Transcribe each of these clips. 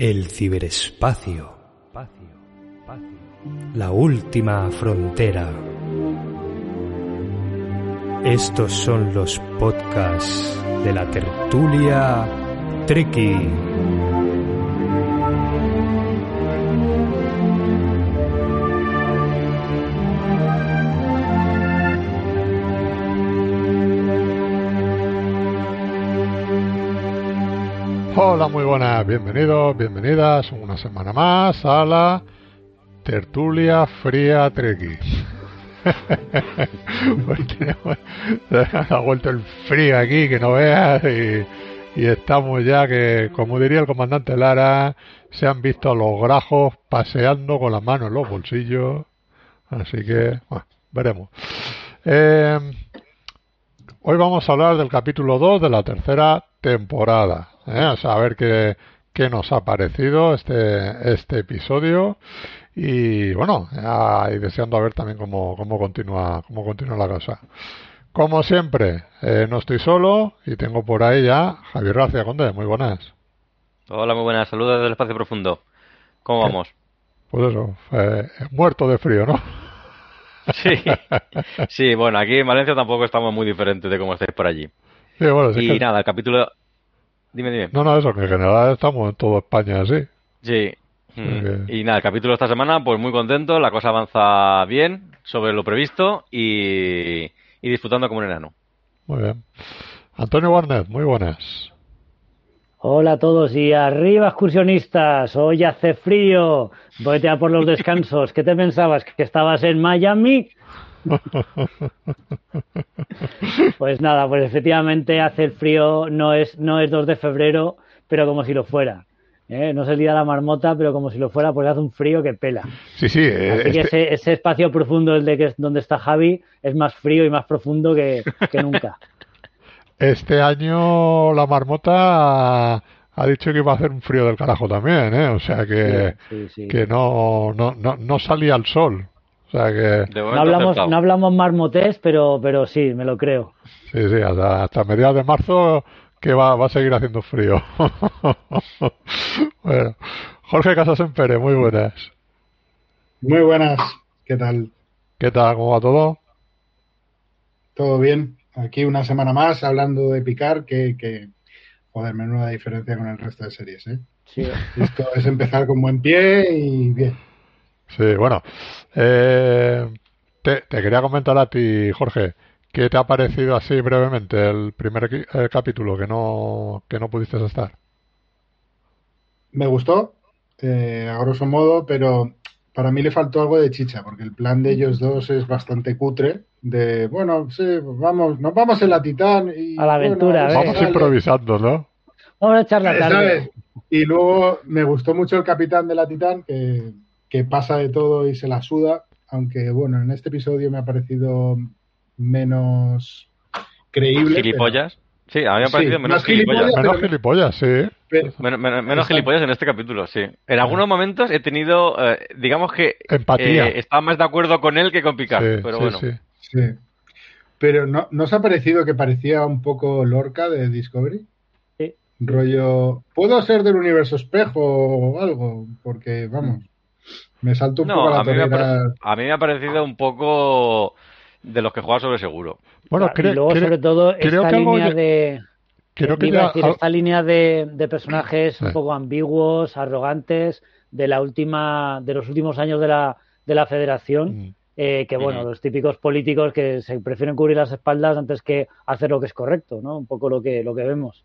El ciberespacio. La última frontera. Estos son los podcasts de la tertulia Treki. Hola, muy buenas, bienvenidos, bienvenidas una semana más a la tertulia fría Treki. pues ha vuelto el frío aquí, que no veas, y, estamos ya que, como diría el comandante Lara, se han visto los grajos paseando con las manos en los bolsillos, así que, bueno, veremos. Eh, hoy vamos a hablar del capítulo 2 de la tercera temporada. ¿Eh? A saber qué, qué nos ha parecido este, este episodio. Y bueno, y deseando a ver también cómo, cómo, continúa, cómo continúa la cosa. Como siempre, eh, no estoy solo y tengo por ahí ya Javier García Conde. Muy buenas. Hola, muy buenas. Saludos desde el espacio profundo. ¿Cómo vamos? Pues eso, eh, muerto de frío, ¿no? Sí, sí, bueno, aquí en Valencia tampoco estamos muy diferentes de cómo estáis por allí. Sí, bueno, sí y que- nada, el capítulo... Dime, dime. No, no, eso, que en general estamos en toda España así. Sí. Sí, Mm. que- Y nada, el capítulo de esta semana, pues muy contento, la cosa avanza bien, sobre lo previsto y, y disfrutando como un enano. Muy bien. Antonio Barnet, muy buenas. Hola a todos y arriba excursionistas, hoy hace frío, vete a por los descansos, ¿qué te pensabas? ¿Que estabas en Miami? Pues nada, pues efectivamente hace el frío, no es, no es 2 de febrero, pero como si lo fuera. ¿eh? No es el día de la marmota, pero como si lo fuera, pues hace un frío que pela. Sí, sí, eh, Así que este- ese, ese espacio profundo el de que es donde está Javi es más frío y más profundo que, que nunca. Este año la marmota ha, dicho que iba a hacer un frío del carajo también, ¿eh? O sea que, Sí, sí. que no, no, no, no salía el sol. O sea que, No hablamos, acertado. no hablamos marmotés, pero, pero sí, me lo creo. sí, sí, hasta, hasta mediados de marzo que va, va a seguir haciendo frío. bueno, Jorge Casasempere, muy buenas. Muy buenas, ¿qué tal? ¿Qué tal? ¿Cómo va todo? ¿Todo bien? Aquí una semana más hablando de picar, que, que joder, menuda diferencia con el resto de series, ¿eh? Sí. Esto es empezar con buen pie y bien. Sí, bueno. Eh, te, te quería comentar a ti, Jorge, ¿qué te ha parecido así brevemente el primer eh, capítulo que no, que no pudiste estar? Me gustó, eh, a grosso modo, pero para mí le faltó algo de chicha, porque el plan de ellos dos es bastante cutre. De, bueno, sí, vamos, nos vamos en la Titán y... A la aventura, bueno, a ver. Vamos improvisando, ¿no? Vamos a echar la tarde. ¿Sabes? Y luego me gustó mucho el capitán de la Titán, que, que pasa de todo y se la suda, aunque bueno, en este episodio me ha parecido menos creíble. ¿Gilipollas? Sí, a mí me ha Sí, parecido menos gilipollas. gilipollas. Menos pero- gilipollas, sí. pero- Men- men- menos Exacto. gilipollas en este capítulo, sí. En algunos momentos he tenido, eh, digamos que Empatía. eh, estaba más de acuerdo con él que con Picard, Sí, pero sí, bueno. sí. sí. Pero ¿no, ¿no os ha parecido que parecía un poco Lorca de Discovery? Sí. Rollo, ¿puedo ser del universo espejo o algo? Porque, vamos, me salto un No, poco a la a mí, me ha torera. pare- a mí me ha parecido un poco de los que juega sobre seguro. Bueno, y cre- luego, sobre todo, creo esta que línea ya- de. creo que ya decir, esta línea de, de personajes Sí. un poco ambiguos, arrogantes, de la última, de los últimos años de la, de la Federación, Mm. eh, que bueno, Ujú. los típicos políticos que se prefieren cubrir las espaldas antes que hacer lo que es correcto, ¿no? Un poco lo que, lo que vemos.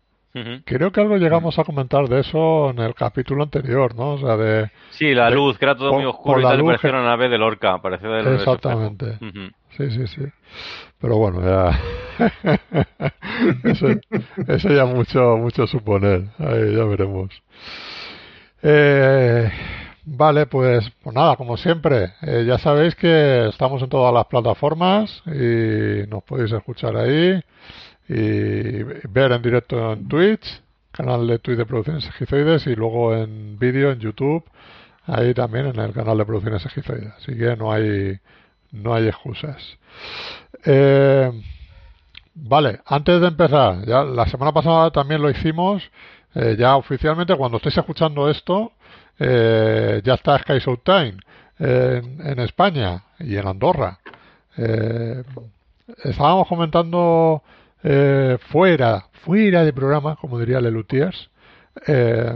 Creo que algo llegamos a comentar de eso en el capítulo anterior, ¿no? O sea, de... Sí, la De- luz, que era todo muy oscuro y la tal, luz parecía una nave de Lorca, parecía universo Exactamente. Ujú. Sí, sí, sí. Pero bueno, ya... eso, eso ya mucho, mucho suponer. Ahí ya veremos. Eh, vale, pues, pues nada, como siempre, eh, ya sabéis que estamos en todas las plataformas y nos podéis escuchar ahí y ver en directo en Twitch, canal de Twitch de Producciones Egizoides y luego en vídeo en YouTube, ahí también en el canal de Producciones Egizoides. Así que no hay, no hay excusas. Eh, vale, antes de empezar, ya la semana pasada también lo hicimos, eh, ya oficialmente cuando estéis escuchando esto, eh, ya está Sky Showtime en, en España y en Andorra. Eh, estábamos comentando eh, fuera, fuera de programa, como diría Lelutiers, eh,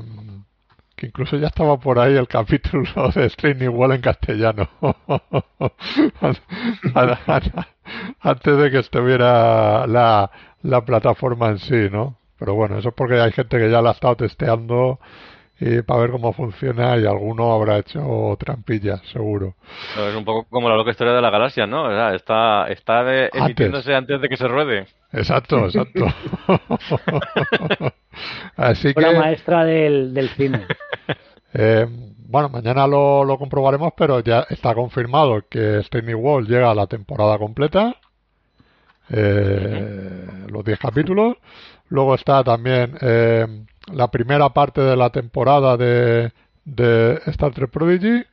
que incluso ya estaba por ahí el capítulo de Strange Wall en castellano. Antes de que estuviera la, la plataforma en sí, ¿no? Pero bueno, eso es porque hay gente que ya la ha estado testeando y para ver cómo funciona y alguno habrá hecho trampillas, seguro. Es un poco como la loca historia de la galaxia, ¿no? O sea, está, está de- emitiéndose antes. de que se ruede. Exacto, exacto. Así Obra que, maestra del, del cine. eh, bueno, mañana lo, lo comprobaremos, pero ya está confirmado que Strange World llega a la temporada completa. Eh, los 10 capítulos. Luego está también eh, la primera parte de la temporada de, de Star Trek Prodigy.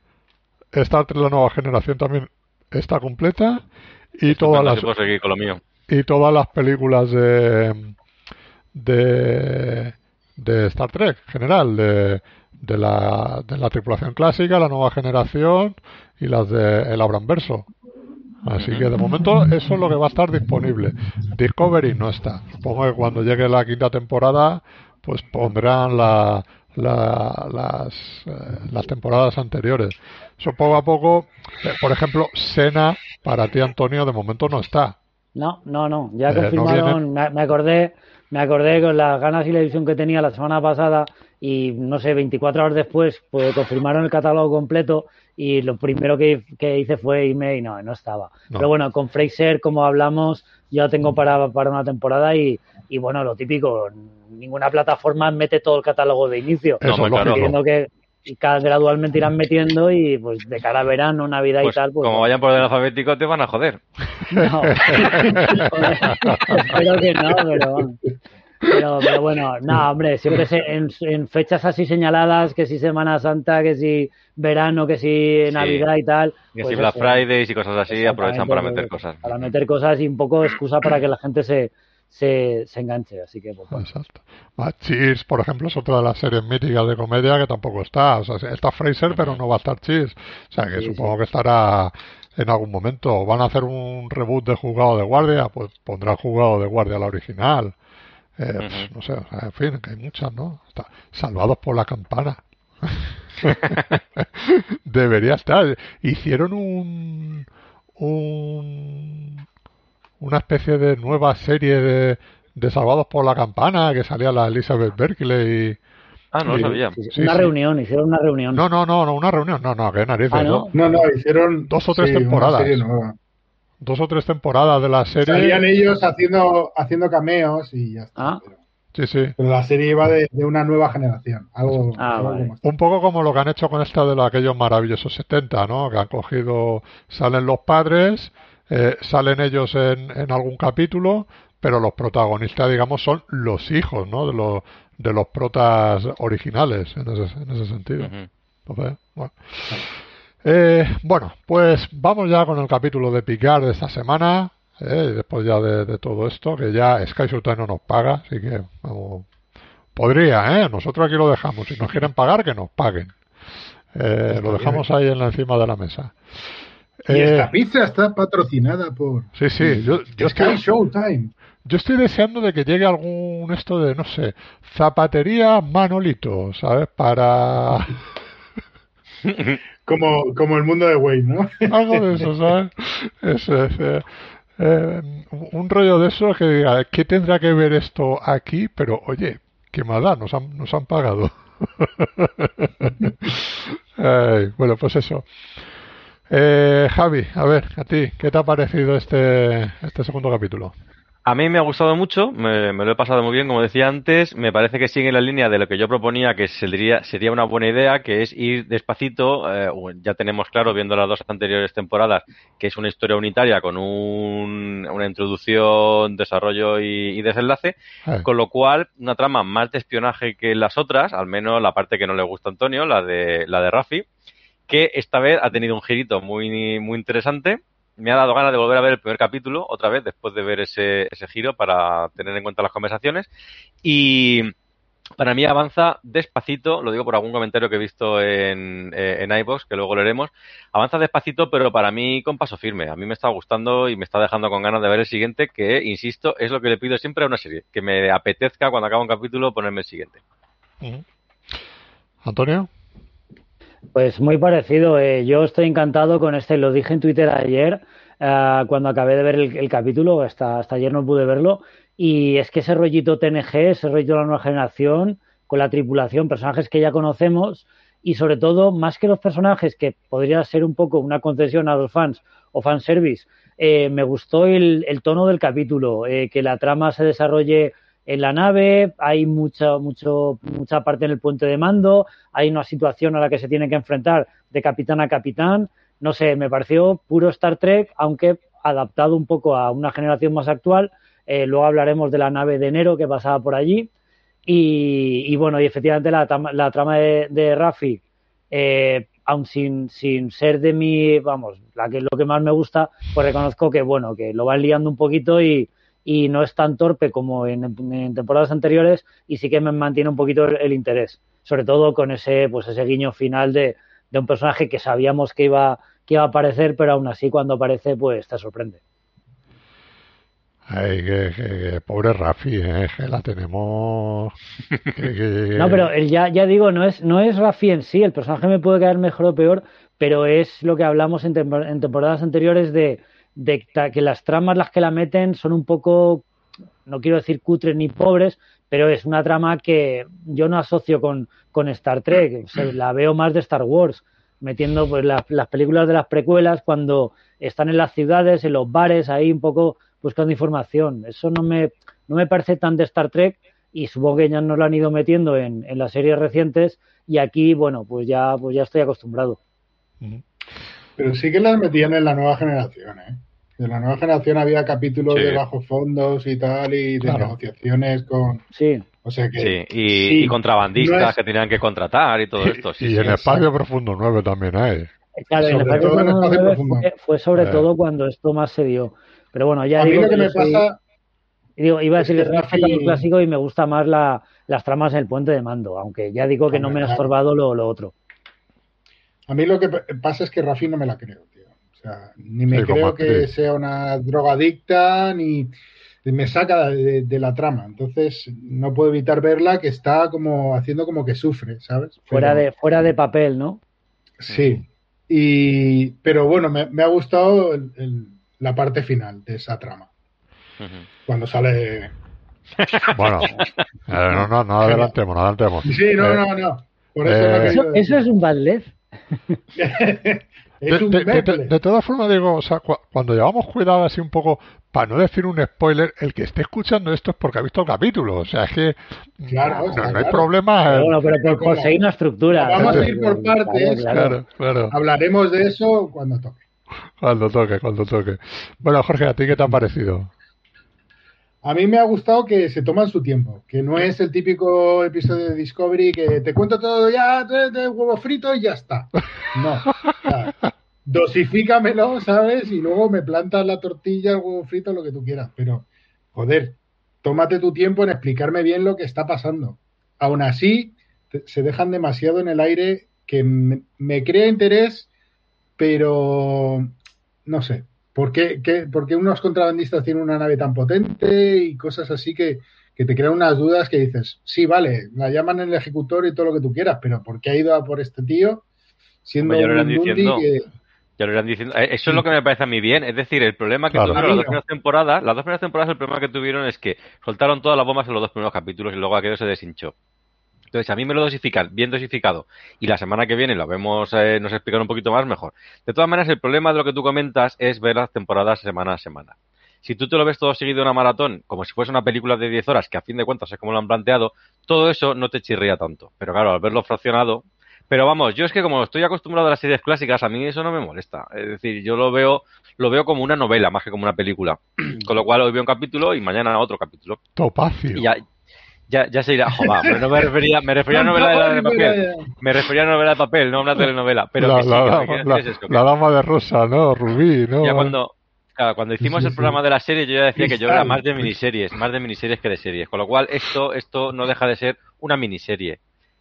Star Trek La Nueva Generación también está completa. Y todas las, puedo seguir con lo mío. Y todas las películas de de, Star Trek en general de, de la de la tripulación clásica la nueva generación y las de el Abram Verso. Así que de momento eso es lo que va a estar disponible. Discovery no está. Supongo que cuando llegue la quinta temporada pues pondrán la, la- las, eh, las temporadas anteriores. Eso poco a poco eh, por ejemplo Sena para ti Antonio de momento no está No, no, no. Ya Eh, no confirmaron. me, me acordé, me acordé con las ganas y la ilusión que tenía la semana pasada y no sé, 24 horas después, pues confirmaron el catálogo completo y lo primero que, que hice fue irme y no, no estaba. No. Pero bueno, con Fraser, como hablamos, ya lo tengo para, para una temporada y, y bueno, lo típico, ninguna plataforma mete todo el catálogo de inicio. Eso, hombre, claro. que y cada, gradualmente irán metiendo y pues de cara a verano, Navidad Pues, y tal, pues como vayan por el alfabético, te van a joder. no. Espero que no, pero, pero, pero bueno, no, hombre, siempre se- en, en fechas así señaladas, que si Semana Santa, que si verano, que si Sí. Navidad y tal. Que pues si Black Fridays y cosas así, aprovechan para meter pues, cosas. Para meter cosas y un poco excusa para que la gente se, se, se enganche. Así que, pues, bueno. Exacto. Cheers, por ejemplo, es otra de las series míticas de comedia que tampoco está. O sea, está Fraser, pero no va a estar Cheers. O sea, que Sí, supongo que estará en algún momento. ¿Van a hacer un reboot de Jugado de Guardia? Pues pondrá Jugado de Guardia la original. Eh, pues, no sé, o sea, en fin, que hay muchas, ¿no? Está, Salvados por la campana. Debería estar. Hicieron un, un una especie de nueva serie de, de Salvados por la Campana que salía la Elizabeth Berkeley. y- Ah, no lo sabía. Sí, una sí. reunión, hicieron una reunión. No, no, no, no, una reunión. No, no, qué narices. Ah, ¿no? ¿no? No, hicieron Dos o tres sí, una temporadas. serie nueva. Dos o tres temporadas de la serie. Salían ellos haciendo, haciendo cameos y ya está. Ah. Pero, Sí, sí. pero la serie iba de, de una nueva generación. Algo, Ah, algo vale. como- Un poco como lo que han hecho con esta de los- aquellos maravillosos 70, ¿no? Que han cogido, salen los padres, eh, salen ellos en, en algún capítulo, pero los protagonistas, digamos, son los hijos, ¿no? De los, de los protas originales, en ese, en ese sentido. Entonces, bueno. Eh, bueno, pues vamos ya con el capítulo de Picard de esta semana. eh, después ya de, de todo esto, que ya Sky Showtime no nos paga, así que vamos. Podría, ¿eh? Nosotros aquí lo dejamos. Si nos quieren pagar, que nos paguen. Eh, lo dejamos ahí en la encima de la mesa. Y Eh, esta pizza está patrocinada por sí, sí, yo, yo Sky estoy, Showtime. yo estoy deseando de que llegue algún esto de, no sé, zapatería Manolito, ¿sabes? Para Como, como el mundo de Wayne, ¿no? algo de eso, ¿sabes? Eso es, eh, eh, un rollo de eso que diga, ¿qué tendrá que ver esto aquí? Pero, oye, ¿qué más da? Nos han, nos han pagado. Bueno, pues eso. Eh, Javi, a ver, a ti, ¿qué te ha parecido este, este segundo capítulo? A mí me ha gustado mucho, me, me lo he pasado muy bien, como decía antes. Me parece que sigue la línea de lo que yo proponía, que sería, sería una buena idea, que es ir despacito. eh, ya tenemos claro, viendo las dos anteriores temporadas, que es una historia unitaria con un- una introducción, desarrollo y, y desenlace. Eh, Con lo cual, una trama más de espionaje que las otras, al menos la parte que no le gusta a Antonio, la de, la de Rafi, que esta vez ha tenido un girito muy, muy interesante. Me ha dado ganas de volver a ver el primer capítulo otra vez después de ver ese, ese giro para tener en cuenta las conversaciones. Y, para mí avanza despacito, lo digo por algún comentario que he visto en, eh, en que luego leeremos, avanza despacito, pero para mí con paso firme. A mí me está gustando y me está dejando con ganas de ver el siguiente, que, insisto, es lo que le pido siempre a una serie, que me apetezca cuando acaba un capítulo ponerme el siguiente. Antonio. Pues muy parecido. Eh, yo estoy encantado con este, lo dije en Twitter ayer, eh, cuando acabé de ver el, capítulo, hasta, hasta ayer no pude verlo, y es que ese rollito TNG, ese rollito de la nueva generación, con la tripulación, personajes que ya conocemos, y sobre todo, más que los personajes, que podría ser un poco una concesión a los fans o fanservice, eh, me gustó el, tono del capítulo, que la trama se desarrolle en la nave, hay mucha, mucho, mucha parte en el puente de mando, hay una situación a la que se tiene que enfrentar de capitán a capitán, no sé, me pareció puro Star Trek, aunque adaptado un poco a una generación más actual, eh, luego hablaremos de la nave de enero que pasaba por allí. Y, bueno, y efectivamente la, la trama de, de Rafi, eh, aun sin, sin ser de mi, vamos, la que, lo que más me gusta, pues reconozco que bueno, que lo van liando un poquito y, y no es tan torpe como en, en, temporadas anteriores y sí que me mantiene un poquito el, el, interés, sobre todo con ese, pues ese guiño final de, de un personaje que sabíamos que iba, que iba a aparecer, pero aún así cuando aparece, pues te sorprende. Ay, que, que, que, pobre Rafi, eh, que la tenemos. No, pero el, ya, ya digo, no es, no es Rafi en sí, el personaje me puede caer mejor o peor, pero es lo que hablamos en, tem en temporadas anteriores de, de, que las tramas, las que la meten, son un poco, no quiero decir cutres ni pobres, pero es una trama que yo no asocio con, con Star Trek, o sea, la veo más de Star Wars, metiendo pues la, las películas de las precuelas cuando están en las ciudades, en los bares, ahí un poco buscando información. Eso no me, no me parece tan de Star Trek y supongo que ya nos lo han ido metiendo en, en las series recientes y aquí, bueno, pues ya, pues ya estoy acostumbrado. Pero sí que las metían en la nueva generación, ¿eh? En la nueva generación había capítulos sí. de bajos fondos y tal, y de claro. negociaciones con. Sí. O sea que. Sí, y, sí, y contrabandistas no es... que tenían que contratar y todo esto. Sí, y en Espacio Profundo 9 también hay. Claro, en Espacio Profundo 9 fue, fue, sobre eh. todo cuando esto más se dio. Pero bueno, ya a digo mí lo que, que me soy... pasa. Digo, iba a decir que Rafi... el clásico y me gusta más la, las tramas en el puente de mando, aunque ya digo que no me ha estorbado lo, lo otro. A mí lo que pasa es que Rafi no me la creo. O sea, ni me creo que sea una drogadicta, ni me saca de, de, la trama. Entonces, no puedo evitar verla que está como haciendo como que sufre, ¿sabes? Fuera, pero... de, fuera de papel, ¿no? Sí. Y, pero bueno, me, me ha gustado el, el, la parte final de esa trama. Uh -huh. Cuando sale. Bueno, eh, no, no, no adelantemos, no adelantemos. Sí, no, eh, no, no. Por eso, eh, eso, eso es un bad de, de, de, de, todas formas, digo, o sea, cu cuando llevamos cuidado así un poco, para no decir un spoiler, el que esté escuchando esto es porque ha visto el capítulo. O sea, es que claro, no, no, hay problema. Pero bueno, pero por, por seguir una estructura. Vamos a ir por partes. Claro, claro. Hablaremos de eso cuando toque. Cuando toque, cuando toque. Bueno, Jorge, ¿a ti qué te ha parecido? A mí me ha gustado que se toman su tiempo, que no es el típico episodio de Discovery que te cuento todo ya de huevo frito y ya está. No. Dosifícamelo, ¿sabes? Y luego me plantas la tortilla, el huevo frito, lo que tú quieras. Pero, joder, tómate tu tiempo en explicarme bien lo que está pasando. Aún así, se dejan demasiado en el aire que me crea interés, pero no sé, ¿Por qué, qué, ¿Por qué, unos contrabandistas tienen una nave tan potente y cosas así que, que, te crean unas dudas que dices, sí, vale, la llaman el ejecutor y todo lo que tú quieras, pero ¿por qué ha ido a por este tío siendo un diciendo, que... Ya lo irán diciendo. Eh, eso es lo que me parece a mí bien. Es decir, el problema que claro. tuvieron las dos primeras temporadas, las dos primeras temporadas, el problema que tuvieron es que soltaron todas las bombas en los dos primeros capítulos y luego aquello se deshinchó. Entonces, a mí me lo dosifican bien dosificado y la semana que viene lo vemos, eh, nos explican un poquito más mejor. De todas maneras, el problema de lo que tú comentas es ver las temporadas semana a semana. Si tú te lo ves todo seguido en una maratón, como si fuese una película de 10 horas, que a fin de cuentas es como lo han planteado, todo eso no te chirría tanto. Pero claro, al verlo fraccionado, pero vamos, yo es que como estoy acostumbrado a las series clásicas, a mí eso no me molesta. Es decir, yo lo veo, lo veo como una novela más que como una película. Con lo cual hoy veo un capítulo y mañana otro capítulo. Topacio. Y ya, ya, ya se irá. Joder, pero no me refería, me refería a novela de, papel. Me refería a novela de papel, no a una telenovela. Pero la, sí, la, la, la, la, dama de rosa, ¿no? Rubí, ¿no? Ya cuando, Claro, cuando hicimos el programa de la serie, yo ya decía que yo era más de miniseries, más de miniseries que de series. Con lo cual, esto, esto no deja de ser una miniserie.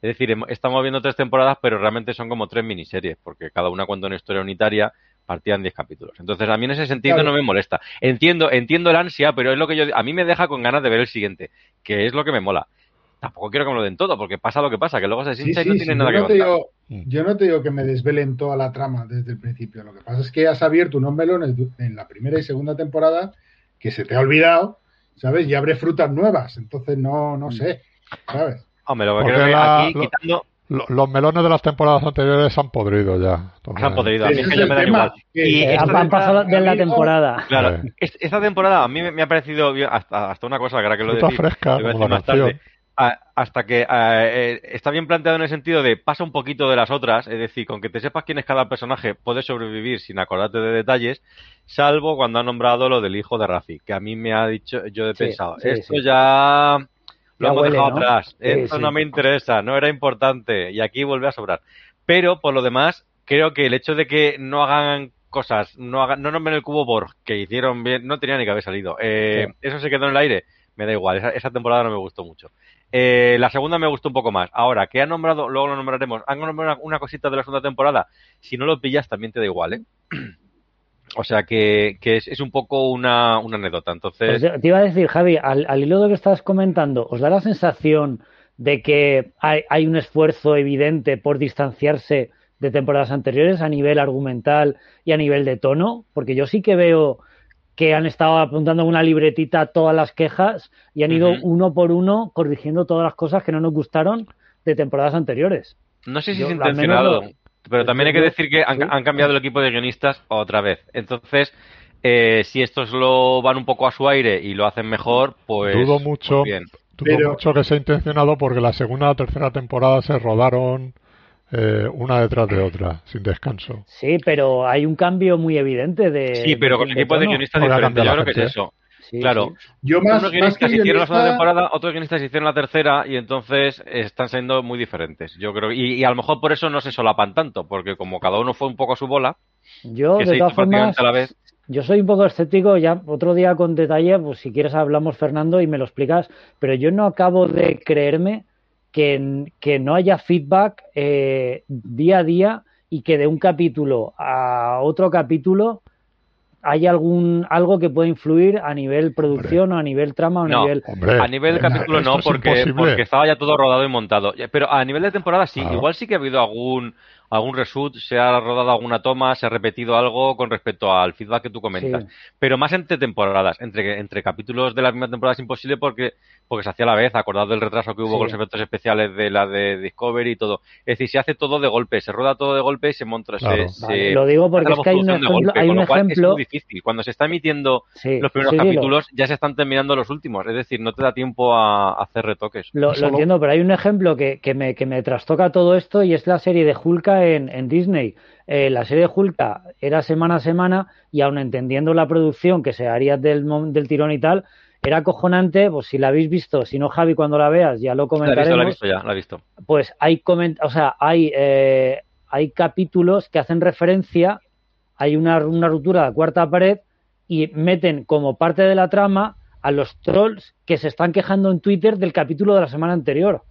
Es decir, estamos viendo tres temporadas, pero realmente son como tres miniseries, porque cada una cuenta una historia unitaria, partían 10 capítulos. Entonces, a mí en ese sentido Claro. no me molesta. Entiendo, entiendo el ansia, pero es lo que yo, a mí me deja con ganas de ver el siguiente, que es lo que me mola. Tampoco quiero que me lo den todo, porque pasa lo que pasa, que luego se Sí, hincha y sí, no sí, tiene yo nada que no te digo- Yo no te digo que me desvelen toda la trama desde el principio. Lo que pasa es que has abierto unos melones en la primera y segunda temporada que se te ha olvidado, ¿sabes? Y abre frutas nuevas. Entonces no, no sé, ¿sabes? Hombre, lo que creo que aquí, lo- quitando, los melones de las temporadas anteriores se han podrido ya. Entonces, se han podrido. A mí es que ya me da igual. Y Eh, esta han, pasado de la amigo- temporada. Claro, es- esta temporada a mí me, ha parecido bien, hasta, hasta una cosa que ahora que lo decís, fresca, lo voy a decir hasta que eh, eh, está bien planteado en el sentido de pasa un poquito de las otras, es decir, con que te sepas quién es cada personaje, puedes sobrevivir sin acordarte de detalles, salvo cuando ha nombrado lo del hijo de Rafi, que a mí me ha dicho, yo he Sí, pensado, sí, esto sí. ya lo Ya hemos huele, dejado ¿no? atrás, Sí, esto sí. no me interesa, no era importante, y aquí vuelve a sobrar. Pero, por lo demás, creo que el hecho de que no hagan cosas, no hagan, no nombren el cubo Borg, que hicieron bien, no tenía ni que haber salido. Eh, Eso se quedó en el aire, me da igual, esa, esa temporada no me gustó mucho. Eh, la segunda me gustó un poco más. Ahora, ¿qué han nombrado? Luego lo nombraremos. ¿Han nombrado una, una cosita de la segunda temporada? Si no lo pillas, también te da igual, ¿eh? O sea que, que es, es un poco una, una anécdota. Entonces, Pues te iba a decir, Javi, al, al hilo de lo que estás comentando, ¿os da la sensación de que hay, hay un esfuerzo evidente por distanciarse de temporadas anteriores a nivel argumental y a nivel de tono? Porque yo sí que veo que han estado apuntando una libretita todas las quejas y han ido uno por uno corrigiendo todas las cosas que no nos gustaron de temporadas anteriores. No sé si Yo, es intencionado, lo- pero también hay que decir que han, cambiado el equipo de guionistas otra vez. Entonces, eh, si estos lo van un poco a su aire y lo hacen mejor, pues, Dudo mucho. pues bien. Dudo Pero- mucho que sea intencionado porque la segunda la tercera temporada se rodaron eh, una detrás de otra, sin descanso. Sí, pero hay un cambio muy evidente de. Sí, pero con de equipos de guionistas diferentes. Yo creo que es eso. Sí, claro. sí. Yo más, Unos más que guionistas hicieron la segunda guionista, temporada, otros guionistas hicieron la tercera y entonces están siendo muy diferentes. Yo creo y, y a lo mejor por eso no se solapan tanto, porque como cada uno fue un poco a su bola, Yo, que de se hizo todas formas, prácticamente a la vez. Yo soy un poco escéptico, ya otro día con detalle, pues si quieres hablamos Fernando y me lo explicas, pero yo no acabo de creerme que, que no haya feedback eh, día a día y que de un capítulo a otro capítulo haya algún algo que pueda influir a nivel producción o a nivel trama o a No. nivel Hombre, A nivel de capítulo no, porque, porque estaba ya todo rodado y montado. Pero a nivel de temporada sí, Claro. igual sí que ha habido algún algún reshoot, se ha rodado alguna toma, se ha repetido algo con respecto al feedback que tú comentas. Sí. Pero más entre temporadas, entre, entre capítulos de la misma temporada es imposible porque, porque se hacía a la vez, acordado del retraso que hubo Sí. con los efectos especiales de la de Discovery y todo. Es decir, se hace todo de golpe, se rueda todo de golpe y se monta. Claro. Se, Vale, se lo digo porque es que hay un ejemplo, golpe, hay con un ejemplo, es muy difícil. Cuando se está emitiendo sí, los primeros sí, sí, lo- capítulos, ya se están terminando los últimos. Es decir, no te da tiempo a, a hacer retoques. Lo, lo Solo- entiendo, pero hay un ejemplo que, que, me, que me trastoca todo esto y es la serie de Hulka en, en Disney. Eh, la serie de Hulka era semana a semana y aun entendiendo la producción que se haría del, del tirón y tal, era acojonante, pues si la habéis visto, si no Javi cuando la veas ya lo La he visto, comentaremos, la he visto ya, la he visto. pues hay coment o sea, hay, eh, hay capítulos que hacen referencia, hay una, una ruptura de la cuarta pared y meten como parte de la trama a los trolls que se están quejando en Twitter del capítulo de la semana anterior.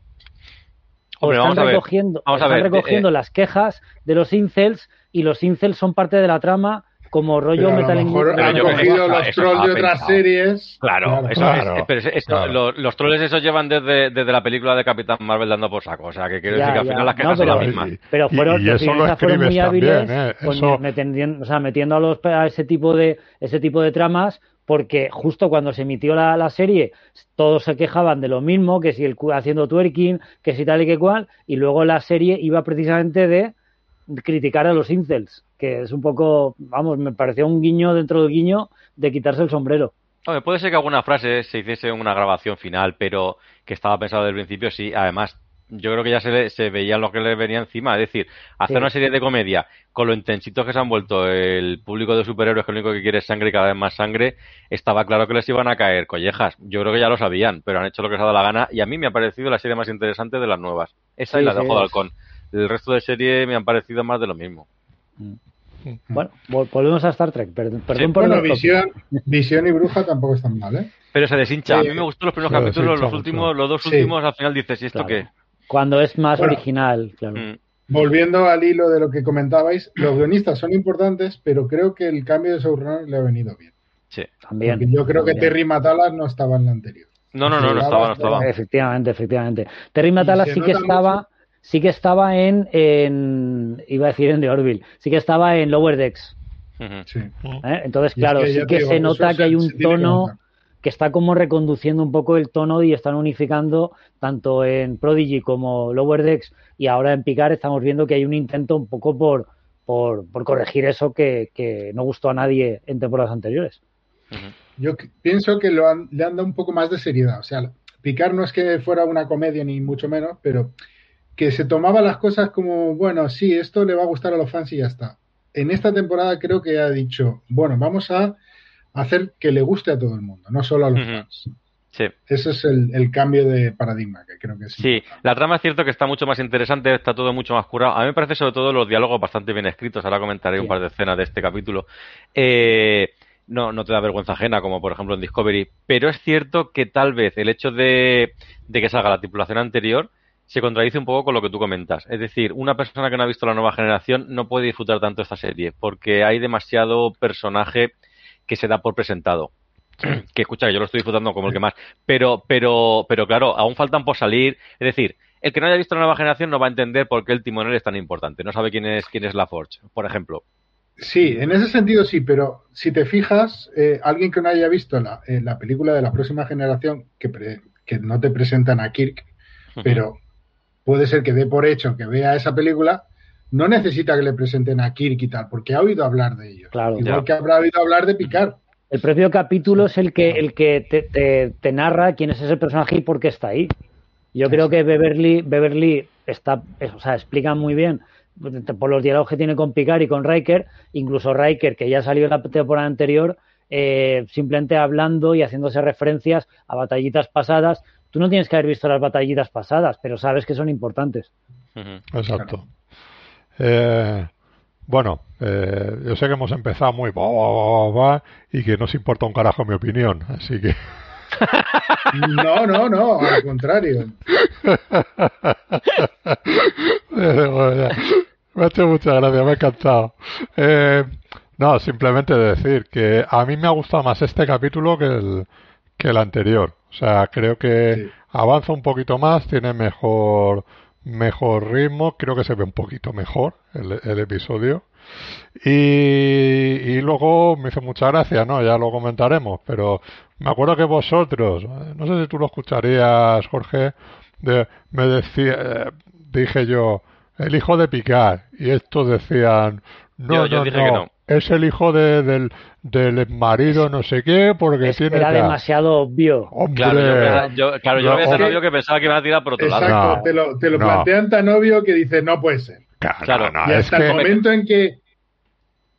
Hombre, están vamos a ver, recogiendo, vamos o a están ver, recogiendo eh, las quejas de los incels y los incels son parte de la trama como rollo pero Metal han cogido los trolls de otras pensado. series. Claro, Claro. eso Claro, es, pero es- esto- claro. Los, los troles esos llevan desde, desde la película de Capitán Marvel dando por saco. O sea, que quiero Ya, decir que al final las No, quejas pero- son las mismas. Y- Pero fueron, y los eso lo fueron muy escribes hábiles también, ¿eh? con- Eso- metendiendo- o sea, metiendo a, los, a ese tipo de ese tipo de tramas porque justo cuando se emitió la, la serie todos se quejaban de lo mismo, que si el haciendo twerking, que si tal y que cual, y luego la serie iba precisamente de criticar a los incels, que es un poco, vamos, me pareció un guiño dentro del guiño de quitarse el sombrero. Puede ser que alguna frase se hiciese en una grabación final, pero que estaba pensado desde el principio, sí. Además, yo creo que ya se, le- se veía lo que le venía encima. Es decir, hacer Sí. una serie de comedia con lo intensitos que se han vuelto el público de superhéroes, que lo único que quiere es sangre y cada vez más sangre, estaba claro que les iban a caer collejas. Yo creo que ya lo sabían, pero han hecho lo que les ha dado la gana y a mí me ha parecido la serie más interesante de las nuevas. Esa Sí, y la de sí, Ojo de Halcón. El resto de serie me han parecido más de lo mismo. Bueno, vol- volvemos a Star Trek. Perdón, perdón Sí. por Bueno, el visión, visión y bruja tampoco están mal, ¿eh? Pero se deshincha. A Sí. mí me gustó los primeros capítulos, los mucho. últimos, los dos Sí. últimos, al final dices, ¿y esto Claro. qué? Cuando es más Bueno. original, claro. Mm. Volviendo al hilo de lo que comentabais, los guionistas son importantes, pero creo que el cambio de showrunner le ha venido bien. Sí. También. Porque yo creo que. Terry Matalas no estaba en la anterior. No, no, no, no estaba, no estaba. Efectivamente, efectivamente. Terry Matala se sí que estaba, mucho. sí que estaba en, en, iba a decir en The Orville, sí que estaba en Lower Decks. Sí. ¿eh? Entonces, es claro, que sí que digo, se nota que hay un tono. Que está como reconduciendo un poco el tono y están unificando tanto en Prodigy como Lower Decks y ahora en Picard estamos viendo que hay un intento un poco por, por, por corregir eso que, que no gustó a nadie en temporadas anteriores. Yo pienso que lo han- le han dado un poco más de seriedad. O sea, Picard no es que fuera una comedia ni mucho menos, pero que se tomaba las cosas como, bueno, sí, esto le va a gustar a los fans y ya está. En esta temporada creo que ha dicho, bueno, vamos a hacer que le guste a todo el mundo, no solo a los Ujú. fans. Sí. Ese es el, el cambio de paradigma que creo que. Sí, importante. la trama es cierto que está mucho más interesante, está todo mucho más curado. A mí me parece sobre todo los diálogos bastante bien escritos. Ahora comentaré un Sí. par de escenas de este capítulo. Eh, no, no te da vergüenza ajena, como por ejemplo en Discovery. Pero es cierto que tal vez el hecho de, de que salga la tripulación anterior se contradice un poco con lo que tú comentas. Es decir, una persona que no ha visto la nueva generación no puede disfrutar tanto esta serie, porque hay demasiado personaje que se da por presentado. que escucha, que yo lo estoy disfrutando como el que más. Pero, pero, pero claro, aún faltan por salir. Es decir, el que no haya visto la nueva generación no va a entender por qué el timonel es tan importante. No sabe quién es, quién es la Forge, por ejemplo. Sí, en ese sentido sí, pero si te fijas, eh, alguien que no haya visto la, eh, la película de la próxima generación, que, pre- que no te presentan a Kirk, pero puede ser que dé por hecho que vea esa película, no necesita que le presenten a Kirk y tal, porque ha oído hablar de ellos. Claro. Igual Ya. que habrá oído hablar de Picard. El propio capítulo es el que, el que te, te- te narra quién es ese personaje y por qué está ahí. Yo creo que Beverly, Beverly está, es- o sea, explica muy bien por los diálogos que tiene con Picard y con Riker, incluso Riker, que ya salió en la temporada anterior, eh, simplemente hablando y haciéndose referencias a batallitas pasadas. Tú no tienes que haber visto las batallitas pasadas, pero sabes que son importantes. Exacto. Eh, bueno, eh, yo sé que hemos empezado muy ba, ba, ba, ba, ba, y que no os importa un carajo mi opinión, así que No, no, no, al contrario. me ha hecho muchas gracias, me ha encantado. Eh, no, simplemente decir que a mí me ha gustado más este capítulo que el, que el anterior. O sea, creo que Sí. avanza un poquito más, tiene mejor mejor ritmo, creo que se ve un poquito mejor el, el episodio. Y, y luego me hizo mucha gracia, ¿no? Ya lo comentaremos, pero me acuerdo que vosotros, no sé si tú lo escucharías, Jorge, de- me decía, eh, dije yo, el hijo de Picard, y estos decían, no, Yo- yo no, dije no, que no. Es el hijo de- del, del marido no sé qué, porque Es- tiene era tal". demasiado obvio. Hombre, Claro, yo, yo- claro, yo No, lo había es que- novio que pensaba que iba a tirar por otro lado. Exacto, No. te lo, te lo No. plantean tan obvio que dices, no puede ser. claro, Claro, no, y es hasta que- el momento en que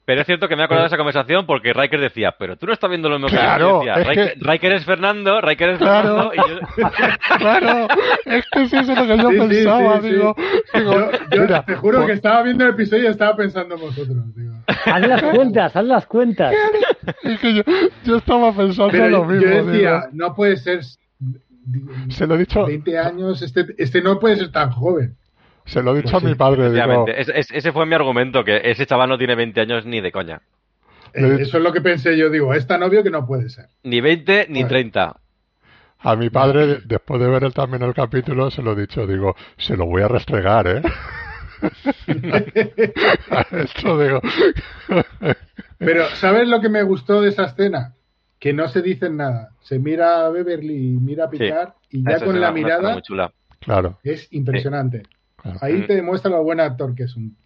Pero es cierto que me he acordado de esa conversación porque Riker decía, pero tú no estás viendo lo mismo Claro, que yo. Decía, es Riker, que- Riker es Fernando, Riker es Claro. Fernando. Y yo, claro, es que sí, eso es lo que yo Sí, pensaba, sí, digo, sí. digo, yo, yo mira, te juro por- que estaba viendo el episodio y estaba pensando en vosotros. Digo. Haz las cuentas, haz las cuentas. es que yo, yo estaba pensando Pero lo mismo. yo decía, digo, no puede ser digo, se lo he dicho, 20 años, este, este no puede ser tan joven. Se lo he dicho a mi padre, digo, ese, fue mi argumento, que ese chaval no tiene 20 años ni de coña. Eh, Eso es lo que pensé yo, digo, es tan obvio que no puede ser. Ni 20 ni Bueno. 30. a mi padre, después de ver el, también el capítulo, se lo he dicho, digo, se lo voy a restregar, ¿eh? Esto digo, Pero, ¿sabes lo que me gustó de esa escena? Que no se dicen nada. Se mira a Beverly y mira a Picard y ya Esa con la mirada muy chula. claro, es impresionante. Ahí te demuestra lo buen actor que es un.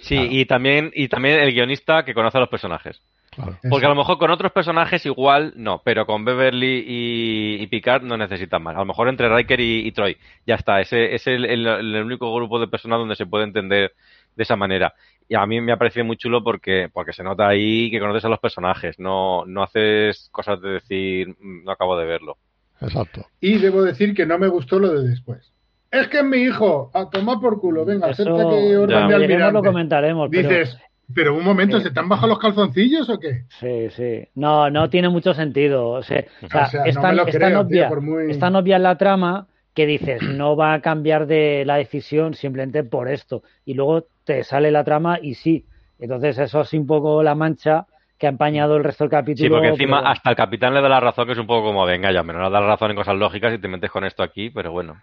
Sí, Claro. y también y también el guionista que conoce a los personajes. claro. Porque a lo mejor con otros personajes igual no, pero con Beverly y, y Picard no necesitan más. A lo mejor entre Riker y, y Troy. Ya está, ese es el, el- el único grupo de personas donde se puede entender de esa manera. Y a mí me ha parecido muy chulo porque, porque se nota ahí que conoces a los personajes. No, no haces cosas de decir, "Mm, no acabo de verlo. Exacto. Y debo decir que no me gustó lo de después. Es que es mi hijo, a tomar por culo, venga, Eso acepta que orden Ya. de lo comentaremos, pero Dices, Pero un momento, Sí. ¿se te han bajado los calzoncillos o qué? Sí, sí. No, no tiene mucho sentido. O sea, o sea, O sea, no es me tan, lo es creo, tan tío, obvia, por muy- es tan obvia en la trama que dices, no va a cambiar de la decisión simplemente por esto. Y luego te sale la trama y sí. Entonces eso es un poco la mancha que ha empañado el resto del capítulo. Sí, porque encima pero- hasta el capitán le da la razón, que es un poco como, venga, ya me no le das razón en cosas lógicas y te metes con esto aquí, pero bueno.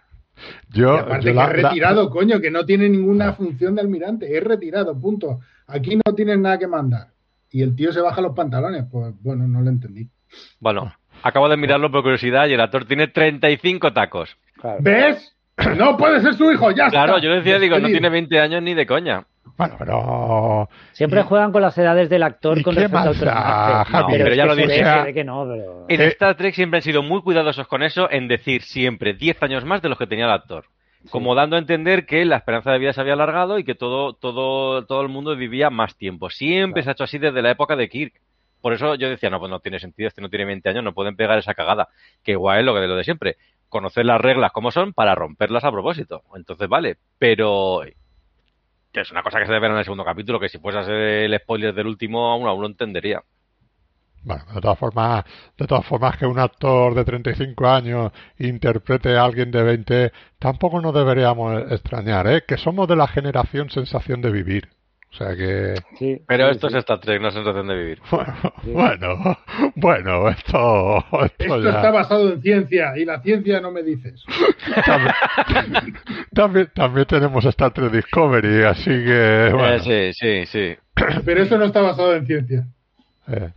Yo, Y aparte yo que la- es la- retirado, coño, que no tiene ninguna función de almirante. Es retirado, punto. Aquí no tienes nada que mandar. Y el tío se baja los pantalones. Pues bueno, no lo entendí. Bueno, acabo de mirarlo por curiosidad y el actor tiene 35 tacos. Claro. ¿Ves? No puede ser su hijo, ya Claro, está. yo le decía, digo, no tiene 20 años ni de coña. Bueno, pero. Siempre ¿Y- juegan con las edades del actor ¿Y con respecto al personaje. Pero ya lo dije. ve- O sea, se ve que no, pero... En Eh, Star Trek siempre han sido muy cuidadosos con eso, en decir siempre 10 años más de los que tenía el actor. Como dando a entender que la esperanza de vida se había alargado y que todo, todo, todo el mundo vivía más tiempo. Siempre se ha hecho así desde la época de Kirk. Por eso yo decía, no, pues no tiene sentido, este no tiene 20 años, no pueden pegar esa cagada. Que igual es lo que de lo de siempre. Conocer las reglas como son para romperlas a propósito. Entonces, vale. Pero es una cosa que se debe ver en el segundo capítulo, que si fuese a ser el spoiler del último, aún, aún lo entendería. Bueno, de todas formas, de todas formas que un actor de 35 años interprete a alguien de 20, tampoco nos deberíamos extrañar, ¿eh? Que somos de la generación sensación de vivir. O sea que, Sí, Pero sí, esto sí. es Star Trek, no es sensación de vivir. bueno, bueno, bueno, esto, esto Esto ya- está basado en ciencia y la ciencia no me dices. también, también, también tenemos Star Trek Discovery, así que, bueno, Eh, sí, sí, sí. Pero eso no está basado en ciencia. eh,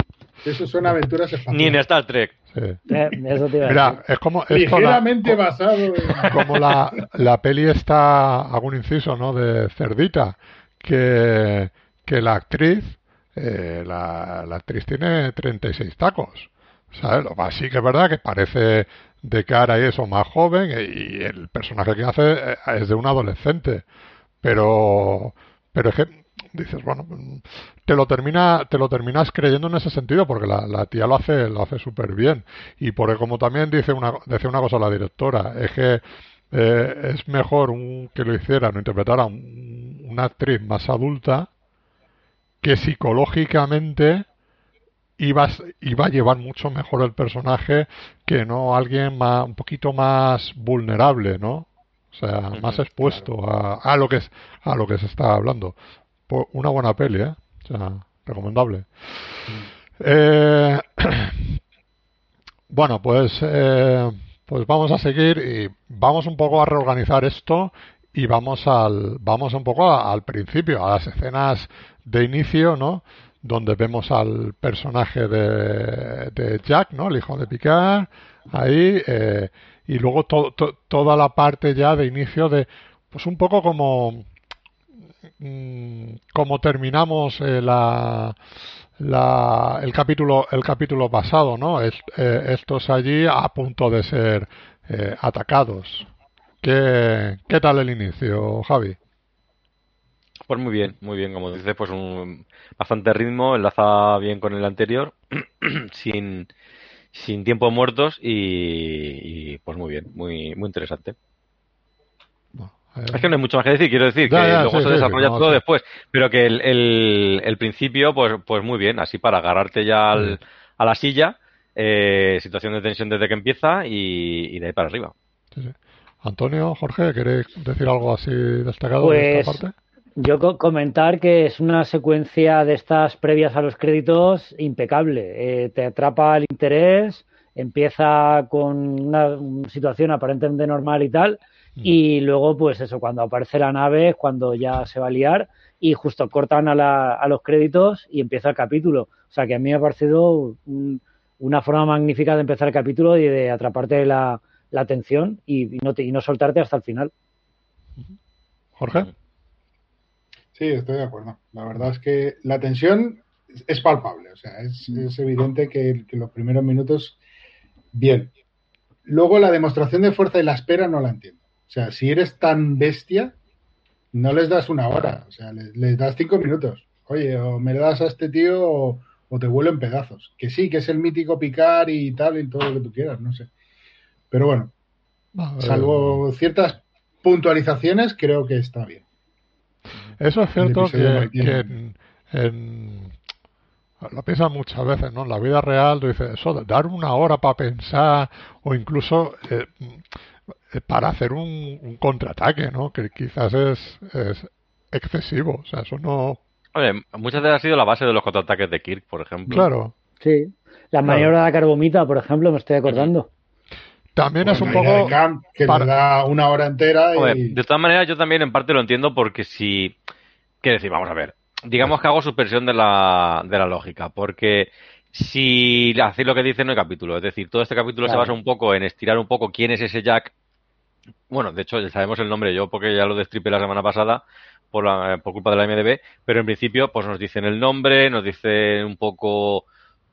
Eso son aventuras espaciales. Ni en Star Trek. sí. Eh, eso te iba a Mira, es como, esto la- Ligeramente basado en... como la, la peli está, un inciso, ¿no? De Cerdita, que, que la actriz, eh, la, la actriz tiene 36 tacos. ¿Sabes? Lo más sí que es verdad que parece de cara y eso más joven y el personaje que hace eh, es de un adolescente. Pero, pero es que dices, bueno, te lo termina, te lo terminas creyendo en ese sentido porque la, la tía lo hace, lo hace súper bien. Y por como también dice una, decía una cosa la directora, es que eh, es mejor un, que lo hicieran o interpretara un- una actriz más adulta que psicológicamente iba, iba a llevar mucho mejor el personaje que no alguien más, un poquito más vulnerable, ¿no? O sea, más expuesto a, a lo que es, a lo que se está hablando. Pues una buena peli, ¿eh? O sea, recomendable. Eh, bueno, pues, eh, pues vamos a seguir y vamos un poco a reorganizar esto y vamos al, vamos un poco al principio, a las escenas de inicio, ¿no? Donde vemos al personaje de, de Jack, ¿no? El hijo de Picard, ahí, eh, y luego to- to- toda la parte ya de inicio de, pues un poco como, mm, como terminamos eh, la, la, el capítulo el capítulo pasado, ¿no? Eh, estos allí a punto de ser eh, atacados. ¿Qué, ¿Qué tal el inicio, Javi? Pues muy bien, muy bien, como dices, pues un bastante ritmo, enlaza bien con el anterior, sin, sin tiempos muertos y, y, pues muy bien, muy, muy interesante. Eh, Es que no hay mucho más que decir, quiero decir Ya, que ya, luego sí, se desarrolla sí, no, todo después, pero que el, el, el principio, pues, pues muy bien, así para agarrarte ya al- a la silla, eh, situación de tensión desde que empieza y, y de ahí para arriba. sí, sí. Antonio, Jorge, ¿queréis decir algo así destacado de esta Pues, parte? Yo co- comentar que es una secuencia de estas previas a los créditos impecable. Eh, te atrapa el interés, empieza con una, situación aparentemente normal y tal, y luego, pues eso, cuando aparece la nave es cuando ya se va a liar y justo cortan a, la- a los créditos y empieza el capítulo. O sea que a mí me ha parecido un- una forma magnífica de empezar el capítulo y de atraparte la, la atención y, y no te- y no soltarte hasta el final. Jorge. Sí, estoy de acuerdo. La verdad es que la tensión es- palpable. O sea, es, es evidente que, que los primeros minutos, bien. Luego la demostración de fuerza y la espera no la entiendo. O sea, si eres tan bestia, no les das una hora. O sea, les, les das cinco minutos. Oye, o me das a este tío o, o te vuelo en pedazos. Que sí, que es el mítico picar y tal y todo lo que tú quieras, no sé. Pero bueno, salvo ciertas puntualizaciones, creo que está bien. Eso es cierto que, en lo piensas muchas veces, ¿no? En la vida real, tú dices, eso, de dar una hora para pensar o incluso eh, eh, para hacer un, un, contraataque, ¿no? Que quizás es, es, excesivo, o sea, eso no... Oye, muchas veces ha sido la base de los contraataques de Kirk, por ejemplo. Claro. Sí, la maniobra de la carbomita, por ejemplo, me estoy acordando. También Bueno, es un poco... de Camp, que para- da una hora entera Joder, y... de todas maneras, yo también en parte lo entiendo porque si. Quiero decir, vamos a ver. Digamos que hago suspensión de la, de la lógica, porque si hacéis lo que dice no hay capítulo, es decir, todo este capítulo se basa un poco en estirar un poco quién es ese Jack. Bueno, de hecho, ya sabemos el nombre yo porque ya lo destripé la semana pasada por, la- por culpa de la MDB, pero en principio pues nos dicen el nombre, nos dicen un poco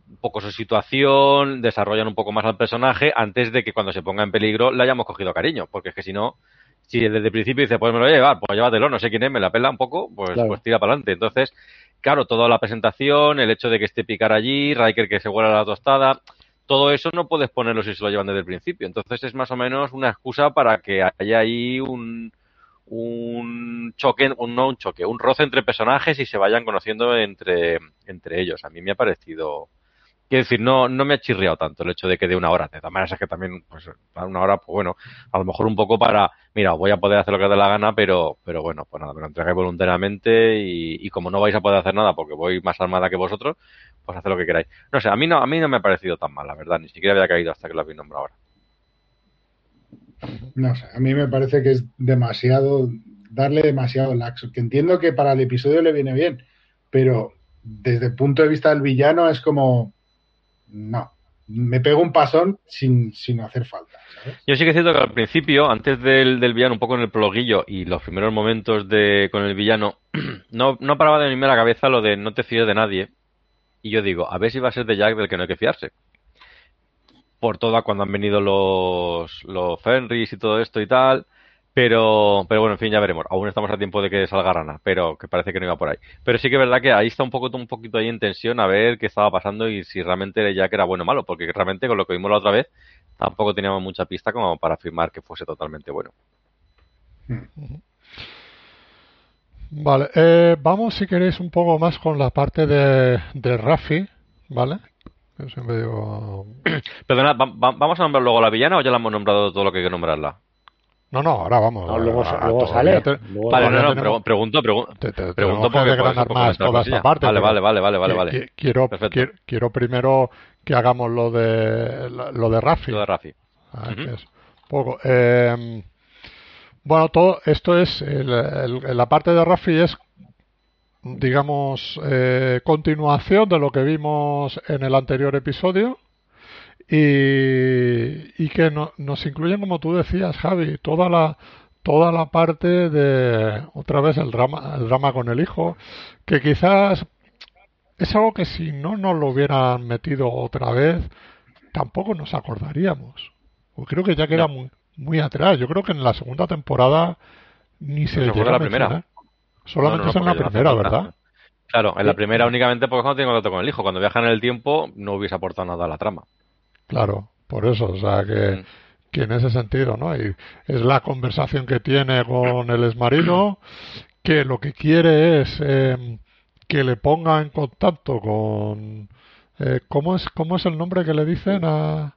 un poco su situación, desarrollan un poco más al personaje antes de que cuando se ponga en peligro le hayamos cogido cariño, porque es que si no, si desde el principio dice, pues me lo voy a llevar, pues llévatelo, no sé quién es, me la pela un poco, pues, Claro. pues tira para adelante. Entonces, claro, toda la presentación, el hecho de que esté picar allí, Riker que se huela la tostada, todo eso no puedes ponerlo si se lo llevan desde el principio. Entonces es más o menos una excusa para que haya ahí un, un choque, un, no un choque, un roce entre personajes y se vayan conociendo entre, entre ellos. A mí me ha parecido, quiero decir, no, no me ha chirriado tanto el hecho de que de una hora. De todas maneras es que también, pues, para una hora, pues bueno, a lo mejor un poco para, mira, voy a poder hacer lo que dé la gana, pero, pero bueno, pues nada, me lo entregáis voluntariamente y, y como no vais a poder hacer nada porque voy más armada que vosotros, pues haced lo que queráis. No sé, a mí no, a mí no me ha parecido tan mal, la verdad, ni siquiera había caído hasta que lo habéis nombrado ahora. No sé, a mí me parece que es demasiado, darle demasiado laxo, que entiendo que para el episodio le viene bien, pero desde el punto de vista del villano es como, no, me pego un pasón sin, sin hacer falta. Yo sí que es cierto que al principio, antes del, del villano, un poco en el prologuillo y los primeros momentos de con el villano, no, no paraba de venirme a la cabeza lo de no te fíes de nadie. Y yo digo, a ver si va a ser de Jack del que no hay que fiarse. Por toda cuando han venido los, los Fenris y todo esto y tal. Pero, pero bueno, en fin, ya veremos. Aún estamos a tiempo de que salga Rana, pero que parece que no iba por ahí. Pero sí que es verdad que ahí está un poco, un poquito ahí en tensión a ver qué estaba pasando y si realmente Jack era bueno o malo, porque realmente con lo que vimos la otra vez tampoco teníamos mucha pista como para afirmar que fuese totalmente bueno. Vale, eh, vamos si queréis un poco más con la parte de, de Rafi, ¿vale? Yo siempre digo... Perdona, va- va- ¿vamos a nombrar luego a la villana o ya la hemos nombrado todo lo que hay que nombrarla? No, no, ahora vamos. No, luego, ahora luego sale. te- luego Vale, todavía no, no, tenemos- pregunto, pregu- te- te- pregunto porque por más toda esta parte. Vale, vale, vale, vale, vale, qui- vale. qui- Quiero, quiero, quiero primero que hagamos lo de lo de Rafi. Lo de Rafi. Ah, es poco. Eh, bueno, todo esto es el- el- la parte de Rafi es digamos eh, continuación de lo que vimos en el anterior episodio y, y que no- nos incluyen como tú decías Javi toda la toda la parte de otra vez el drama el drama con el hijo que quizás es algo que si no nos lo hubieran metido otra vez tampoco nos acordaríamos Pues creo que ya queda No. muy, muy atrás. Yo creo que en la segunda temporada ni se Eso fue llega la primera. Solamente No, no, no, es en la no primera. ¿verdad? Claro, en la Sí. primera únicamente porque no tiene contacto con el hijo. Cuando viajan en el tiempo no hubiese aportado nada a la trama. Claro, por eso. O sea, que, Mm. que en ese sentido, ¿no? Y es la conversación que tiene con el exmarido, que lo que quiere es eh, que le ponga en contacto con... eh, ¿cómo, es, ¿Cómo es el nombre que le dicen a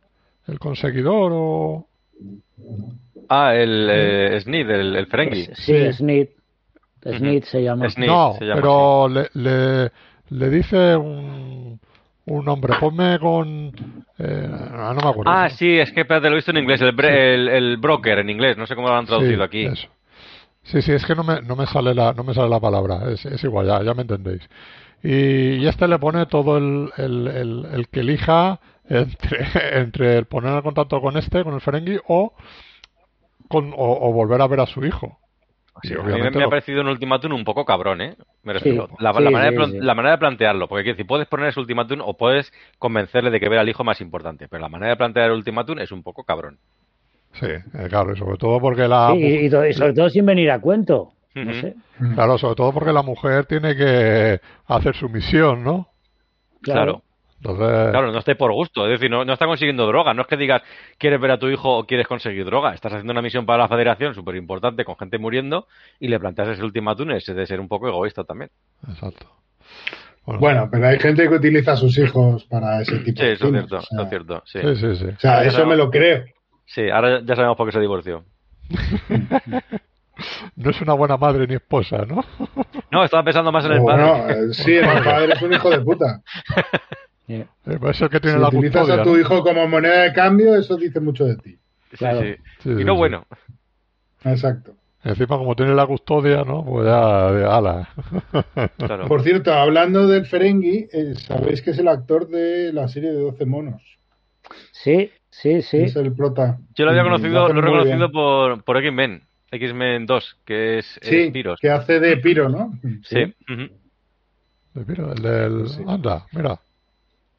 el conseguidor o...? Ah, el eh, Snid, el, el Ferengi. Sí, Sí. Snid. Snid se llama. Snid. no, se llama pero le, le, le dice un, un nombre. Ponme con... eh, ah, no me acuerdo. Ah, sí, es que espérate, lo he visto en inglés, el, bre- el, el broker en inglés, no sé cómo lo han traducido Sí, aquí. eso. Sí, sí, es que no me, no me sale la, no me sale la palabra, es, es igual, ya, ya me entendéis. Y, y este le pone todo el, el, el, el que elija entre, entre el poner en contacto con este, con el Ferengi, o, con, o, o volver a ver a su hijo. Sí, Y a mí me, ha parecido un ultimátum un poco cabrón, ¿eh? Me refiero. Sí, la, sí, la manera sí, de la manera de plantearlo, porque quiero decir, puedes poner ese ultimátum o puedes convencerle de que vea al hijo más importante, pero la manera de plantear el ultimátum es un poco cabrón. Sí, eh, claro, y sobre todo porque la... Sí, y, sobre todo sin venir a cuento. No Ujú. sé. Claro, sobre todo porque la mujer tiene que hacer su misión, ¿no? Claro. Entonces, Claro, no esté por gusto, es decir, no, no está consiguiendo droga, no es que digas quieres ver a tu hijo o quieres conseguir droga, estás haciendo una misión para la federación súper importante con gente muriendo y le planteas ese ultimátum, ese de ser un poco egoísta también. Exacto. Bueno, pero hay gente que utiliza a sus hijos para ese tipo Sí, de eso es fines, cierto, o sea, eso es cierto. Sí. Sí, sí, sí. O sea, eso me lo creo. Sí, ahora ya sabemos por qué se divorció. No es una buena madre ni esposa, ¿no? No, estaba pensando más en el padre. no, eh, sí, el padre es un hijo de puta. Eh, pues es el que tiene Si la utilizas custodia. a tu ¿no? hijo como moneda de cambio, eso dice mucho de ti. Sí, Claro. sí. Sí, Y sí, no sí. bueno. Exacto. Encima, como tiene la custodia, ¿no? Pues ya, de ala. Claro. Por cierto, hablando del Ferengi, eh, sabéis que es el actor de la serie de 12 monos. Sí, sí, sí. Es el prota. Yo lo había conocido, lo he reconocido por, por X-Men. X-Men 2, que es, es Sí, Piros. que hace de Piro, ¿no? Sí. ujú. Mira, el del... Sí. Anda, mira.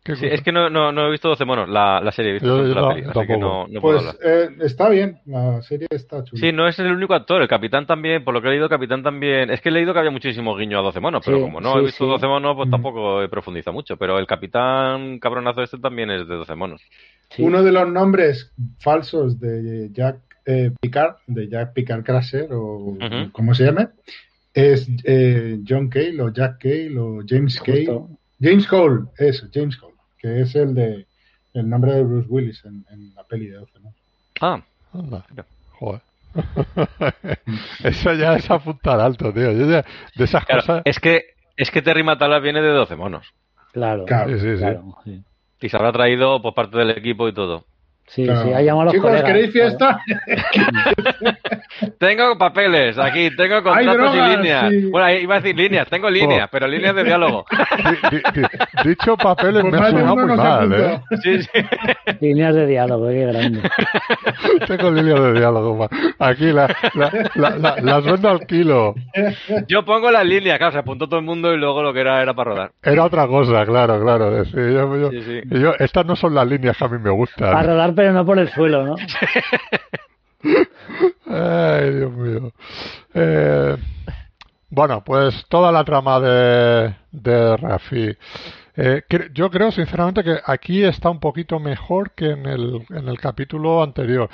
Sí, es que no, no, no he visto 12 monos, la, la serie, he visto Yo- solamente yo la no- peli, así que no, no puedo Pues hablar. eh, está bien, la serie está chula. Sí, no es el único actor, el capitán también, por lo que he leído, el capitán también. Es que he leído que había muchísimo guiño a 12 monos, pero Sí, como no sí, he visto sí. 12 monos, pues Mm. tampoco he profundizado mucho. Pero el capitán cabronazo este también es de 12 monos. sí. Uno de los nombres falsos de Jack eh, Picard, de Jack Picard Crusher, o Ujú. como se llame, es eh, John Cale o Jack Cale o James Cale. James Cole, eso, James Cole, que es el de el nombre de Bruce Willis en, en la peli de 12 monos. Ah, Anda. Mira. Joder. Eso ya es apuntar alto, tío. Yo ya- de esas claro, cosas... es que es que Terry Matalas viene de 12 monos. Claro, Claro. Sí, sí, claro, sí. Y se habrá traído por parte del equipo y todo. Sí, Claro. sí, ha llamado a los Chicos, colegas, ¿queréis claro. Tengo papeles aquí, tengo contratos drogas, y líneas. sí. Bueno, iba a decir líneas, tengo líneas, pero líneas de diálogo. Di- di- di- dicho papeles Pues me ha sonado muy mal, ¿eh? Sí, sí. Líneas de diálogo, qué grande. Tengo líneas de diálogo. ma. Aquí la, la, la, la- las vendo al kilo. Yo pongo las líneas, claro, se apuntó todo el mundo y luego lo que era era para rodar. Era otra cosa, claro, claro. Sí, yo- yo- Sí, sí. yo- estas no son las líneas que a mí me Para gustan. rodar, pero no por el suelo, ¿no? Ay, Dios mío. Eh, bueno, pues toda la trama de, de Rafi. Eh, yo creo sinceramente que aquí está un poquito mejor que en el, en el capítulo anterior.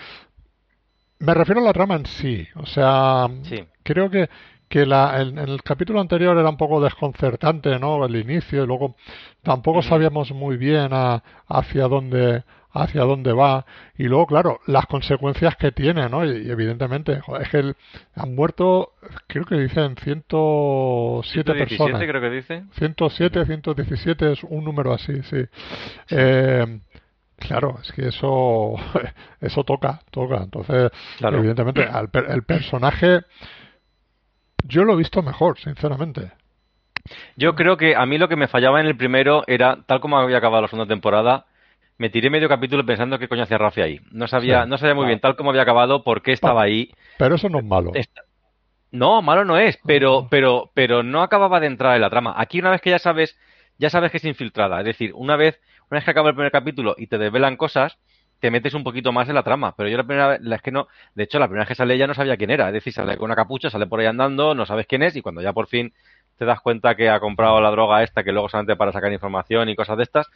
Me refiero a la trama en sí. O sea, Sí. creo que, que la, en, en el capítulo anterior era un poco desconcertante, ¿no? El inicio y luego tampoco sabíamos muy bien a- hacia dónde hacia dónde va. Y luego claro las consecuencias que tiene no y, y evidentemente joder, es que el- han muerto creo que dicen 107 117 personas. creo que dice. 107 117 es un número así sí. Eh, claro es que eso eso toca toca. Entonces Claro. evidentemente al el personaje yo lo he visto mejor sinceramente. Yo creo que a mí lo que me fallaba en el primero era, tal como había acabado la segunda temporada, me tiré medio capítulo pensando qué coño hacía Rafi ahí. No sabía, Sí. no sabía muy bien, tal como había acabado, por qué estaba ahí. pero eso no es malo Esta- No, malo no es, pero, pero, pero no acababa de entrar en la trama. Aquí una vez que ya sabes, ya sabes que es infiltrada. Es decir, una vez, una vez que acaba el primer capítulo y te desvelan cosas, te metes un poquito más en la trama. Pero yo la primera vez, la es que no, de hecho, la primera vez que sale ella no sabía quién era. Es decir, sale con una capucha, sale por ahí andando, no sabes quién es, y cuando ya por fin te das cuenta que ha comprado la droga esta, que luego solamente para sacar información y cosas de estas,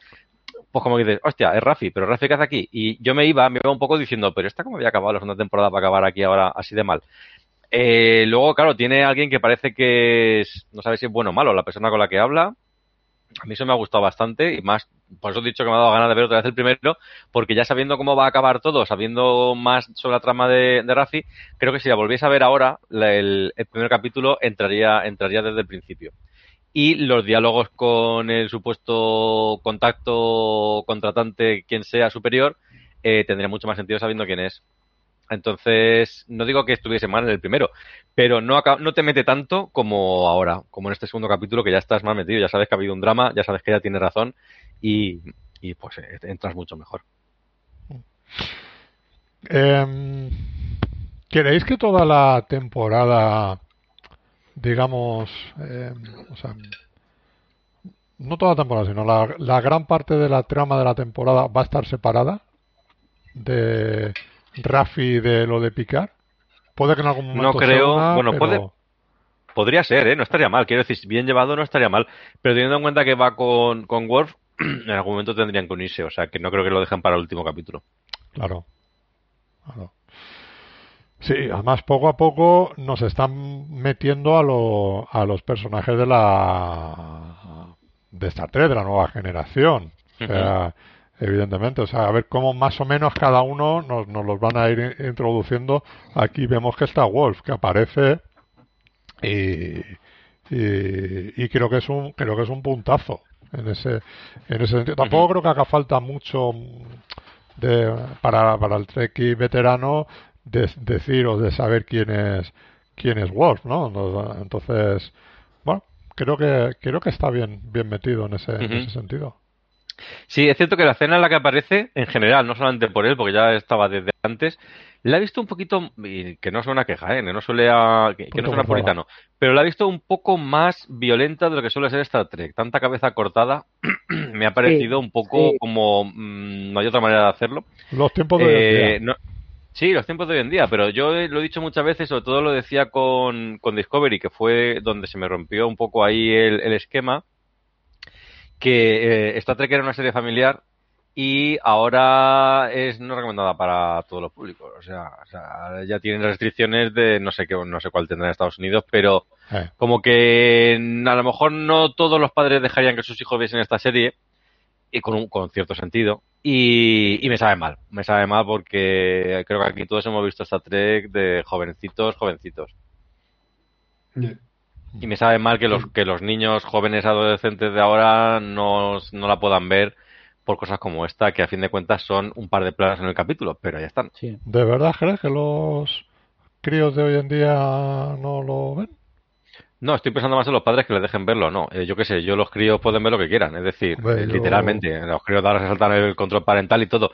pues como dices, hostia, es Rafi, pero Rafi, ¿qué hace aquí? Y yo me iba, me iba un poco diciendo, pero esta como había acabado la segunda temporada para acabar aquí ahora así de mal. Eh, luego, claro, tiene alguien que parece que es, no sabe si es bueno o malo, la persona con la que habla. A mí eso me ha gustado bastante y más, por eso he dicho que me ha dado ganas de ver otra vez el primero, porque ya sabiendo cómo va a acabar todo, sabiendo más sobre la trama de, de Rafi, creo que si la volviese a ver ahora, la- el, el primer capítulo entraría, entraría desde el principio. Y los diálogos con el supuesto contacto, contratante, quien sea superior, eh, tendría mucho más sentido sabiendo quién es. Entonces, no digo que estuviese mal en el primero, pero no, no te mete tanto como ahora, como en este segundo capítulo, que ya estás más metido, ya sabes que ha habido un drama, ya sabes que ella tiene razón y, y pues eh, entras mucho mejor. Em, ¿Queréis que toda la temporada, digamos, em, o sea, no toda la temporada, sino la, la gran parte de la trama de la temporada va a estar separada de Rafi de lo de Picard? Puede que en algún momento No creo- una, bueno, pero- puede- Podría ser, ¿eh? No estaría mal, quiero decir, bien llevado no estaría mal, pero teniendo en cuenta que va con, con Worf, en algún momento tendrían que unirse, o sea que no creo que lo dejen para el último capítulo. Claro. Claro. Sí, además poco a poco nos están metiendo a, lo- a los personajes de la de Star Trek, de la nueva generación. O sea, evidentemente, o sea, a ver cómo más o menos cada uno nos, nos los van a ir introduciendo. Aquí vemos que está Wolf, que aparece y, y, y creo que es un creo que es un puntazo en ese en ese sentido. Tampoco creo que haga falta mucho de, para, para el Treki veterano de, decir o de saber quién es quién es Wolf, ¿no? Entonces, bueno, creo que creo que está bien bien metido en ese, en ese sentido. Sí, es cierto que la escena en la que aparece, en general, no solamente por él, porque ya estaba desde antes, la he visto un poquito, que no suena queja, ¿eh? que no suele a, que, no suena puritano, pero la he visto un poco más violenta de lo que suele ser Star Trek. Tanta cabeza cortada me ha parecido un poco como mmm, no hay otra manera de hacerlo. Los tiempos de. No, sí, los tiempos de hoy en día, pero yo lo he dicho muchas veces, sobre todo lo decía con, con Discovery, que fue donde se me rompió un poco ahí el, el esquema que eh, Star Trek era una serie familiar y ahora es no recomendada para todos los públicos. O sea, o sea, ya tienen restricciones de no sé qué, no sé cuál tendrá en Estados Unidos, pero Eh. como que a lo mejor no todos los padres dejarían que sus hijos viesen esta serie y con un con cierto sentido y, y me sabe mal, me sabe mal porque creo que aquí todos hemos visto Star Trek de jovencitos, jovencitos. Yeah. Y me sabe mal que los, que los niños jóvenes adolescentes de ahora no, no la puedan ver por cosas como esta, que a fin de cuentas son un par de plagas en el capítulo, pero ya están. Sí. ¿De verdad crees que los críos de hoy en día no lo ven? No, estoy pensando más en los padres que les dejen verlo, no. Eh, yo qué sé, yo los críos pueden ver lo que quieran, es decir, Hombre, eh, yo- literalmente, los críos ahora se saltan el control parental y todo.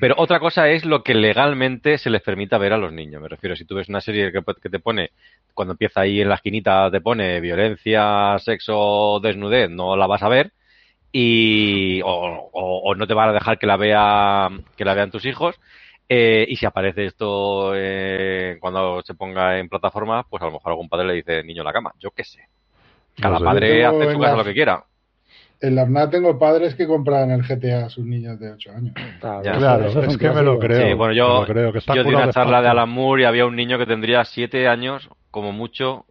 Pero otra cosa es lo que legalmente se les permita ver a los niños. Me refiero, si tú ves una serie que, que te pone, cuando empieza ahí en la esquinita, te pone violencia, sexo, desnudez, no la vas a ver. Y, o, o- o no te van a dejar que la vea, que la vean tus hijos. Eh, y si aparece esto eh, cuando se ponga en plataforma, pues a lo mejor algún padre le dice niño en la cama. Yo qué sé. Cada No sé. padre hace en su casa la- lo que quiera. En la FNAC tengo padres que compran el GTA a sus niños de 8 años. Claro, Ya. eso- Claro, eso es un que me lo creo. Sí, bueno, yo, lo creo, que están yo di una de charla de. Alan Moore y había un niño que tendría siete años, como mucho,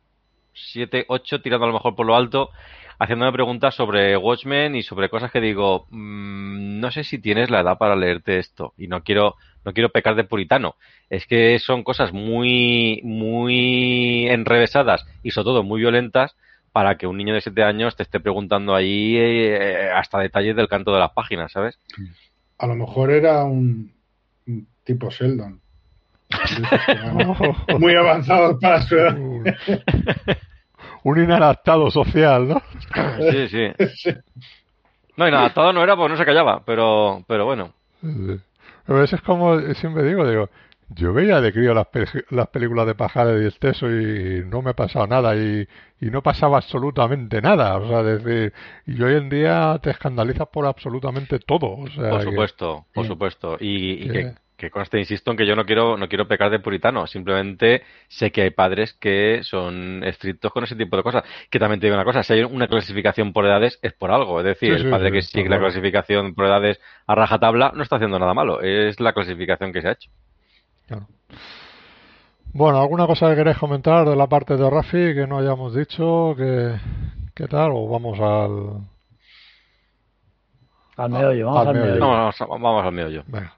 siete, ocho, tirando a lo mejor por lo alto, haciéndome preguntas sobre Watchmen y sobre cosas que digo, mm, no sé si tienes la edad para leerte esto y no quiero, no quiero pecar de puritano. Es que son cosas muy, muy enrevesadas y sobre todo muy violentas para que un niño de siete años te esté preguntando ahí eh, hasta detalles del canto de las páginas, ¿sabes? A lo mejor era un, tipo Sheldon. Muy avanzados para su edad. Un, inadaptado social, ¿no? Sí, sí. No, y nada, todo no era porque no se callaba, pero, pero bueno. Sí. A veces es como siempre digo, digo, yo veía de crío las, pe- las películas de Pajares y Esteso y no me pasaba nada y, y no pasaba absolutamente nada, o sea, decir, y hoy en día te escandalizas por absolutamente todo, o sea, Por que- supuesto, por supuesto. Y, y que- que, conste, insisto en que yo no quiero, no quiero pecar de puritano. Simplemente sé que hay padres que son estrictos con ese tipo de cosas. Que también te digo una cosa, si hay una clasificación por edades es por algo. Es decir, Sí, el padre sí, que sigue la clasificación por edades a rajatabla no está haciendo nada malo. Es la clasificación que se ha hecho. Claro. Bueno, ¿alguna cosa que queréis comentar de la parte de Rafi que no hayamos dicho? ¿Qué, qué tal? ¿O vamos al...? Al meollo, vamos Al al, meollo. meollo. Vamos, vamos al meollo. Venga.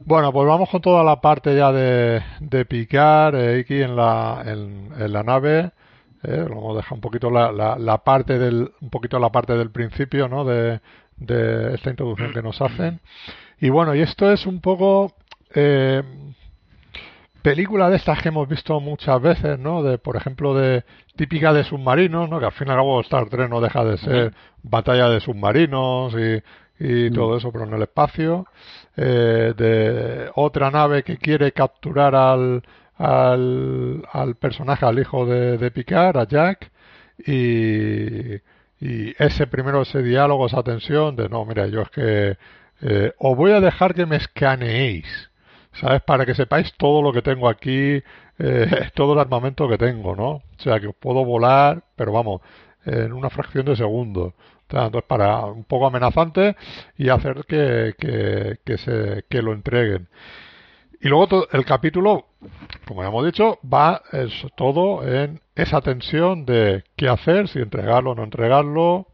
Bueno, pues vamos con toda la parte ya de, de picar eh, aquí en la, en, en la nave. Eh, vamos a dejar un poquito la, la, la parte del un poquito la parte del principio, ¿no? De, de esta introducción que nos hacen. Y bueno, y esto es un poco eh, película de estas que hemos visto muchas veces, ¿no? De, por ejemplo, de típica de submarinos, ¿no? Que al fin y al cabo Star Trek no deja de ser batalla de submarinos y, y todo eso, pero en el espacio. Eh, de otra nave que quiere capturar al, al, al personaje, al hijo de, Picard, a Jack, y, y ese primero, ese diálogo, esa tensión de no, mira, yo es que eh, os voy a dejar que me escaneéis. ¿sabes? Para que sepáis todo lo que tengo aquí, eh, todo el armamento que tengo, ¿no? O sea, que os puedo volar, pero vamos, en una fracción de segundo. Entonces, para un poco amenazante y hacer que, que, que se, que lo entreguen. Y luego el capítulo, como ya hemos dicho, va es todo en esa tensión de qué hacer, si entregarlo o no entregarlo.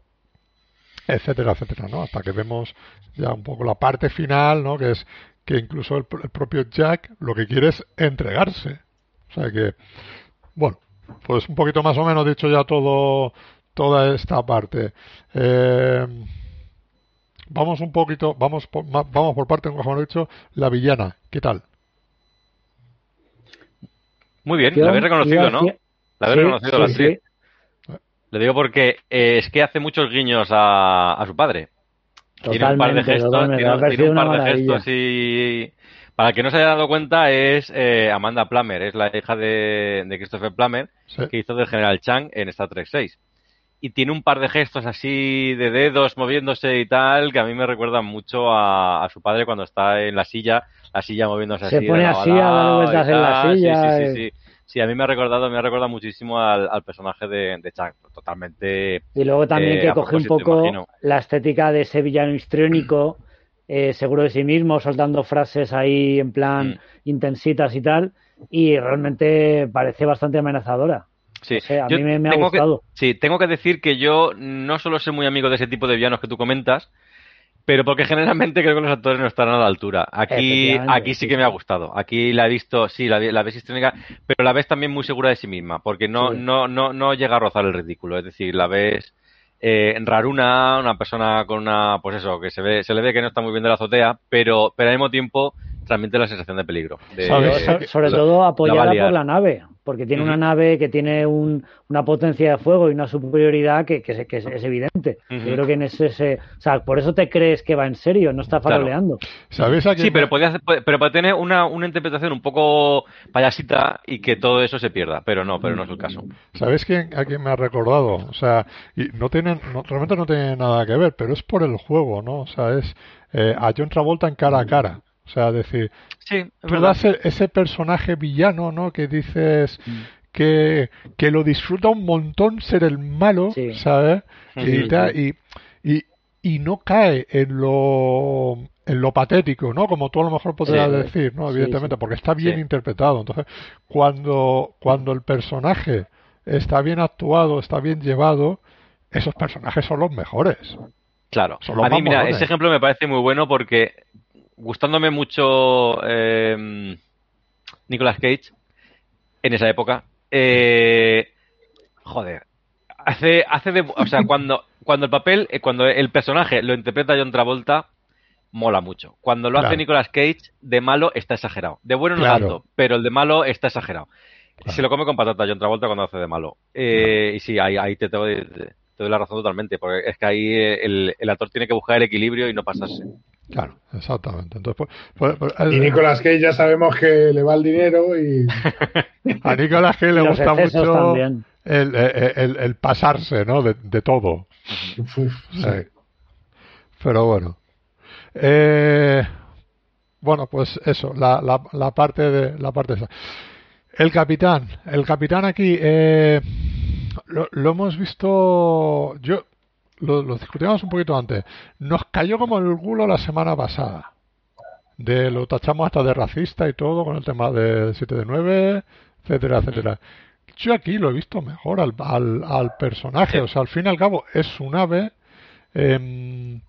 etcétera, etcétera, ¿no? Hasta que vemos ya un poco la parte final, ¿no? Que es que incluso el propio Jack lo que quiere es entregarse. O sea que, bueno, pues un poquito más o menos dicho ya todo, toda esta parte. Eh, vamos un poquito, vamos por, vamos por parte, como hemos dicho, la villana. ¿Qué tal? Muy bien, la habéis reconocido, ¿no? La habéis Sí, reconocido la sí, actriz. sí, Le digo porque eh, es que hace muchos guiños a, a su padre. tiene un par de Totalmente, gestos, totalmente, tiene, un par de gestos y para el que no se haya dado cuenta es eh, Amanda Plummer, es la hija de, de Christopher Plummer Sí. que hizo del General Chang en Star Trek 6. Y tiene un par de gestos así de dedos moviéndose y tal que a mí me recuerdan mucho a, a su padre cuando está en la silla, la silla moviéndose Se así. de pone así a dar vueltas en la tal. Sí, silla, Sí, sí, eh. sí. Sí, a mí me ha recordado, me ha recordado muchísimo al, al personaje de, de Chang. Totalmente Y luego también Eh, que coge un poco imagino. la estética de ese villano histriónico, eh, seguro de sí mismo, soltando frases ahí en plan Mm. intensitas y tal, y realmente parece bastante amenazadora. Sí, a yo mí me, me ha que- gustado. sí, tengo que decir que yo no solo soy muy amigo de ese tipo de villanos que tú comentas, pero porque generalmente creo que los actores no están a la altura. Aquí, aquí sí que me ha gustado. Aquí la he visto, sí, la, ves histriónica, pero la ves también muy segura de sí misma, porque no, Sí. no, no, no llega a rozar el ridículo. Es decir, la ves eh, raruna, una persona con una, pues eso, que se ve, se le ve que no está muy bien de la azotea, pero, pero al mismo tiempo transmite la sensación de peligro. De- ¿Sabes? Sobre la- todo a apoyada por la nave, porque tiene una nave que tiene un- una potencia de fuego y una superioridad que, que es, que es- es evidente. Yo creo que en ese, ese- o sea, por eso te crees que va en serio, no está Claro. faroleando. ¿Sabéis a quién Sí, pero podía hacer- puede- pero puede tener una, una interpretación un poco payasita y que todo eso se pierda, pero no, pero no es el caso. ¿Sabéis quién, a quién me ha recordado? O sea, y no tienen, no- realmente no tiene nada que ver, pero es por el juego, ¿no? O sea, es eh, a John Travolta en cara a cara. O sea, decir, Sí, es tú verdad. das e- ese personaje villano, ¿no? Que dices que, que lo disfruta un montón ser el malo, Sí. ¿sabes? Y, y, y, y no cae en lo en lo patético, ¿no? Como tú a lo mejor podrías Sí. decir, ¿no? Evidentemente, sí. porque está bien Sí. interpretado. Entonces, cuando, cuando el personaje está bien actuado, está bien llevado, esos personajes son los mejores. Claro. Son los A mí, mira, ese ejemplo me parece muy bueno porque gustándome mucho eh, Nicolas Cage en esa época, eh, joder, hace, hace de, o sea, cuando, cuando el papel, eh, cuando el personaje lo interpreta John Travolta, mola mucho. Cuando lo hace. Nicolas Cage, de malo está exagerado. De bueno no Claro. tanto, pero el de malo está exagerado. Claro. Se lo come con patata John Travolta cuando hace de malo. Eh, y sí, ahí, ahí te, te doy, te doy la razón totalmente, porque es que ahí eh, el, el actor tiene que buscar el equilibrio y no pasarse. Claro, exactamente. Entonces, pues, pues, pues, Y eh, Nicolas Cage ya sabemos que le va el dinero y a Nicolas Cage le gusta mucho el, el, el- el pasarse, ¿no? De, de todo. uf. Sí. Pero bueno. Eh, bueno, pues eso, la, la, la parte de la parte esa. El capitán, el capitán aquí eh, lo, lo hemos visto. Yo lo, lo discutíamos un poquito antes. Nos cayó como el culo la semana pasada. De lo tachamos hasta de racista y todo con el tema de 7 de 9, etcétera, etcétera. Yo aquí lo he visto mejor al, al, al personaje. O sea, al fin y al cabo es un ave. em,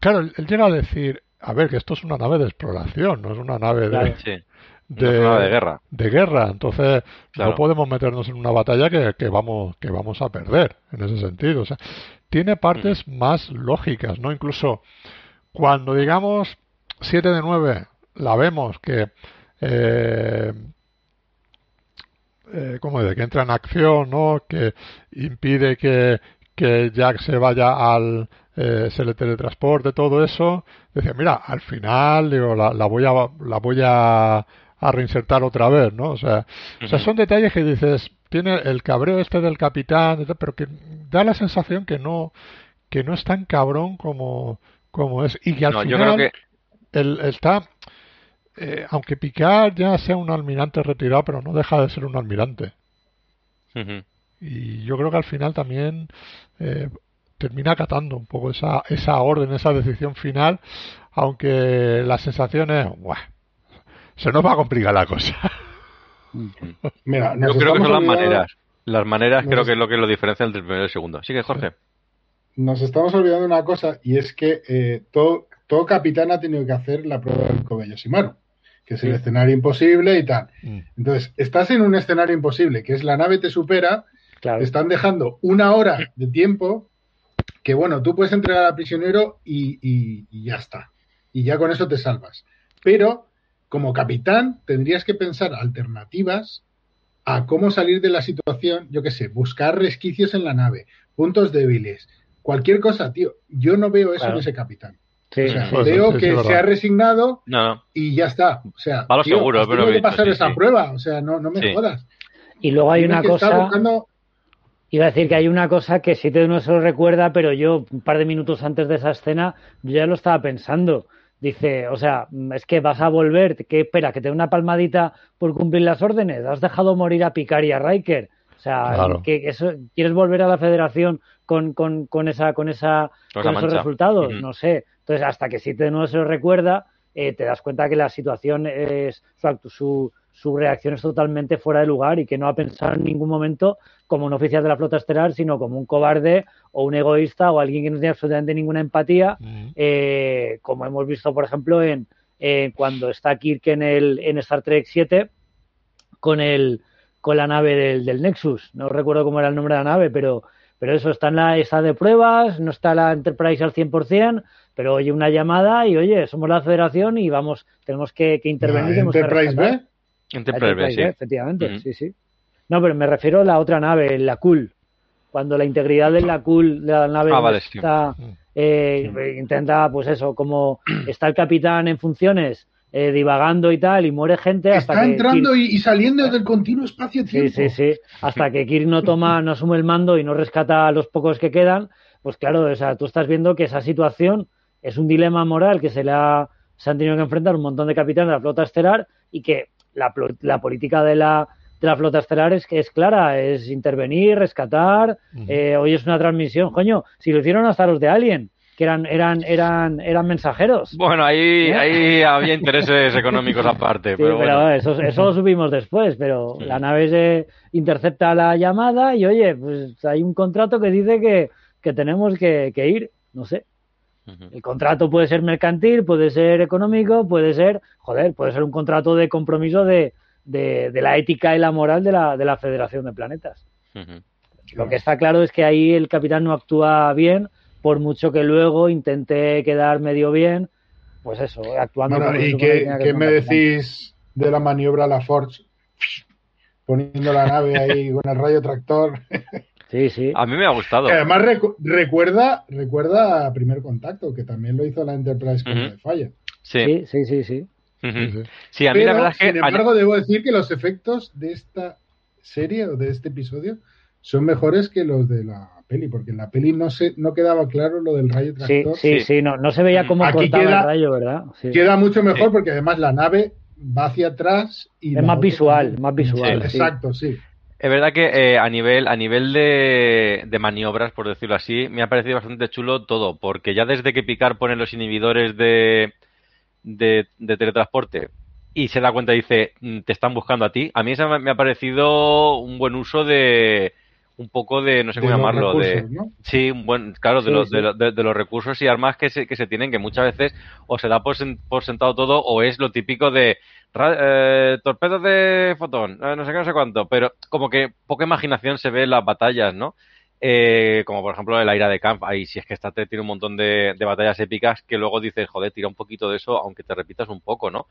claro, él, él llega a decir, a ver, que esto es una nave de exploración, no es una nave de. Sí. De, guerra. de guerra. Entonces, Claro. no podemos meternos en una batalla que, que vamos que vamos a perder en ese sentido. O sea, tiene partes más lógicas, ¿no? Incluso cuando digamos 7 de 9, la vemos que eh, eh, ¿cómo de que entra en acción, ¿no? Que impide que, que Jack se vaya al eh, se le teletransporte, todo eso. Decía, mira, al final digo, la, la voy a la voy a, a reinsertar otra vez, ¿no? O sea, o sea, son detalles que dices, tiene el cabreo este del capitán, pero que da la sensación que no que no es tan cabrón como como es y que al No, yo final creo que él está eh, aunque Picard ya sea un almirante retirado, pero no deja de ser un almirante. Y yo creo que al final también eh, termina acatando un poco esa, esa orden, esa decisión final, aunque la sensación es, "Buah, se nos va a complicar la cosa. Mira, Yo creo que son las maneras. Las maneras Nos creo que es lo que lo diferencia entre el primero y el segundo. Sigue, Jorge. nos estamos olvidando una cosa y es que eh, todo, todo capitán ha tenido que hacer la prueba del Kobayashi Shimaru, que es el escenario imposible y tal. Mm. Entonces, estás en un escenario imposible, que es la nave te supera, Claro. te están dejando una hora de tiempo que, bueno, tú puedes entregar al prisionero y, y- y ya está. Y ya con eso te salvas. Pero, como capitán, tendrías que pensar alternativas a cómo salir de la situación, yo qué sé, buscar resquicios en la nave, puntos débiles, cualquier cosa, tío. Yo no veo eso Claro. en ese capitán. Sí, O sea, Pues sí, veo sí, que se ha resignado No, y ya está. O sea, Va a lo tío, seguro, pero que pasar sí, esa sí. prueba. O sea, no, no me Sí. jodas. Y luego hay una cosa, buscando- iba a decir que hay una cosa que si te no se lo recuerda, pero yo un par de minutos antes de esa escena, yo ya lo estaba pensando. Dice, o sea, es que vas a volver, ¿qué espera? ¿Que te dé una palmadita por cumplir las órdenes? ¿Has dejado morir a Picard y a Riker? O sea, Claro. que eso, ¿quieres volver a la federación con, con, con esa, con esa, Con esos mancha. resultados? No sé. Entonces, hasta que si te no se lo recuerda, eh, te das cuenta que la situación es, su, actu- su, su reacción es totalmente fuera de lugar y que no ha pensado en ningún momento como un oficial de la flota estelar, sino como un cobarde o un egoísta o alguien que no tiene absolutamente ninguna empatía, eh, como hemos visto, por ejemplo, en, cuando está Kirk en, el, en Star Trek 7 con, el, con la nave del, del Nexus. No recuerdo cómo era el nombre de la nave, pero, pero eso está en la está de pruebas, no está la Enterprise al 100%, pero oye una llamada y oye, somos la federación y vamos, tenemos que, que intervenir. La tenemos que Enterprise. B. En Temple sí. Efectivamente, sí, sí. No, pero me refiero a la otra nave, la Cool. Cuando la integridad de la Cool, de la nave Ah, vale, sí. está, eh, intenta, pues eso, como está el capitán en funciones, eh, divagando y tal, y muere gente hasta Está que entrando Kirk- y saliendo del continuo espacio-tiempo. Sí, sí, sí. Hasta que Kirk no toma, no asume el mando y no rescata a los pocos que quedan, pues claro, o sea, tú estás viendo que esa situación es un dilema moral que se le ha, se han tenido que enfrentar un montón de capitanes de la flota estelar y que la, la política de la, de la flota estelar es que es clara, es intervenir, rescatar. eh, hoy es una transmisión, coño, si lo hicieron hasta los de Alien, que eran, eran, eran, eran mensajeros. Bueno, ahí, ahí había intereses económicos aparte, Sí, pero pero bueno. eso, eso lo supimos después, pero la nave se intercepta la llamada y oye, pues hay un contrato que dice que, que tenemos que, que ir, no sé. El contrato puede ser mercantil, puede ser económico, puede ser, joder, puede ser un contrato de compromiso de, de, de la ética y la moral de la, de la Federación de Planetas. Lo que está claro es que ahí el capitán no actúa bien, por mucho que luego intente quedar medio bien, pues eso, actuando Bueno, ¿y qué, que me capitán. decís de la maniobra La Forge? Poniendo la nave ahí con el rayo tractor. Sí, sí. A mí me ha gustado. Que además recu- recuerda, recuerda a Primer Contacto, que también lo hizo la Enterprise con Ujú. de falla. Sí. Sí, sí, sí, sí. A mí Pero, la verdad es que. sin embargo, debo decir que los efectos de esta serie o de este episodio son mejores que los de la peli, porque en la peli no se, no quedaba claro lo del rayo tractor. sí, Sí. sí, no, no se veía cómo Aquí cortaba queda- el rayo, ¿verdad? Sí. Queda mucho mejor Sí. porque además la nave va hacia atrás y Es más visual, también. más visual. Sí, sí. Exacto, sí. Es verdad que eh, a nivel a nivel de, de maniobras, por decirlo así, me ha parecido bastante chulo todo, porque ya desde que Picard pone los inhibidores de, de, de teletransporte y se da cuenta y dice, "Mm, te están buscando a ti, a mí me ha parecido un buen uso de un poco de, no sé cómo De llamarlo, de, ¿no? Sí, un buen, claro, de, los, sí. De, los- de- de los recursos y armas que se, que se tienen, que muchas veces o se da por, por sentado todo o es lo típico de eh, torpedos de fotón, eh, no sé qué, no sé cuánto, pero como que poca imaginación se ve en las batallas, ¿no? Eh, como por ejemplo el Aira de Camp, ahí si es que esta tiene un montón de, batallas épicas que luego dices, joder, tira un poquito de eso, aunque te repitas un poco, ¿no?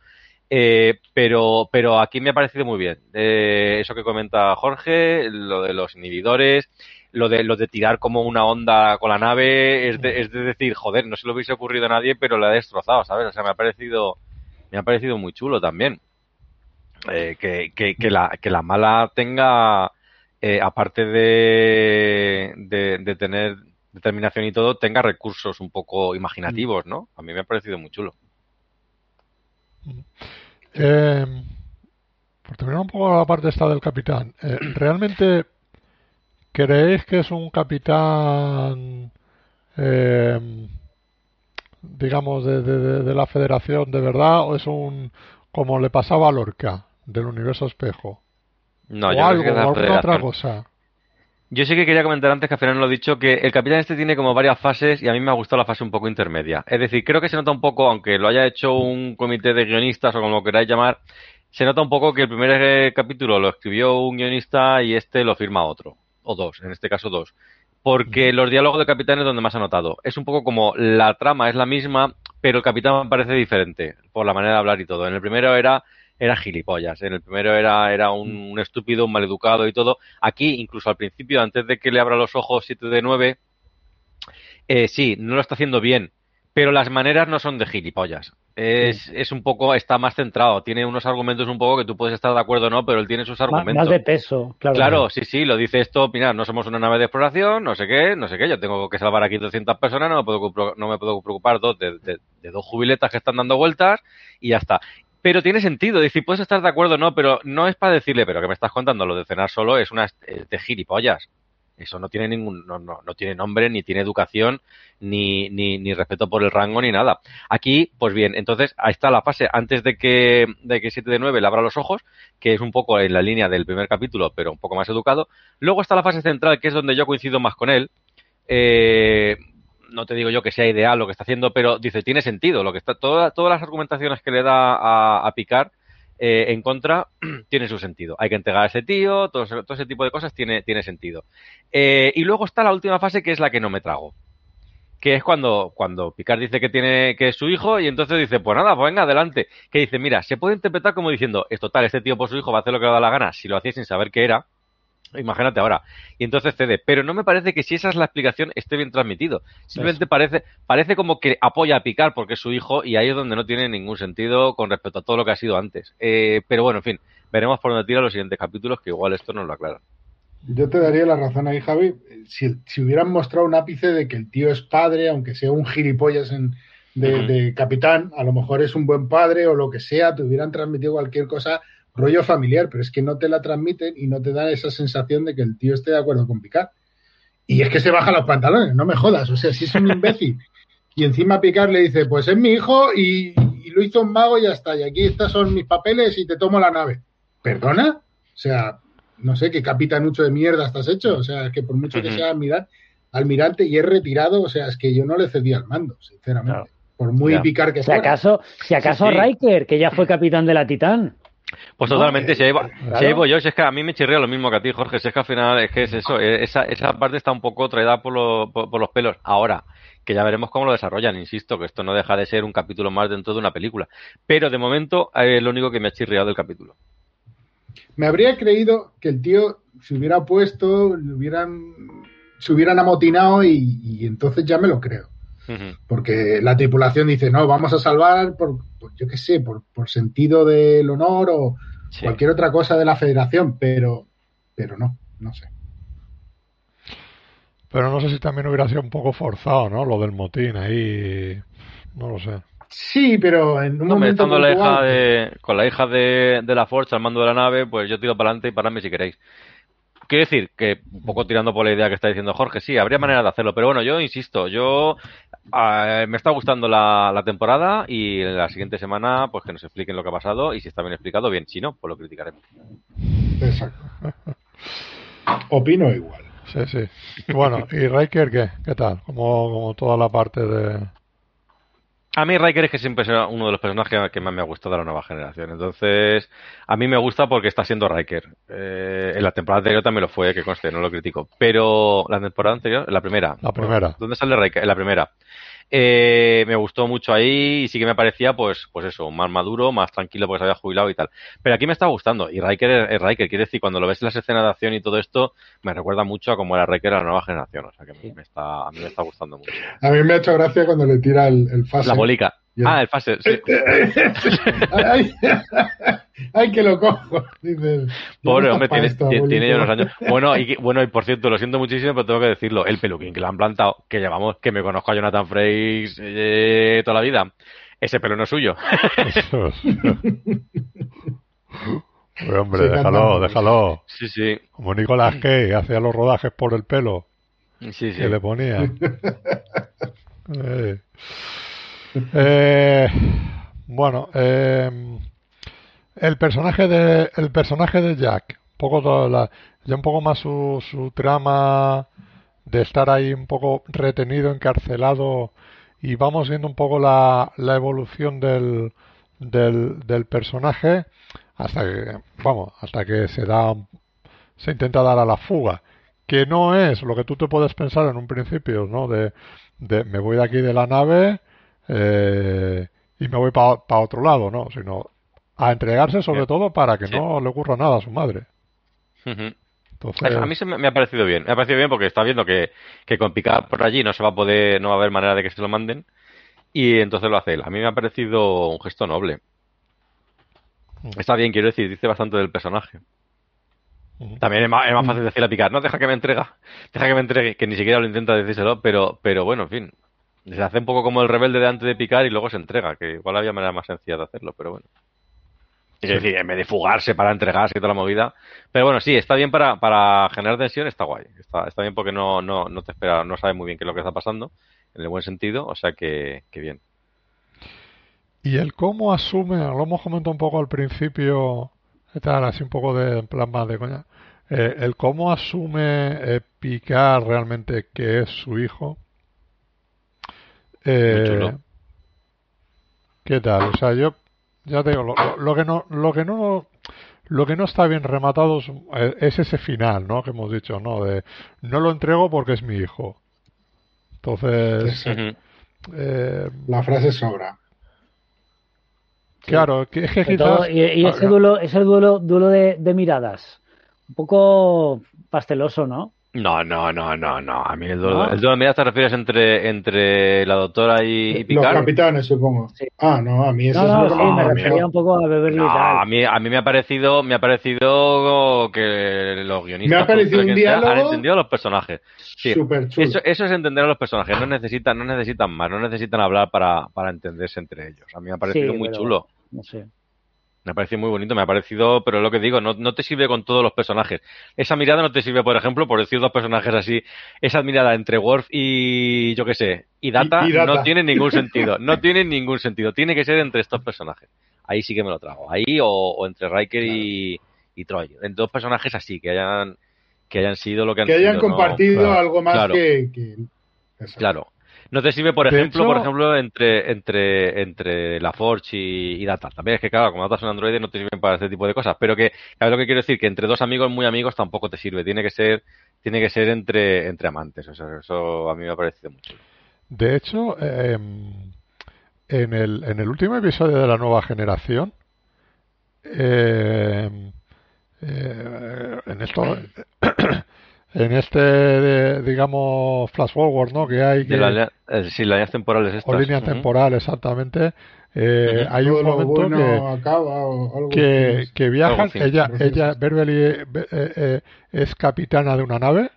Eh, pero, pero aquí me ha parecido muy bien. Eh, eso que comenta Jorge, lo de los inhibidores, lo de, lo de tirar como una onda con la nave, es de, es de decir, joder, no se lo hubiese ocurrido a nadie, pero la ha destrozado, ¿sabes? O sea, me ha parecido, me ha parecido muy chulo también. Eh, que, que, la, que la mala tenga, eh, aparte de, de, tener determinación y todo, tenga recursos un poco imaginativos, ¿no? A mí me ha parecido muy chulo. Eh, por terminar un poco la parte esta del capitán, eh, ¿realmente creéis que es un capitán, eh, digamos, de- de la federación de verdad o es un, como le pasaba a Lorca, del universo espejo? No, o yo creo algo, que es o alguna otra cosa. Yo sí que quería comentar antes, que al final lo he dicho, que el Capitán este tiene como varias fases y a mí me ha gustado la fase un poco intermedia. Es decir, creo que se nota un poco, aunque lo haya hecho un comité de guionistas o como lo queráis llamar, se nota un poco que el primer eh, capítulo lo escribió un guionista y este lo firma otro. O dos, en este caso dos. Porque los diálogos de Capitán es donde más ha notado. Es un poco como la trama es la misma, pero el Capitán parece diferente por la manera de hablar y todo. En el primero era era gilipollas. En el primero era, era un, un, estúpido, un maleducado y todo. Aquí, incluso al principio, antes de que le abra los ojos 7 de 9, eh, sí, no lo está haciendo bien, pero las maneras no son de gilipollas. Es, sí. es un poco, está más centrado, tiene unos argumentos un poco que tú puedes estar de acuerdo o no, pero él tiene sus argumentos. Más de peso, claro. Claro, sí, sí, lo dice esto, mira, no somos una nave de exploración, no sé qué, no sé qué, yo tengo que salvar aquí 200 personas, no me puedo, no me puedo preocupar dos de, de, de dos jubiletas que están dando vueltas y ya está pero tiene sentido. Decir, puedes estar de acuerdo o no, pero no es para decirle, pero que me estás contando lo de cenar solo es una es de gilipollas. Eso no tiene ningún, no, no, no tiene nombre, ni tiene educación, ni, ni, ni, respeto por el rango, ni nada. Aquí, pues bien, entonces ahí está la fase antes de que, de que 7 de 9 le abra los ojos, que es un poco en la línea del primer capítulo, pero un poco más educado. Luego está la fase central, que es donde yo coincido más con él. Eh, no te digo yo que sea ideal lo que está haciendo, pero dice, tiene sentido. Lo que está, toda, todas las argumentaciones que le da a, a Picar eh, en contra tiene su sentido. Hay que entregar a ese tío, todo, todo ese tipo de cosas tiene, tiene sentido. Eh, y luego está la última fase que es la que no me trago. Que es cuando, cuando Picard dice que tiene, que es su hijo, y entonces dice, pues nada, pues venga, adelante. Que dice, mira, se puede interpretar como diciendo, es total, este tío por su hijo va a hacer lo que le da la gana, si lo hacía sin saber qué era, Imagínate ahora. Y entonces cede. Pero no me parece que si esa es la explicación esté bien transmitido. Simplemente parece, parece como que apoya a Picar porque es su hijo y ahí es donde no tiene ningún sentido con respecto a todo lo que ha sido antes. Eh, pero bueno, en fin, veremos por dónde tira los siguientes capítulos que igual esto nos lo aclara. Yo te daría la razón ahí, Javi. Si, si hubieran mostrado un ápice de que el tío es padre, aunque sea un gilipollas en, de, uh -huh. de capitán, a lo mejor es un buen padre o lo que sea, te hubieran transmitido cualquier cosa rollo familiar, pero es que no te la transmiten y no te dan esa sensación de que el tío esté de acuerdo con Picard. Y es que se baja los pantalones, no me jodas, o sea, si es un imbécil. y encima Picard le dice, pues es mi hijo y, y, lo hizo un mago y ya está, y aquí estos son mis papeles y te tomo la nave. ¿Perdona? O sea, no sé, qué capitanucho de mierda estás hecho, o sea, es que por mucho uh -huh. que sea almirante, almirante y es retirado, o sea, es que yo no le cedí al mando, sinceramente. Claro. Por muy ya. Picard que si Acaso, si acaso sí, sí. Riker, que ya fue capitán de la Titán. Pues totalmente, no, si, ahí va, claro. si es que a mí me chirría lo mismo que a ti, Jorge, si es que al final es que es eso, esa, esa parte está un poco traída por, lo, por, por, los pelos. Ahora, que ya veremos cómo lo desarrollan, insisto, que esto no deja de ser un capítulo más dentro de una película. Pero de momento es lo único que me ha chirriado del capítulo. Me habría creído que el tío se hubiera puesto, le hubieran, se hubieran amotinado y, y entonces ya me lo creo. Uh -huh. Porque la tripulación dice, no, vamos a salvar por, por yo qué sé, por, por, sentido del honor o sí. cualquier otra cosa de la federación, pero, pero no, no sé. Pero no sé si también hubiera sido un poco forzado, ¿no? Lo del motín ahí, no lo sé. Sí, pero en un no, momento estando la hija de, con la hija de, de la Forge al mando de la nave, pues yo tiro para adelante y paradme si queréis. Quiero decir que, un poco tirando por la idea que está diciendo Jorge, sí, habría manera de hacerlo, pero bueno, yo insisto, yo uh, me está gustando la, la, temporada y la siguiente semana, pues que nos expliquen lo que ha pasado y si está bien explicado, bien, si no, pues lo criticaremos. Exacto. Opino igual. Sí, sí. Bueno, ¿y Riker qué? ¿Qué tal? Como, como toda la parte de a mí Riker es que siempre es uno de los personajes que más me ha gustado de la nueva generación. Entonces, a mí me gusta porque está siendo Riker. Eh, en la temporada anterior también lo fue, que conste, no lo critico. Pero la temporada anterior, la primera. La primera. ¿Dónde sale Riker? En la primera. Eh, me gustó mucho ahí y sí que me parecía, pues, pues eso, más maduro, más tranquilo porque se había jubilado y tal. Pero aquí me está gustando y Riker es, Riker, quiere decir, cuando lo ves en las escenas de acción y todo esto, me recuerda mucho a cómo era Riker a la nueva generación. O sea que sí. me está, a mí me está gustando mucho. A mí me ha hecho gracia cuando le tira el, el fase. La bolica. Ah, el fase, sí. ay, que lo cojo. Dices, Pobre hombre, tiene, esto, tiene ya unos años. Bueno y, bueno, y por cierto, lo siento muchísimo, pero tengo que decirlo. El peluquín que le han plantado, que llevamos, que me conozco a Jonathan Frakes eh, toda la vida. Ese pelo no es suyo. Uy, hombre, sí, déjalo, déjalo. Sí, sí. Como Nicolás Kay hacía los rodajes por el pelo. Sí, sí. Que le ponía. eh. Eh, bueno, eh, el personaje de el personaje de Jack, poco la, ya un poco más su, su trama de estar ahí un poco retenido, encarcelado y vamos viendo un poco la, la evolución del, del, personaje hasta que, vamos, hasta que se da, se intenta dar a la fuga, que no es lo que tú te puedes pensar en un principio, ¿no? De, de me voy de aquí de la nave eh, y me voy para otro lado, ¿no? Sino a entregarse sobre todo para que no le ocurra nada a su madre. Entonces... A mí se me, ha parecido bien. Me ha parecido bien porque está viendo que, que con picar por allí no se va a poder, no va a haber manera de que se lo manden. Y entonces lo hace él. A mí me ha parecido un gesto noble. Está bien, quiero decir, dice bastante del personaje. También es más, fácil decirle a picar, no, deja que me entrega, deja que me entregue, que ni siquiera lo intenta decírselo, pero, pero bueno, en fin. Se hace un poco como el rebelde de antes de picar y luego se entrega, que igual había manera más sencilla de hacerlo, pero bueno. Es decir, en vez de fugarse para entregarse y toda la movida. Pero bueno, sí, está bien para, para generar tensión, está guay. Está, está bien porque no, no, no te espera, no sabes muy bien qué es lo que está pasando, en el buen sentido, o sea que, que bien. Y el cómo asume, lo hemos comentado un poco al principio, tal, así un poco de en plan más de coña. Eh, el cómo asume eh, Picard realmente que es su hijo. Eh, ¿Qué tal? O sea, yo ya te digo, lo, lo, que no, lo que no, lo que no está bien rematado es, eh, es, ese final, ¿no? Que hemos dicho, ¿no? De no lo entrego porque es mi hijo. Entonces, eh, la frase sobra. Claro, que es que quizás... y, y, ese duelo, ese duelo, duelo de, de, miradas, un poco pasteloso, ¿no? No, no, no, no, no. A mí el duelo, el duelo de miradas te refieres entre, entre la doctora y, y Picard. Los capitanes, supongo. Sí. Ah, no, a mí eso no, es no, sí, me refería un poco a Beverly no, y tal. A mí, a mí me ha parecido, me ha parecido que los guionistas me ha parecido un diálogo han entendido a los personajes. Sí, Super chulo. Eso, eso, es entender a los personajes. No necesitan, no necesitan más, no necesitan hablar para, para entenderse entre ellos. A mí me ha parecido sí, muy pero, chulo. No sé. Me ha parecido muy bonito, me ha parecido, pero lo que digo, no, no, te sirve con todos los personajes. Esa mirada no te sirve, por ejemplo, por decir dos personajes así, esa mirada entre Worf y, yo qué sé, y Data, Y- y Data. no tiene ningún sentido. No tiene ningún sentido. Tiene que ser entre estos personajes. Ahí sí que me lo trago. Ahí o, o entre Riker y, y Troy. En dos personajes así, que hayan, que hayan sido lo que han que hayan sido, ¿no? compartido Claro, algo más claro. que, que-. Claro. No te sirve, por De ejemplo, hecho- por ejemplo, entre, entre, entre la Forge y, y Data. También es que, claro, como Data son androides, no te sirven para este tipo de cosas. Pero que, ¿sabes lo que quiero decir? Que entre dos amigos muy amigos tampoco te sirve. Tiene que ser, tiene que ser entre, entre amantes. O sea, eso a mí me ha parecido mucho. De hecho, eh, en, el, en el último episodio de la nueva generación, eh, eh, en esto, en este, de- digamos, flash forward, ¿no? Que hay que, la, eh, sí, las líneas temporales estas. o línea temporal, exactamente. eh. Hay un momento bueno que, acaba o algo que, así. que viajan. Algo así. Ella, ella, Beverly, eh, eh, es capitana de una nave,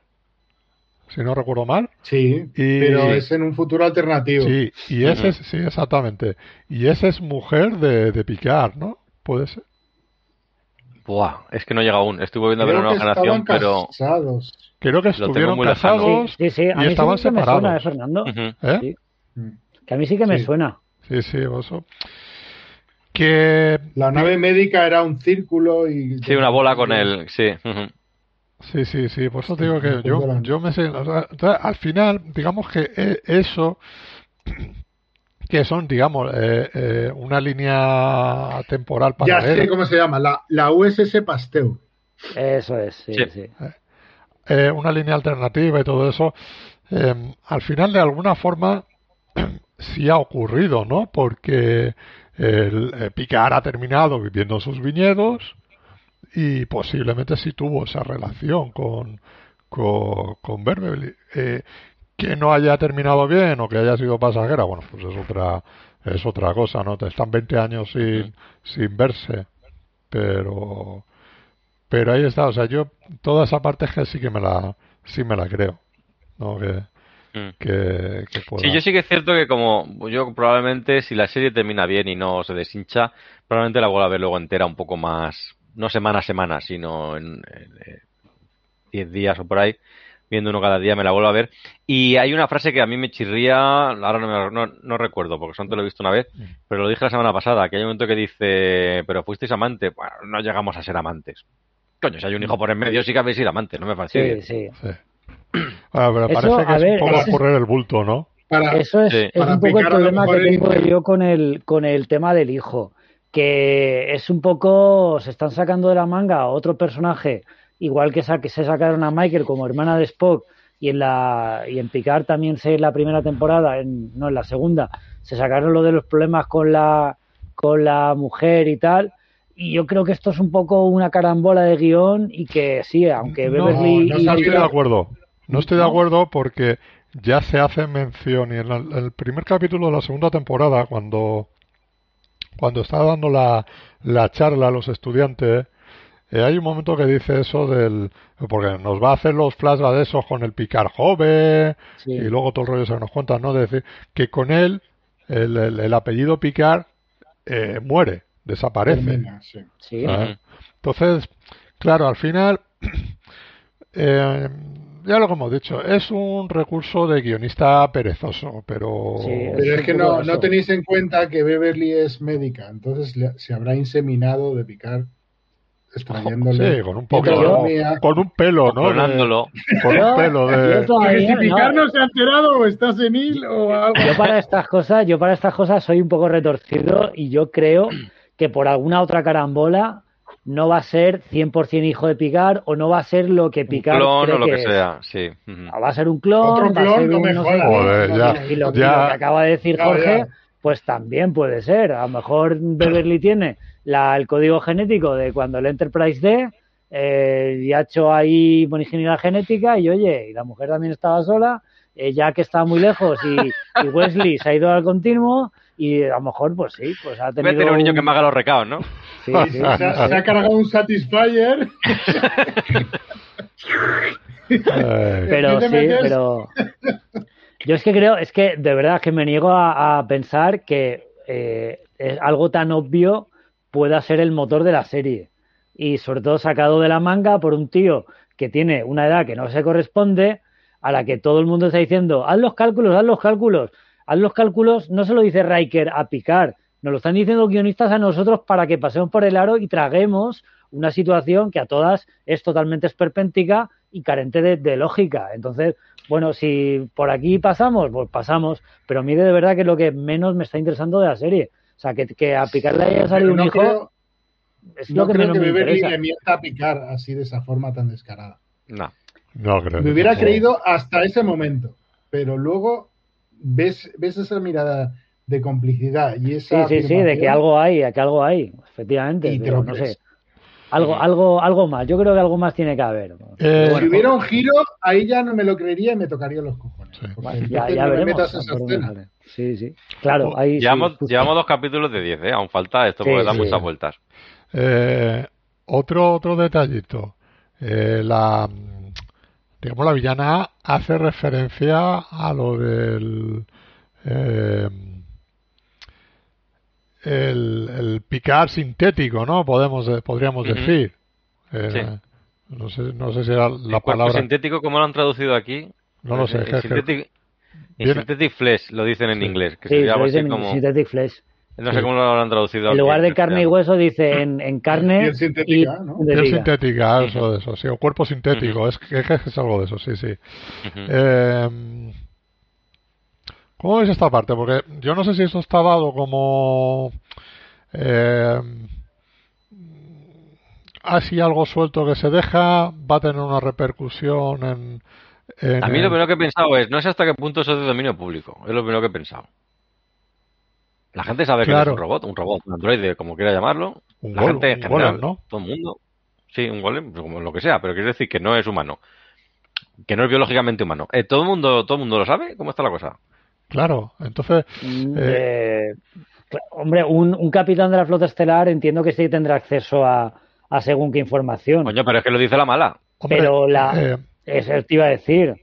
si no recuerdo mal. Sí, Y- pero es en un futuro alternativo. Sí, y ese es, sí, exactamente. Y esa es mujer de, de Picard, ¿no? Puede ser. Buah, es que no llega aún. Estuve viendo a ver Creo una que generación, pero. casados. Creo que estuvieron casados Sí, sí, sí. A y mí sí estaban que me suena, ¿eh, separados. ¿Eh? Sí. Mm. Que a mí sí que me Sí. suena. Sí, sí, eso. Que La nave médica era un círculo y... Sí, una bola con el. Sí. Sí, sí, sí, por eso te digo que yo, yo me sé, o sea, entonces, al final, digamos que e- eso, que son, digamos, eh, eh, una línea temporal Ya paralela, sé cómo se llama, la, la USS Pasteur. Eso es, sí, Sí. sí. eh, una línea alternativa y todo eso, eh, al final de alguna forma sí ha ocurrido, ¿no? Porque el eh, Picard ha terminado viviendo en sus viñedos y posiblemente sí tuvo esa relación con, con, con. Eh, que no haya terminado bien o que haya sido pasajera, bueno, pues es otra, es otra cosa, ¿no? Están 20 años sin, sin verse, pero, pero ahí está, o sea, yo toda esa parte es que sí que me la, sí me la creo, ¿no? Que, Mm. que, que pueda. Sí, yo sí que es cierto que como yo probablemente si la serie termina bien y no se deshincha, probablemente la vuelva a ver luego entera un poco más, no semana a semana, sino en 10 días o por ahí, viendo uno cada día me la vuelvo a ver. Y hay una frase que a mí me chirría, ahora no, me- no, no recuerdo porque solamente lo he visto una vez, pero lo dije la semana pasada, que hay un momento que dice, pero fuisteis amantes, bueno, no llegamos a ser amantes. Coño, si hay un hijo por en medio, sí que habéis sido amantes, no me parece. Sí, sí. Sí. Ah, pero Eso, parece que a es ver, un poco correr el bulto, ¿no? Para, Eso es, Sí. es Para un poco el problema que el tengo yo con el, con el tema del hijo, que es un poco, se están sacando de la manga a otro personaje, igual que, sa- que se sacaron a Michael como hermana de Spock y en la y en Picard también sé en la primera temporada, en, no en la segunda, se sacaron lo de los problemas con la con la mujer y tal. Y yo creo que esto es un poco una carambola de guion y que sí, aunque No, Beverly no y No estoy de acuerdo. No estoy de acuerdo porque ya se hace mención y en el, el primer capítulo de la segunda temporada, cuando, cuando está dando la, la charla a los estudiantes, eh, hay un momento que dice eso del... Porque nos va a hacer los flashbacks de esos con el picar joven sí, y luego todo el rollo se nos cuenta, ¿no? De decir que con él el, el- el apellido Picard eh, muere, desaparece. termina, sí. sí. Ah. Entonces, claro, al final, eh, ya lo que hemos dicho, es un recurso de guionista perezoso, pero... Sí, Pero Es que no, no tenéis en cuenta que Beverly es médica, entonces le- se habrá inseminado de picar extrayéndole. Sí, con un poco, dormía. con un pelo, ¿no? De- Clonándolo. con un pelo de... no- Picard no se ha enterado o está senil o algo. Yo para estas cosas, yo para estas cosas soy un poco retorcido y yo creo que por alguna otra carambola no va a ser 100% hijo de Picard o no va a ser lo que Un Picard clon cree o lo que es. sea, sí. Va a ser un clon, Otro va a clon, ser no un me no. Joder, ya, y, lo, y ya. lo que acaba de decir Ya, Jorge, ya. pues también puede ser. A lo mejor Beverly tiene la, el código genético de cuando el Enterprise D eh, y ha hecho ahí buena ingeniería genética y oye, y la mujer también estaba sola, eh, ya que está muy lejos y, y Wesley se ha ido al continuo y a lo mejor pues sí, pues ha Voy a tenido tener un niño que me haga los recados, ¿no? sí, sí, Se, ha- se ha cargado un Satisfyer. pero ¿Qué te sí, pero yo es que creo, es que de verdad que me niego a, a pensar que eh, es algo tan obvio pueda ser el motor de la serie y sobre todo sacado de la manga por un tío que tiene una edad que no se corresponde a la que todo el mundo está diciendo haz los cálculos, haz los cálculos, haz los cálculos, no se lo dice Riker a Picard, nos lo están diciendo guionistas a nosotros para que pasemos por el aro y traguemos una situación que a todas es totalmente esperpéntica y carente de, de lógica. Entonces, bueno, si por aquí pasamos, pues pasamos, pero mí de verdad que es lo que menos me está interesando de la serie. O sea, que, que a Picard le haya salido no un hijo creo, es no lo que creo que me Beverly le mienta a picar así de esa forma tan descarada. No. no creo. Me hubiera creído hasta ese momento, pero luego ves, ves esa mirada de complicidad y Sí, esa sí, sí, de que algo hay, de que algo hay, efectivamente. Y te pero lo no crees. sé. Algo, algo, algo más. Yo creo que algo más tiene que haber. Eh, Si hubiera un giro, ahí ya no me lo creería y me tocaría los cojones. Sí. Porque ya, ya no me veremos. metas esa por dónde escena. Sí, sí. Claro, Oh, ahí sí, Llevamos, justo. llevamos dos capítulos de 10, ¿eh? Aún falta esto Sí, porque da sí. muchas vueltas. Eh, otro otro detallito. Eh, la digamos la villana hace referencia a lo del eh, el, el picar sintético, ¿no? Podemos de- podríamos decir. Eh, Sí. No sé no sé si era la El palabra. sintético, ¿cómo lo han traducido aquí? No lo sé. Que- que- synthetic, en Viene- synthetic flesh lo dicen en Sí. inglés, que Sí, sería en como... Synthetic Flesh. No Sí. sé cómo lo han traducido En lugar de carne y hueso dice en, en carne Piel sintética, y ¿no? piel sintética. eso de eso, sí, o cuerpo sintético, es, que, es que es algo de eso, sí, sí. Eh, ¿Cómo ves esta parte? Porque yo no sé si eso está dado como eh, así algo suelto que se deja, va a tener una repercusión en... en A mí lo primero que he pensado es, no sé hasta qué punto eso es de dominio público. Es lo primero que he pensado. La gente sabe que es un robot, un robot, un androide, como quiera llamarlo. Un La gol- gente en general, golem, ¿no? todo el mundo. Sí, un golem, pues como lo que sea, pero quiero decir que no es humano. Que no es biológicamente humano. Eh, ¿todo, el mundo, ¿Todo el mundo lo sabe? ¿Cómo está la cosa? Claro, entonces... Mm, Eh, eh, hombre, un, un capitán de la flota estelar entiendo que sí tendrá acceso a, a según qué información. Coño, pero es que lo dice la mala. hombre, pero la, eh, Eso te iba a decir.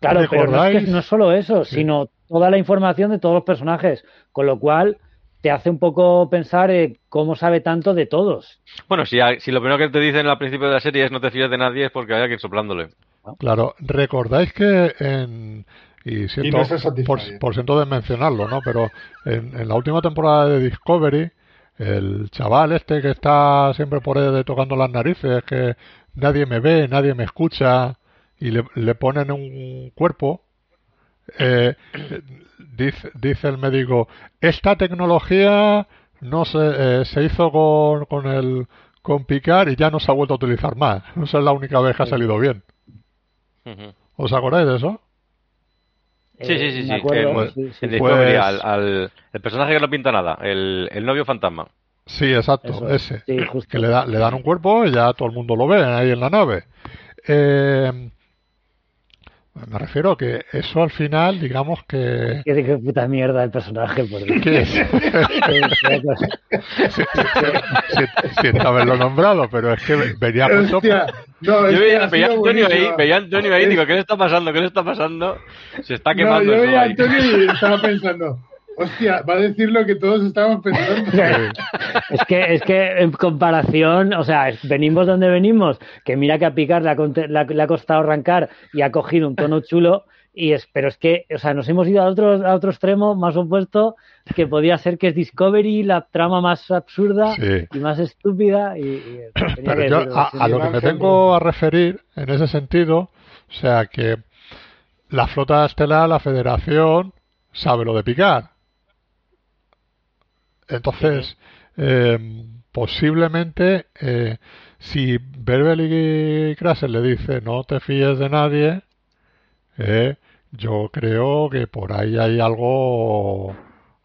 Claro, pero no es, que no es solo eso, Sí. sino toda la información de todos los personajes. Con lo cual te hace un poco pensar eh, cómo sabe tanto de todos. Bueno, si, si lo primero que te dicen al principio de la serie es no te fíes de nadie es porque haya que ir soplándole. Claro, recordáis que en... Y siento, no por, por siento de mencionarlo, ¿no? Pero en, en la última temporada de Discovery, el chaval este que está siempre por ahí tocando las narices, que nadie me ve, nadie me escucha y le, le ponen un cuerpo, eh, dice, dice el médico, esta tecnología no se, eh, se hizo con, con el con picar y ya no se ha vuelto a utilizar más. Esa es la única vez que ha salido bien. ¿Os acordáis de eso? Sí, sí, Eh, sí, me sí. acuerdo, sí, sí. Pues- al, al- el personaje que no pinta nada, el, el novio fantasma. Sí, exacto, Eso, ese. sí, justo. Que le, da- le dan un cuerpo y ya todo el mundo lo ve ahí en la nave. Eh, me refiero a que eso al final, digamos que... Qué, qué puta mierda el personaje, por Dios. que es- Qué- qué cosa. si, si sin haberlo nombrado, pero es que venía puesto... Hostia, no, es Yo que veía, veía Antonio ahí, veía Antonio ahí y digo, ¿qué le está pasando? ¿Qué le está pasando? Se está No, quemando yo eso veía a ahí. Antonio y estaba pensando, hostia, va a decir lo que todos estábamos pensando. Es que, es que en comparación, o sea, venimos donde venimos, que mira que a Picar le ha, le costado arrancar y ha cogido un tono chulo, y es, pero es que, o sea, nos hemos ido a otro, a otro extremo más opuesto, que podía ser que es Discovery, la trama más absurda Sí. y más estúpida, y, Pero que yo decirlo, a, lo que me vengo a referir en ese sentido, o sea que la flota estelar, la Federación, sabe lo de picar. Entonces, eh, posiblemente, eh, si Berbel y Krasser le dice no te fíes de nadie, eh, yo creo que por ahí hay algo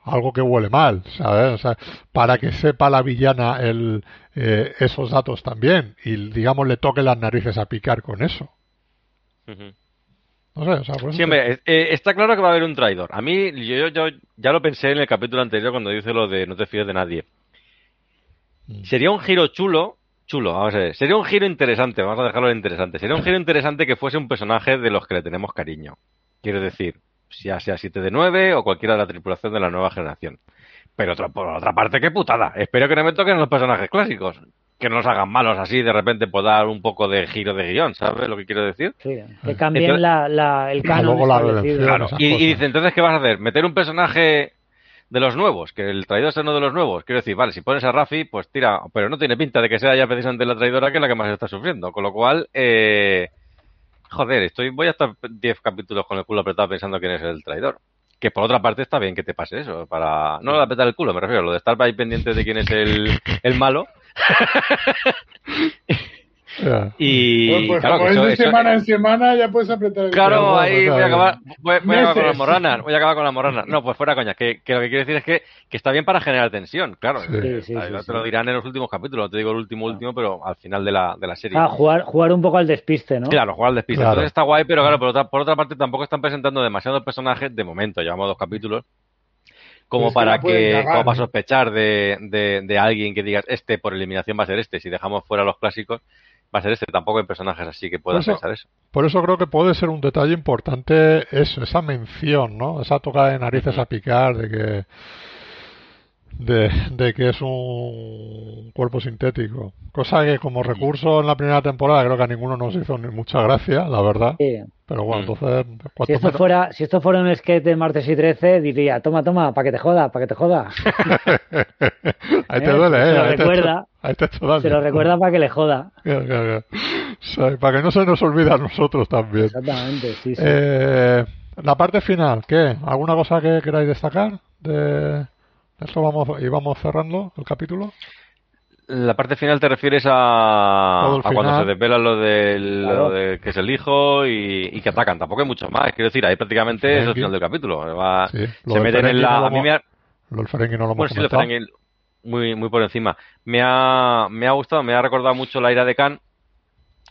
algo que huele mal, ¿sabes? O sea, para que sepa la villana el, eh, esos datos también y, digamos, le toque las narices a picar con eso. No sé, o sea, por eso Sí, hombre, eh, está claro que va a haber un traidor. A mí, yo, yo ya lo pensé en el capítulo anterior cuando dice lo de no te fíes de nadie. Mm. Sería un giro chulo, chulo, vamos a ver, sería un giro interesante, vamos a dejarlo en interesante. Sería un giro interesante que fuese un personaje de los que le tenemos cariño. Quiero decir, ya sea 7 de 9 o cualquiera de la tripulación de la nueva generación. Pero otra, por otra parte, qué putada. Espero que no me toquen los personajes clásicos. Que no nos hagan malos así, de repente por dar un poco de giro de guion, ¿sabes lo que quiero decir? Sí, que cambien Entonces- la, la, el canon. Claro, y, y dice, entonces, ¿qué vas a hacer? ¿Meter un personaje de los nuevos? Que el traidor sea uno de los nuevos. Quiero decir, vale, si pones a Rafi, pues tira, pero no tiene pinta de que sea ya precisamente la traidora que es la que más está sufriendo. Con lo cual, eh, joder, estoy, voy a estar 10 capítulos con el culo apretado pensando quién es el traidor. Que por otra parte está bien que te pase eso, para no lo de apretar el culo, me refiero, lo de estar ahí pendiente de quién es el, el malo. Ya. Y Pues, pues, claro, como es de eso- semana en semana, ya puedes apretar el Claro, ahí voy a acabar, voy, voy a acabar con las morranas, voy a acabar con las morranas. No, pues fuera coña, que, que lo que quiero decir es que, que está bien para generar tensión, claro. Sí. Eh, Sí, sí, te sí, lo dirán en los últimos capítulos, no te digo el último último, pero al final de la, de la serie. Ah, jugar, jugar un poco al despiste, ¿no? Claro, jugar al despiste. Claro. Entonces está guay, pero claro, por otra, por otra parte tampoco están presentando demasiados personajes, de momento, llevamos dos capítulos, como para que, cagar, como para sospechar de, de, de alguien que digas, este por eliminación va a ser este, si dejamos fuera los clásicos, va a ser este. Tampoco hay personajes así que puedan eso- pensar eso. Por eso creo que puede ser un detalle importante eso, esa mención, ¿no? Esa tocada de narices a picar de que de, de que es un cuerpo sintético. Cosa que como recurso en la primera temporada creo que a ninguno nos hizo ni mucha gracia, la verdad. Sí. Pero bueno, Mm. entonces Si cuanto esto, menos- fuera, si esto fuera un skate de martes y 13, diría, toma, toma, para que te joda, para que te joda. ahí te Eh, duele, se ¿eh? lo Ahí te, recuerda. ahí te he hecho daño. Se lo recuerda para que le joda. Claro, claro, claro. O sea, para que no se nos olvide a nosotros también. Exactamente, sí, sí. Eh, la parte final, ¿qué? ¿Alguna cosa que queráis destacar? De esto vamos y vamos cerrando el capítulo. La parte final te refieres a, a cuando se desvela lo, del, Claro. lo de que es el hijo y, y que atacan. Tampoco hay mucho más. Quiero decir, ahí prácticamente es el final del capítulo. Va- Sí, se meten en no la. lo A mí me ha, Lo del Ferengi no lo hemos bueno, sí, lo comentado. Ferengi muy, muy por encima. Me ha, me ha gustado, me ha recordado mucho la ira de Khan.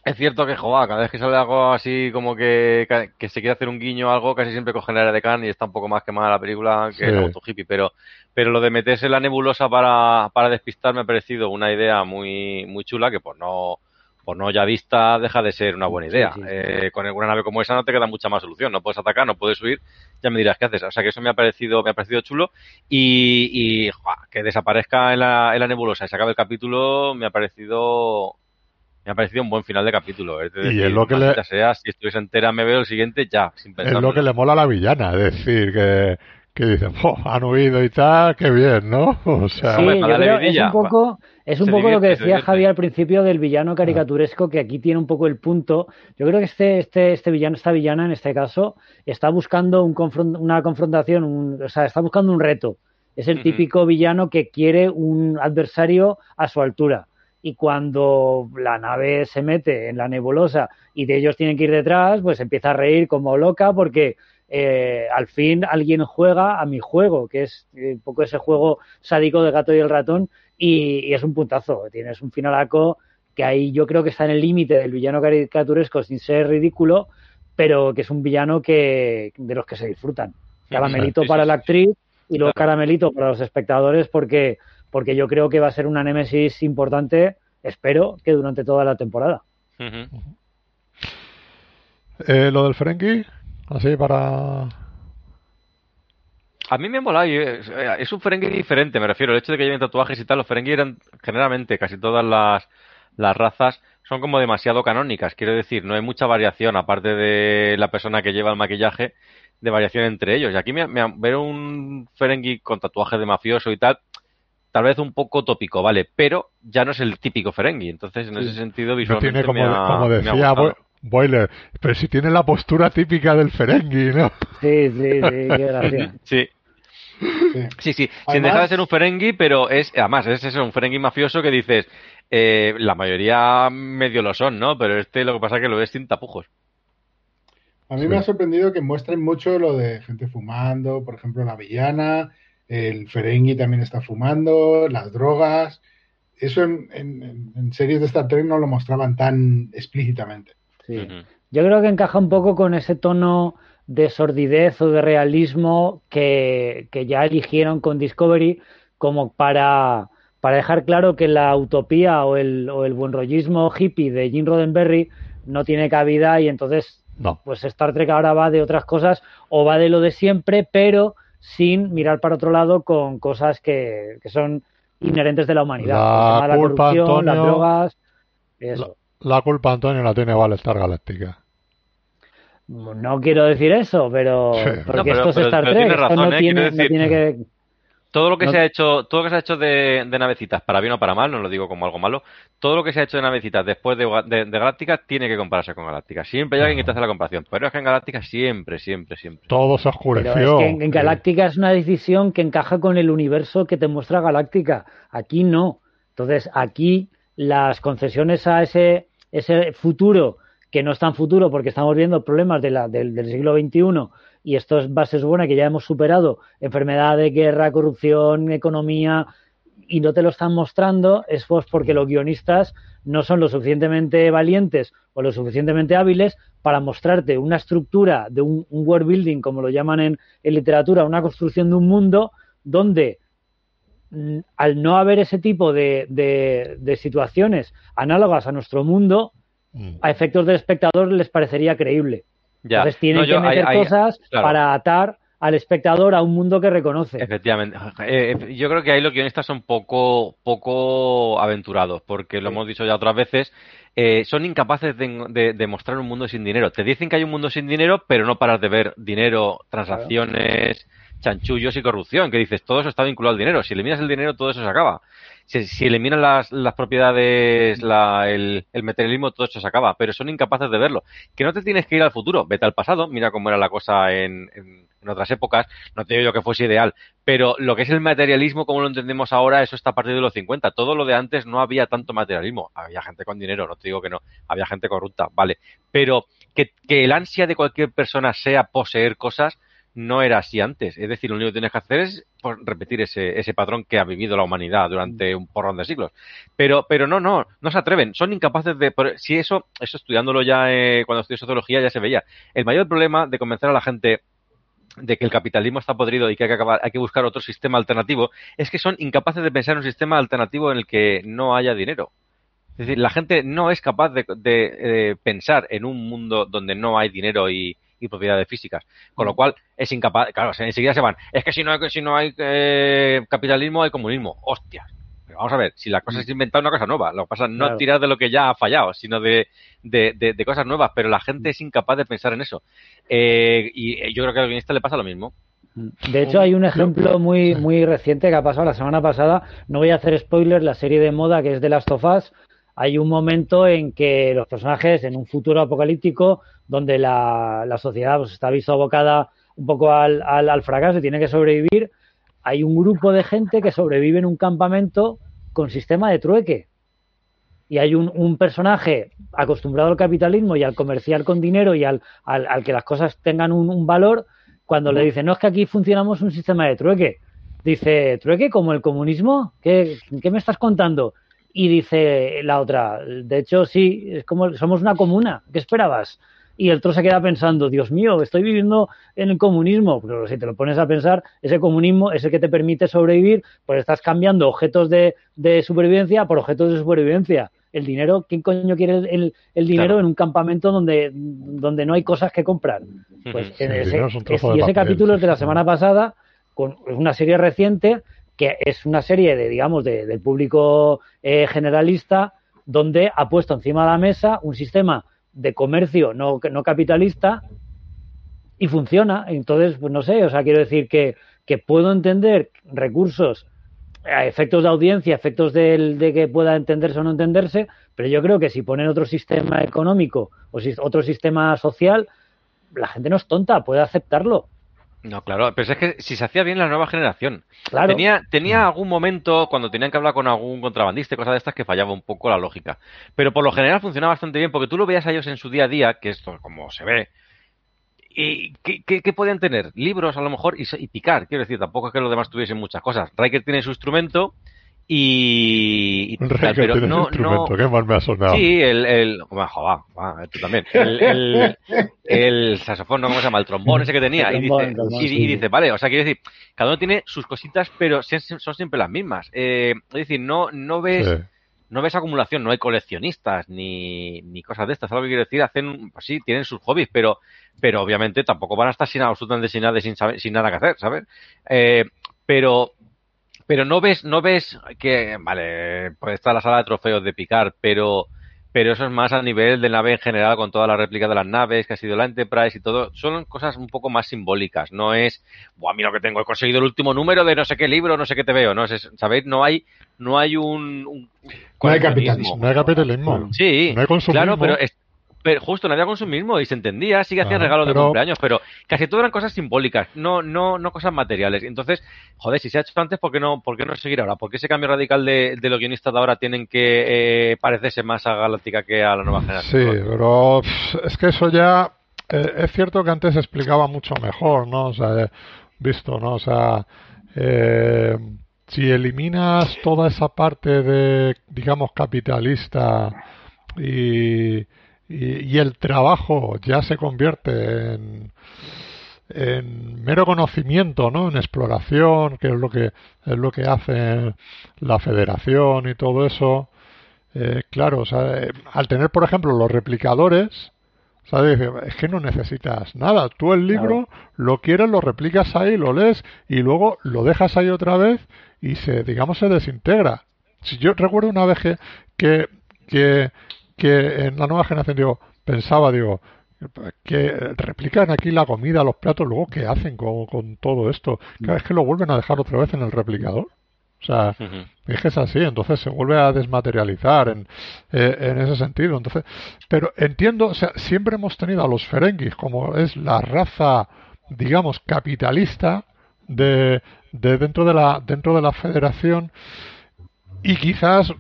Es cierto que, joder, cada vez que sale algo así como que, que se quiere hacer un guiño o algo, casi siempre cogen ira de Khan y está un poco más quemada la película que Sí. el auto hippie, pero, pero lo de meterse en la nebulosa para, para despistar me ha parecido una idea muy, muy chula que por no, por no ya vista deja de ser una buena idea. Sí, sí. Eh, con una nave como esa no te queda mucha más solución, no puedes atacar, no puedes huir, ya me dirás qué haces. O sea que eso me ha parecido, me ha parecido chulo y, que desaparezca en la, en la nebulosa y se acabe el capítulo me ha parecido me ha parecido un buen final de capítulo. Es Y es lo que le- sea, si estuviese entera me veo el siguiente ya, sin Es lo que le mola a la villana, es decir, que, que dicen, "Oh, han huido y tal, qué bien, ¿no? O sea, Sí, yo creo es un poco, es un se poco lo que decía. Javi al principio del villano caricaturesco, que aquí tiene un poco el punto. Yo creo que este, este, este villano, esta villana en este caso, está buscando un una confrontación, un- o sea, está buscando un reto. Es el típico villano que quiere un adversario a su altura. Y cuando la nave se mete en la nebulosa y de ellos tienen que ir detrás, pues empieza a reír como loca porque eh, al fin alguien juega a mi juego, que es eh, un poco ese juego sádico de gato y el ratón, y, y es un puntazo. Tienes un finalaco que ahí yo creo que está en el límite del villano caricaturesco sin ser ridículo, pero que es un villano que de los que se disfrutan. Caramelito Sí, sí, para la actriz y luego Claro. caramelito para los espectadores porque, porque yo creo que va a ser una némesis importante, espero que durante toda la temporada. Eh, lo del Ferengi, así para... A mí me ha molado, y es, un Ferengi diferente, me refiero. El hecho de que lleven tatuajes y tal, los Ferengi eran generalmente casi todas las, las razas son como demasiado canónicas. Quiero decir, no hay mucha variación, aparte de la persona que lleva el maquillaje, de variación entre ellos. Y aquí me, me- ver un Ferengi con tatuajes de mafioso y tal, tal vez un poco tópico, ¿vale? Pero ya no es el típico Ferengi. Entonces, en ese sentido, No visualmente tiene como, me ha- como me ha decía. Bo- Boiler, pero si tiene la postura típica del Ferengi, ¿no? Sí, sí, sí, qué gracia. Sí, Sí. Sí, sí, sin dejar de ser un Ferengi, pero es, además, es eso, un Ferengi mafioso que dices, eh, la mayoría medio lo son, ¿no? Pero este lo que pasa es que lo ves sin tapujos. A mí Sí. me ha sorprendido que muestren mucho lo de gente fumando, por ejemplo, la villana, el Ferengi también está fumando, las drogas. Eso en, en- en- en series de Star Trek no lo mostraban tan explícitamente. Sí. Yo creo que encaja un poco con ese tono de sordidez o de realismo que, que ya eligieron con Discovery como para, para dejar claro que la utopía o el, o el buenrollismo hippie de Gene Roddenberry no tiene cabida y entonces No. pues Star Trek ahora va de otras cosas o va de lo de siempre, pero sin mirar para otro lado con cosas que, que son inherentes de la humanidad. La la culpa, corrupción, las Antonio, drogas, eso. La culpa, Antonio, la tiene Battlestar Galáctica. No quiero decir eso, pero Sí. porque No, pero- esto es pero- Star pero Trek, tienes esto razón, no, ¿eh? tiene, no tiene que Todo lo que No- se ha hecho, todo lo que se ha hecho de, de navecitas, para bien o para mal, no lo digo como algo malo, todo lo que se ha hecho de navecitas después de, de, de Galáctica tiene que compararse con Galáctica. Siempre hay alguien que te hace la comparación, pero es que en Galáctica siempre, siempre, siempre. Todo se pero oscureció. es que en, en Galáctica es una decisión que encaja con el universo que te muestra Galáctica. Aquí no. Entonces, aquí las concesiones a ese, ese futuro, que no es tan futuro porque estamos viendo problemas de la, del, del siglo XXI y esto es, va, se supone que ya hemos superado enfermedades, guerra, corrupción, economía y no te lo están mostrando, es pues porque los guionistas no son lo suficientemente valientes o lo suficientemente hábiles para mostrarte una estructura de un, un world building, como lo llaman en, en literatura, una construcción de un mundo donde mm, al no haber ese tipo de, de- de situaciones análogas a nuestro mundo, Mm. a efectos del espectador les parecería creíble. Ya. Entonces tienen No, yo- que meter hay- hay- cosas claro. para atar al espectador a un mundo que reconoce. Efectivamente. Eh, eh, yo creo que ahí los guionistas son poco, poco aventurados, porque lo hemos dicho ya otras veces, eh, son incapaces de, de- de mostrar un mundo sin dinero. Te dicen que hay un mundo sin dinero, pero no paras de ver dinero, transacciones, chanchullos y corrupción, que dices, todo eso está vinculado al dinero. Si eliminas el dinero, todo eso se acaba. Si, si eliminas las, las propiedades, la- el, materialismo, todo eso se acaba, pero son incapaces de verlo. Que no te tienes que ir al futuro, vete al pasado, mira cómo era la cosa en, en- otras épocas, no te digo yo que fuese ideal, pero lo que es el materialismo, como lo entendemos ahora, eso está a partir de los 50. Todo lo de antes no había tanto materialismo. Había gente con dinero, no te digo que no. Había gente corrupta, vale. Pero que el ansia de cualquier persona sea poseer cosas, no era así antes. Es decir, lo único que tienes que hacer es pues, repetir ese, ese patrón que ha vivido la humanidad durante un porrón de siglos. Pero, pero no, no, no se atreven. Son incapaces de. por- Si eso, eso estudiándolo ya eh, cuando estudié sociología ya se veía. El mayor problema de convencer a la gente de que el capitalismo está podrido y que hay que, acabar, hay que buscar otro sistema alternativo, es que son incapaces de pensar en un sistema alternativo en el que no haya dinero. Es decir, la gente no es capaz de, de, eh, pensar en un mundo donde no hay dinero y, y propiedades físicas. Con lo cual, es incapaz, claro, se- enseguida se van. Es que si no hay, si no hay eh, capitalismo, hay comunismo. Hostias. Pero vamos a ver, si la cosa es inventar una cosa nueva, lo que pasa es no Claro. tirar de lo que ya ha fallado, sino de, de, de- de cosas nuevas, pero la gente es incapaz de pensar en eso. Eh, y eh, yo creo que al guionista le pasa lo mismo. De hecho, hay un ejemplo muy, muy reciente que ha pasado la semana pasada. No voy a hacer spoilers, la serie de moda que es de Last of Us. Hay un momento en que los personajes, en un futuro apocalíptico, donde la, sociedad pues, está visto abocada un poco al, al, al fracaso y tiene que sobrevivir, hay un grupo de gente que sobrevive en un campamento con sistema de trueque. Y hay un, un personaje acostumbrado al capitalismo y al comerciar con dinero y al, que las cosas tengan un, valor, cuando le dicen, no, es que aquí funcionamos un sistema de trueque. Dice, ¿trueque como el comunismo? ¿Qué, ¿Qué, me estás contando? Y dice la otra, de hecho, sí, es como somos una comuna, ¿qué esperabas? Y el otro se queda pensando, Dios mío, estoy viviendo en el comunismo. Pero si te lo pones a pensar, ese comunismo es el que te permite sobrevivir, pues estás cambiando objetos de, de supervivencia por objetos de supervivencia. El dinero, ¿quién coño quiere el, el dinero Claro. en un campamento donde, donde no hay cosas que comprar? Pues en Sí, ese, es y ese papel, capítulo es de la semana pasada, con una serie reciente que es una serie de, digamos, de, del público eh, generalista, donde ha puesto encima de la mesa un sistema de comercio no, no capitalista y funciona. Entonces, pues no sé, o sea, quiero decir que, que puedo entender recursos a efectos de audiencia, efectos del- de que pueda entenderse o no entenderse, pero yo creo que si ponen otro sistema económico o si, otro sistema social, la gente no es tonta, puede aceptarlo. No, claro, pero es que si se hacía bien la nueva generación. Claro. Tenía, tenía algún momento cuando tenían que hablar con algún contrabandista y cosas de estas que fallaba un poco la lógica. Pero por lo general funcionaba bastante bien porque tú lo veías a ellos en su día a día, que esto como se ve. ¿Y qué, qué- qué podían tener? Libros a lo mejor y, y picar. Quiero decir, tampoco es que los demás tuviesen muchas cosas. Riker tiene su instrumento y... y tal, pero no, no, qué mal me ha sonado. Sí, el, el, bueno, joder, va, tú también. El, el, el saxofón, ¿no? ¿cómo se llama? El trombón ese que tenía. Y dice, y, dice, vale, o sea, quiere decir, cada uno tiene sus cositas, pero son siempre las mismas. Eh, es decir, no, no ves, Sí. no ves acumulación, no hay coleccionistas ni, ni cosas de estas. ¿Sabes lo que quiero decir? Hacen, pues sí, tienen sus hobbies, pero, pero obviamente tampoco van a estar sin absolutamente sin nada, sin, saber- sin nada que hacer, ¿sabes? Eh, pero, pero no ves, no ves que, vale, puede estar la sala de trofeos de picar, pero, pero eso es más a nivel de nave en general, con toda la réplica de las naves, que ha sido la Enterprise y todo. Son cosas un poco más simbólicas. No es, Buah, mira lo que tengo, he conseguido el último número de no sé qué libro, no sé qué te veo. No es, ¿sabéis? No hay, no hay un, un No hay capitalismo. No hay capitalismo. Sí, No hay consumismo. claro, pero, es- pero justo había consumismo y se entendía, sí que hacían regalos de pero- cumpleaños, pero casi todo eran cosas simbólicas, no, no, no cosas materiales. Entonces, joder, si se ha hecho antes, ¿por qué no, por qué no seguir ahora? ¿Por qué ese cambio radical de, de los guionistas de ahora tienen que eh, parecerse más a Galáctica que a la nueva Sí, generación? pero pff, es que eso ya eh, es cierto que antes se explicaba mucho mejor, ¿no? O sea, eh, visto, ¿no? O sea, eh, si eliminas toda esa parte de, digamos, capitalista y, y, y el trabajo ya se convierte en, en mero conocimiento, ¿no? En exploración, que es lo que es lo que hace la Federación y todo eso. Eh, claro, o sea, eh, al tener, por ejemplo, los replicadores, ¿sabes? Es que no necesitas nada. Tú el libro lo quieres, lo replicas ahí, lo lees y luego lo dejas ahí otra vez y se, digamos, se desintegra. Si yo recuerdo una vez que, que, que, que en la nueva generación, digo, pensaba, digo, que replican aquí la comida, los platos, luego ¿qué hacen con, con todo esto? Cada vez que lo vuelven a dejar otra vez en el replicador. O sea, es que es así, entonces se vuelve a desmaterializar en, eh, en ese sentido. Entonces, pero entiendo, o sea, siempre hemos tenido a los Ferengis como es la raza, digamos, capitalista de, de dentro de la dentro de la Federación y quizás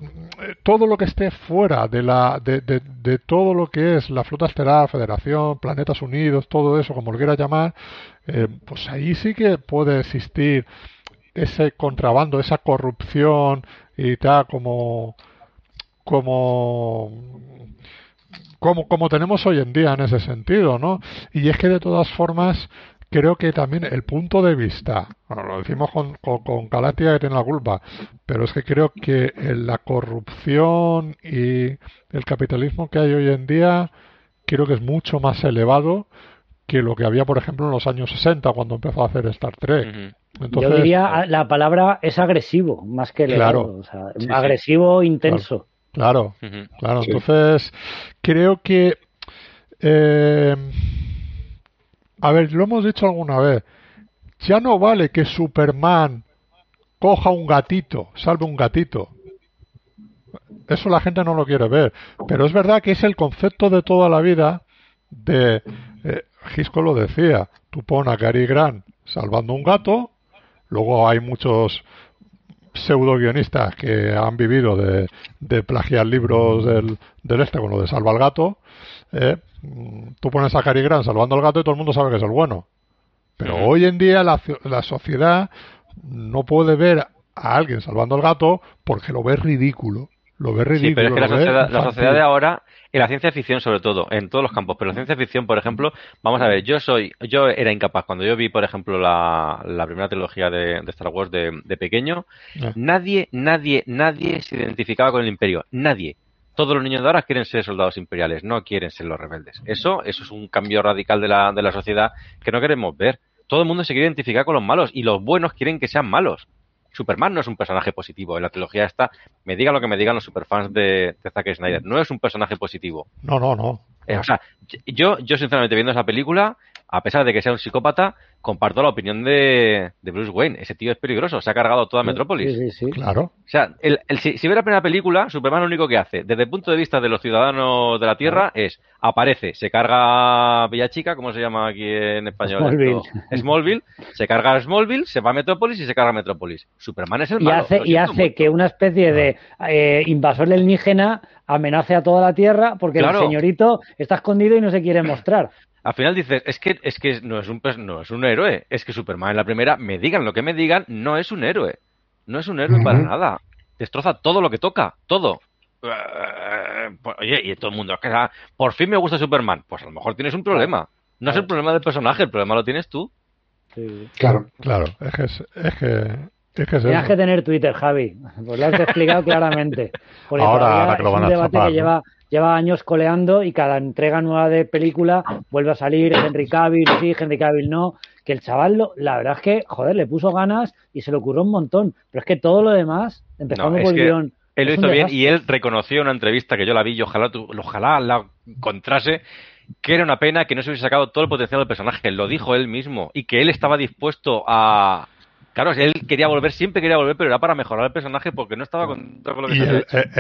todo lo que esté fuera de la de, de, de todo lo que es la flota estelar, Federación, Planetas Unidos, todo eso, como lo quieras llamar, eh, pues ahí sí que puede existir ese contrabando, esa corrupción y tal como como como como tenemos hoy en día en ese sentido, ¿no? Y es que de todas formas creo que también el punto de vista, bueno, lo decimos con, con, con Calatia que tiene la culpa, pero es que creo que eh, la corrupción y el capitalismo que hay hoy en día creo que es mucho más elevado que lo que había, por ejemplo, en los años 60 cuando empezó a hacer Star Trek. Entonces, Yo diría la palabra es agresivo, más que elevado. Claro. O sea, sí. agresivo intenso. claro. Claro, Sí. entonces creo que, eh, a ver, lo hemos dicho alguna vez, ya no vale que Superman coja un gatito, salve un gatito. Eso la gente no lo quiere ver. Pero es verdad que es el concepto de toda la vida de... Eh, Gisco lo decía, tú pones a Gary Grant salvando un gato, luego hay muchos pseudo guionistas que han vivido de, de plagiar libros del, del este con lo de Salva al Gato. Eh, tú pones a Cary Grant salvando al gato y todo el mundo sabe que es el bueno. Pero hoy en día la, la sociedad no puede ver a alguien salvando al gato porque lo ve ridículo. Lo ve ridículo. Sí, pero es que la sociedad, la sociedad de ahora, en la ciencia ficción sobre todo, en todos los campos, pero la ciencia ficción, por ejemplo, vamos a ver, yo soy, yo era incapaz, cuando yo vi, por ejemplo, la, la primera trilogía de, de Star Wars de, de pequeño, Ah. nadie, nadie, nadie se identificaba con el imperio, nadie. Todos los niños de ahora quieren ser soldados imperiales, no quieren ser los rebeldes. Eso, eso es un cambio radical de la, de la sociedad que no queremos ver. Todo el mundo se quiere identificar con los malos y los buenos quieren que sean malos. Superman no es un personaje positivo. En la trilogía esta, me digan lo que me digan los superfans de, de Zack Snyder, no es un personaje positivo. No, no, no. Eh, o sea, yo, yo sinceramente viendo esa película, a pesar de que sea un psicópata, comparto la opinión de, de Bruce Wayne. Ese tío es peligroso, se ha cargado toda Metrópolis. Sí, sí, sí. Claro. O sea, el, el- si, si ve la primera película, Superman lo único que hace, desde el punto de vista de los ciudadanos de la Tierra, es aparece, se carga Villa Chica, ¿cómo se llama aquí en español? Smallville. esto? Smallville, se carga Smallville, se va a Metrópolis y se carga Metrópolis. Superman es el Y malo. hace, lo y hace que una especie de eh, invasor alienígena amenace a toda la Tierra porque Claro. el señorito está escondido y no se quiere mostrar. Al final dices, es que, es que no es un no es un héroe, es que Superman en la primera, me digan lo que me digan, no es un héroe. No es un héroe para nada. Destroza todo lo que toca, todo. Eh, pues, Oye, y todo el mundo, es que, ah, por fin me gusta Superman. Pues a lo mejor tienes un problema. No es el problema del personaje, el problema lo tienes tú. Claro. Claro. Es que es, es que, es que es Tienes que tener Twitter, Javi. Pues lo has explicado claramente. Porque Ahora- ahora que lo es van un a debate chapar, que ¿no? Lleva, años coleando y cada entrega nueva de película vuelve a salir Henry Cavill, sí, Henry Cavill no. Que el chaval, lo- la verdad es que, joder, le puso ganas y se le ocurrió un montón. Pero es que todo lo demás, empezando No, por el guion. Él lo hizo bien y él reconoció en una entrevista que yo la vi y ojalá, tú- ojalá la encontrase que era una pena que no se hubiese sacado todo el potencial del personaje. Lo dijo él mismo y que él estaba dispuesto a... Claro, él quería volver, siempre quería volver, pero era para mejorar el personaje porque no estaba con lo que Y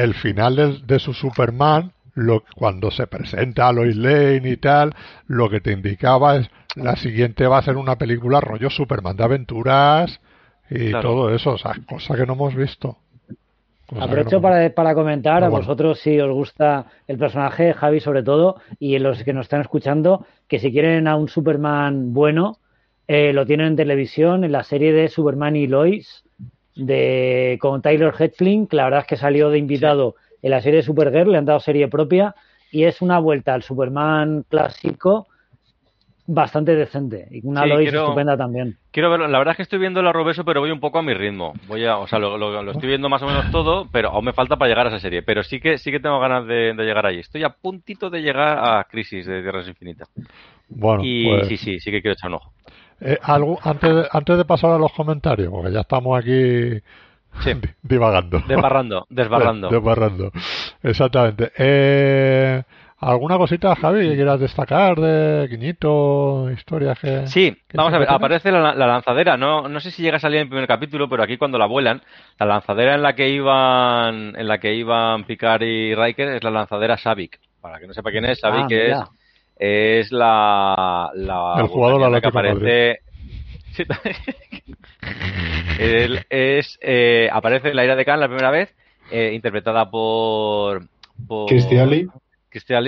el, final de, su Superman, lo, cuando se presenta a Lois Lane y tal, lo que te indicaba es la siguiente va a ser una película rollo Superman de aventuras y Claro. todo eso, o sea, cosa que no hemos visto. Cosa Aprovecho no- para, para comentar a Pero bueno. vosotros si os gusta el personaje, Javi sobre todo, y los que nos están escuchando, que si quieren a un Superman bueno, eh, lo tienen en televisión, en la serie de Superman y Lois, de, con Tyler Hetling, que la verdad es que salió de invitado en la serie de Supergirl, le han dado serie propia, y es una vuelta al Superman clásico bastante decente, y una Sí, Lois quiero- estupenda también. Quiero verlo. La verdad es que estoy viendo el Arrobeso, pero voy un poco a mi ritmo. Voy a, o sea, lo, lo- lo estoy viendo más o menos todo, pero aún me falta para llegar a esa serie. Pero sí que sí que tengo ganas de, de llegar allí. Estoy a puntito de llegar a Crisis de Tierras Infinitas. Bueno, Y pues, sí, sí, sí que quiero echar un ojo. eh, algo, antes, de, antes de pasar a los comentarios, porque ya estamos aquí Sí. divagando. Desbarrando, desbarrando. Desbarrando. Exactamente. Eh, ¿Alguna cosita, Javi, que quieras destacar de Guiñito, historias que... Sí, que vamos a ver, aparece la, la lanzadera, no, no sé si llega a salir en el primer capítulo, pero aquí cuando la vuelan, la lanzadera en la que iban, en la que iban Picard y Riker es la lanzadera Savik. Para que no sepa quién es, Savik Ah, es, es la, la El jugador vulcaniana que aparece, Sí, Él es, eh, aparece en la ira de Khan la primera vez, eh, interpretada por, por Alley,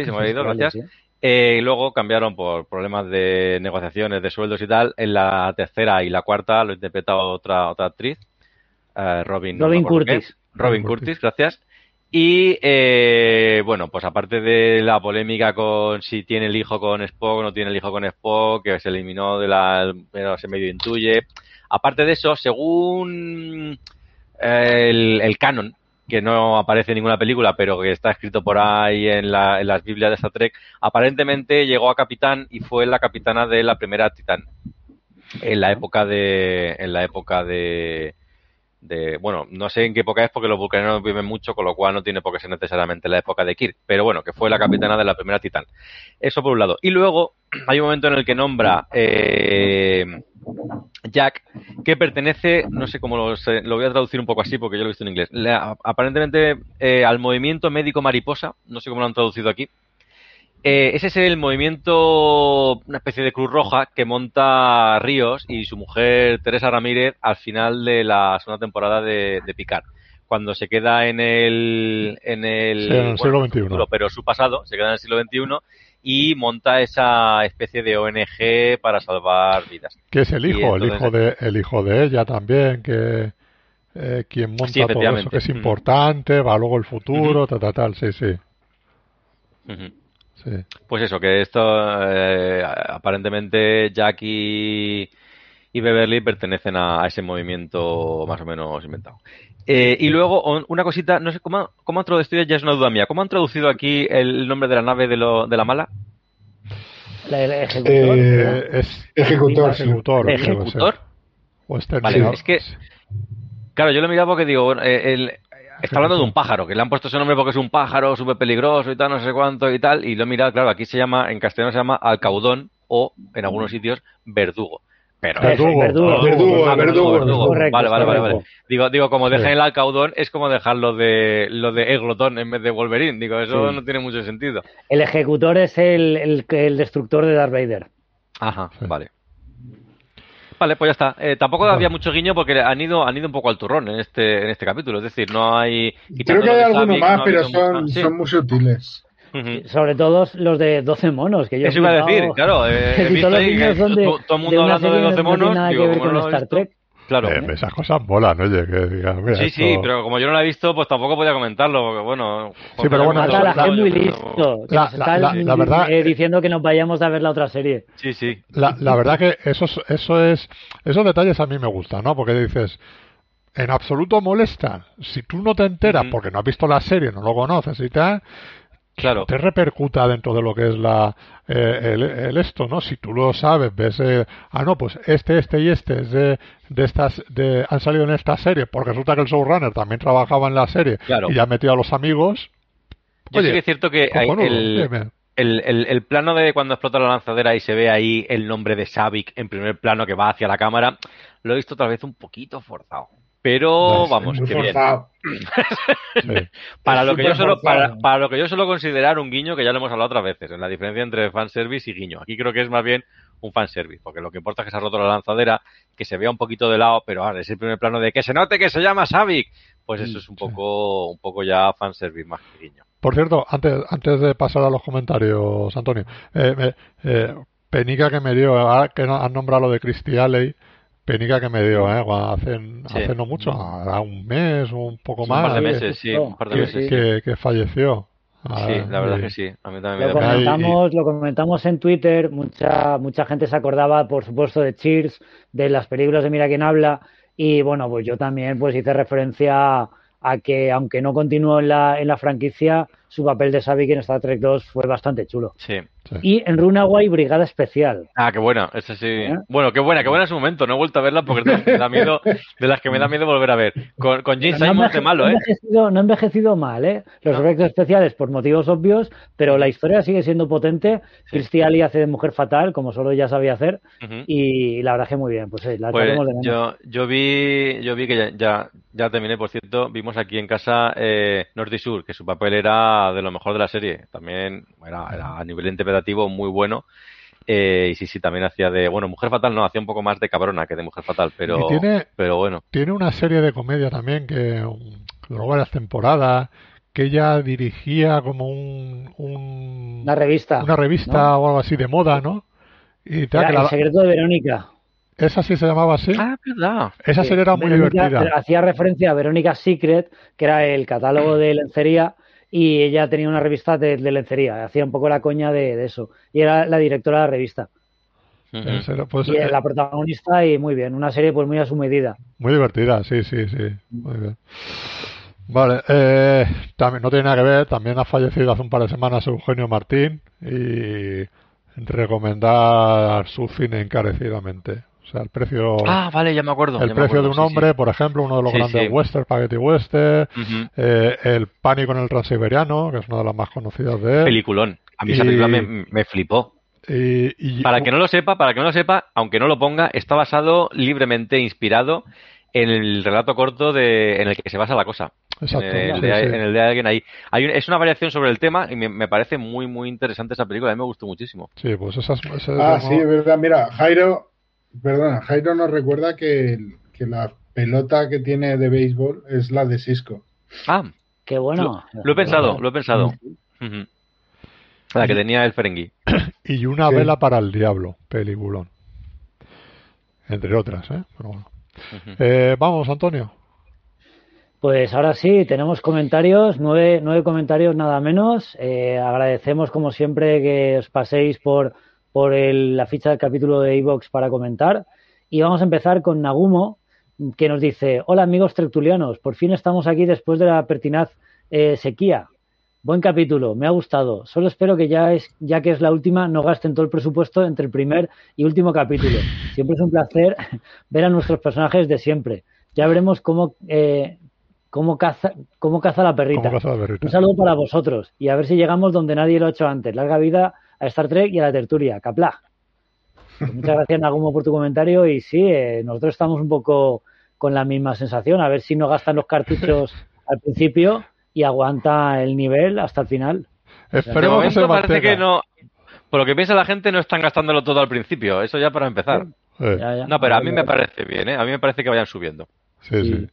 se me ha ido, gracias. sí. Eh, y luego cambiaron por problemas de negociaciones, de sueldos y tal. En la tercera y la cuarta lo interpreta otra, otra actriz, eh, Robin, no Robin. Curtis. Robin Curtis, gracias. Y eh, bueno, pues aparte de la polémica con si tiene el hijo con Spock o no tiene el hijo con Spock, que se eliminó de la, pero se medio intuye. Aparte de eso, según eh, el, el canon, que no aparece en ninguna película, pero que está escrito por ahí en, la- en las Biblias de Star Trek, aparentemente llegó a capitán y fue la capitana de la primera Titán en la época de en la época de de, bueno, no sé en qué época es porque los vulcanianos viven mucho, con lo cual no tiene por qué ser necesariamente la época de Kirk, pero bueno, que fue la capitana de la primera Titán. Eso por un lado. Y luego hay un momento en el que nombra eh, Jack, que pertenece, no sé cómo lo, lo voy a traducir un poco así porque yo lo he visto en inglés, aparentemente eh, al movimiento médico mariposa, no sé cómo lo han traducido aquí. Eh, ese es el movimiento, una especie de Cruz Roja que monta Ríos y su mujer Teresa Ramírez al final de la segunda temporada de, de Picard. Cuando se queda en el, en el, Sí, en el siglo XXI. futuro, pero su pasado, se queda en el siglo XXI y monta esa especie de ONG para salvar vidas. Que es el hijo, el hijo de, el hijo de ella también, que eh, quien monta Sí, todo eso, que es Mm. importante, va luego el futuro, tal, tal, tal, sí, sí, Ujú. Sí. Pues eso, que esto eh, aparentemente Jack y, y Beverly pertenecen a, a ese movimiento más o menos inventado. Eh, y luego on- una cosita, no sé cómo, cómo han traducido, ya es una duda mía, ¿cómo han traducido aquí el nombre de la nave de, lo, de la mala? La- el ejecutor. Eh, es Ejecutor, sí. ejecutor, ¿Ejecutor? O este Vale, es que- Claro, yo lo he mirado porque digo, bueno, eh, el- está hablando de un pájaro, que le han puesto ese nombre porque es un pájaro súper peligroso y tal, no sé cuánto y tal, y lo he mirado, claro, aquí se llama, en castellano se llama alcaudón o, en algunos sitios, verdugo. Pero Verdugo, Verdugo. Verdugo, verdugo. verdugo. Correcto, vale, vale, vale. Digo, digo, como dejan Sí. el alcaudón, es como dejar lo de, lo de Eglotón en vez de Wolverine. Digo, eso Sí. no tiene mucho sentido. El ejecutor es el, el, el destructor de Darth Vader. Ajá, Sí. vale. Vale, pues ya está. Eh, tampoco Vale. había mucho guiño porque han ido, han ido un poco al turrón en este, en este capítulo. Es decir, no hay. Creo que hay alguno más, no pero son, mucho- sí. son muy sutiles. Ujú. Sobre todo los de 12 monos, que yo he Eso iba a decir, claro. eh, he visto ahí que todo el mundo hablando de serie 12 que no tiene monos. nada digo, que ver con no Star Trek. Claro. Eh, esas cosas molan, oye, que digas, mira, Sí, sí, pero como yo no la he visto, pues tampoco podía comentarlo, porque bueno... Sí, pero bueno, Mata la la- gente muy yo- listo. que la- nos la- está la- la verdad- eh, diciendo que nos vayamos a ver la otra serie. Sí, sí. La, la verdad que eso es, eso es, esos detalles a mí me gustan, ¿no? Porque dices, en absoluto molestan. Si tú no te enteras porque no has visto la serie, no lo conoces y tal, Claro. te repercuta dentro de lo que es la eh, el, el esto, ¿no? Si tú lo sabes, ves, eh, ah, no, pues este, este y este es de, de estas, de, han salido en esta serie, porque resulta que el showrunner también trabajaba en la serie Claro. y ya metió a los amigos. Yo Oye, sí que es cierto que hay el, el, el- plano de cuando explota la lanzadera y se ve ahí el nombre de Savik en primer plano que va hacia la cámara, lo he visto tal vez un poquito forzado. Pero vamos, Muy que bien. forzado. Sí. Para lo que yo solo, para, para lo que yo suelo considerar un guiño, que ya lo hemos hablado otras veces, en la diferencia entre fanservice y guiño. Aquí creo que es más bien un fanservice, porque lo que importa es que se ha roto la lanzadera, que se vea un poquito de lado, pero ahora es el primer plano de que se note que se llama Savik. Pues eso es un poco, un poco ya fanservice más que guiño. Por cierto, antes, antes de pasar a los comentarios, Antonio, eh, eh, penica que me dio, ahora que no- has nombrado lo de Christy Alley, penica que me dio, ¿eh? Hace, Sí. hace no mucho, hará un mes o un poco Un más, par de que- meses, sí, un par de que, meses. que- que falleció. Sí, Ah, la verdad y- que sí. A mí también me Lo da pena. Ahí- comentamos, lo comentamos en Twitter, mucha, mucha gente se acordaba, por supuesto, de Cheers, de las películas de Mira quién habla, y bueno, pues yo también pues hice referencia a que aunque no continuó en la, en la franquicia, su papel de Savik en Star Trek 2 fue bastante chulo. Sí. sí. Y en Runaway, Brigada Especial. Ah, qué buena, esa sí. ¿Eh? Bueno, qué buena, qué buena en su momento. No he vuelto a verla porque me da miedo, de las que me da miedo volver a ver. Con, con No de enveje- malo, no ¿eh? envejecido, no ha envejecido mal, ¿eh? Los No. efectos especiales por motivos obvios, pero la historia sigue siendo potente. Sí. Christy Alley hace de mujer fatal, como solo ya sabía hacer, y la verdad que muy bien. Pues sí, la Pues de yo, yo vi, yo vi que ya, ya, ya terminé, por cierto, vimos aquí en casa eh, Norte y Sur, que su papel era de lo mejor de la serie. También era, era a nivel interpretativo muy bueno. Eh, y sí, sí, también hacía de, bueno, Mujer Fatal no, hacía un poco más de cabrona que de Mujer Fatal, pero, tiene- pero bueno. Tiene una serie de comedia también que um, duró varias temporadas, que ella dirigía como un, un- Una revista. una revista ¿no? o algo así de moda, ¿no? Y tal, Era que El la- secreto de Verónica. esa sí se llamaba así. Ah, verdad. Esa serie era muy Verónica- divertida. Hacía referencia a Verónica Secret, que era el catálogo de lencería, y ella tenía una revista de, de lencería. Hacía un poco la coña de, de eso. Y era la directora de la revista. Pues, y eh, la protagonista, y muy bien. Una serie pues muy a su medida. Muy divertida, sí, sí, sí. Muy bien. Vale, eh, también no tiene nada que ver, también ha fallecido hace un par de semanas Eugenio Martín y recomendar su cine encarecidamente. O sea, el precio, Ah, vale, ya me acuerdo. el precio acuerdo, de un sí, sí. hombre, por ejemplo, uno de los Sí, grandes sí. western, spaghetti western, Ujú. eh, el pánico en el transiberiano, que es una de las más conocidas de él. Peliculón. A mí esa película me, me flipó. Y, y- Para que no lo sepa, para que no lo sepa, aunque no lo ponga, está basado libremente inspirado en el relato corto de, en el que se basa la cosa. Exacto, en, el sí, de, sí. en el de alguien ahí. Hay un- es una variación sobre el tema y me, me parece muy, muy interesante esa película. A mí me gustó muchísimo. Sí, pues esas, ese Ah, es sí, es verdad. Mira, Jairo, perdona, Jairo nos recuerda que, que la pelota que tiene de béisbol es la de Cisco. Ah, Qué bueno. lo he pensado, lo he pensado. La que tenía el Ferengi. y una Sí. vela para el diablo, peliculón. Entre otras, ¿eh? Pero bueno. Eh, vamos, Antonio. Pues ahora sí, tenemos comentarios, nueve, nueve comentarios nada menos. Eh, agradecemos como siempre que os paséis por, por el- la ficha del capítulo de iVox para comentar. Y vamos a empezar con Nagumo, que nos dice, hola amigos tertulianos, por fin estamos aquí después de la pertinaz eh, sequía. Buen capítulo, me ha gustado. Solo espero que ya es, ya que es la última, no gasten todo el presupuesto entre el primer y último capítulo. Siempre es un placer ver a nuestros personajes de siempre. Ya veremos cómo, eh, cómo caza, cómo caza la perrita. ¿Cómo caza la perrita? Un saludo para vosotros y a ver si llegamos donde nadie lo ha hecho antes. Larga vida a Star Trek y a la tertulia. Capla. Pues muchas gracias, Nagumo, por tu comentario. Y sí, eh, nosotros estamos un poco con la misma sensación. A ver si no gastan los cartuchos al principio y aguanta el nivel hasta el final. De Esperemos que se parece que no. Por lo que piensa la gente, no están gastándolo todo al principio. Eso ya para empezar. Ya, ya. No, pero a mí me parece bien, ¿eh? A mí me parece que vayan subiendo. sí, sí. Sí.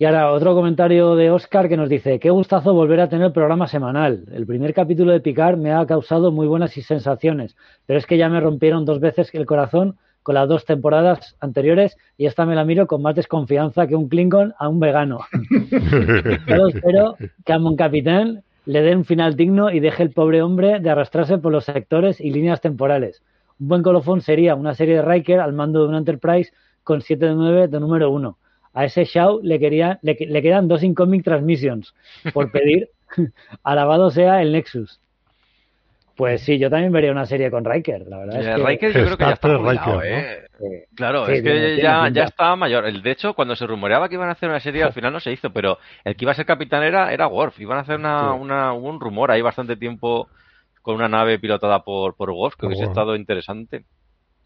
Y ahora otro comentario de Oscar que nos dice, qué gustazo volver a tener programa semanal. El primer capítulo de Picard me ha causado muy buenas sensaciones, pero es que ya me rompieron dos veces el corazón con las dos temporadas anteriores y esta me la miro con más desconfianza que un Klingon a un vegano. Solo espero que a Mon Capitán le dé un final digno y deje el pobre hombre de arrastrarse por los sectores y líneas temporales. Un buen colofón sería una serie de Riker al mando de una Enterprise con 7 de 9 de número 1. A ese Shaw le, quería, le, le quedan dos incoming transmissions por pedir. Alabado sea el Nexus. Pues sí, yo también vería una serie con Riker, la verdad. Es que, Riker yo creo que ya está jubilado, Riker, ¿no? ¿eh? Claro, Sí, es que tiene- ya, ya estaba mayor. El, de hecho, cuando se rumoreaba que iban a hacer una serie, al final no se hizo, pero el que iba a ser capitán era, era Worf. Iban a hacer una, Sí. una, un rumor ahí bastante tiempo con una nave pilotada por, por Worf, que hubiese estado interesante.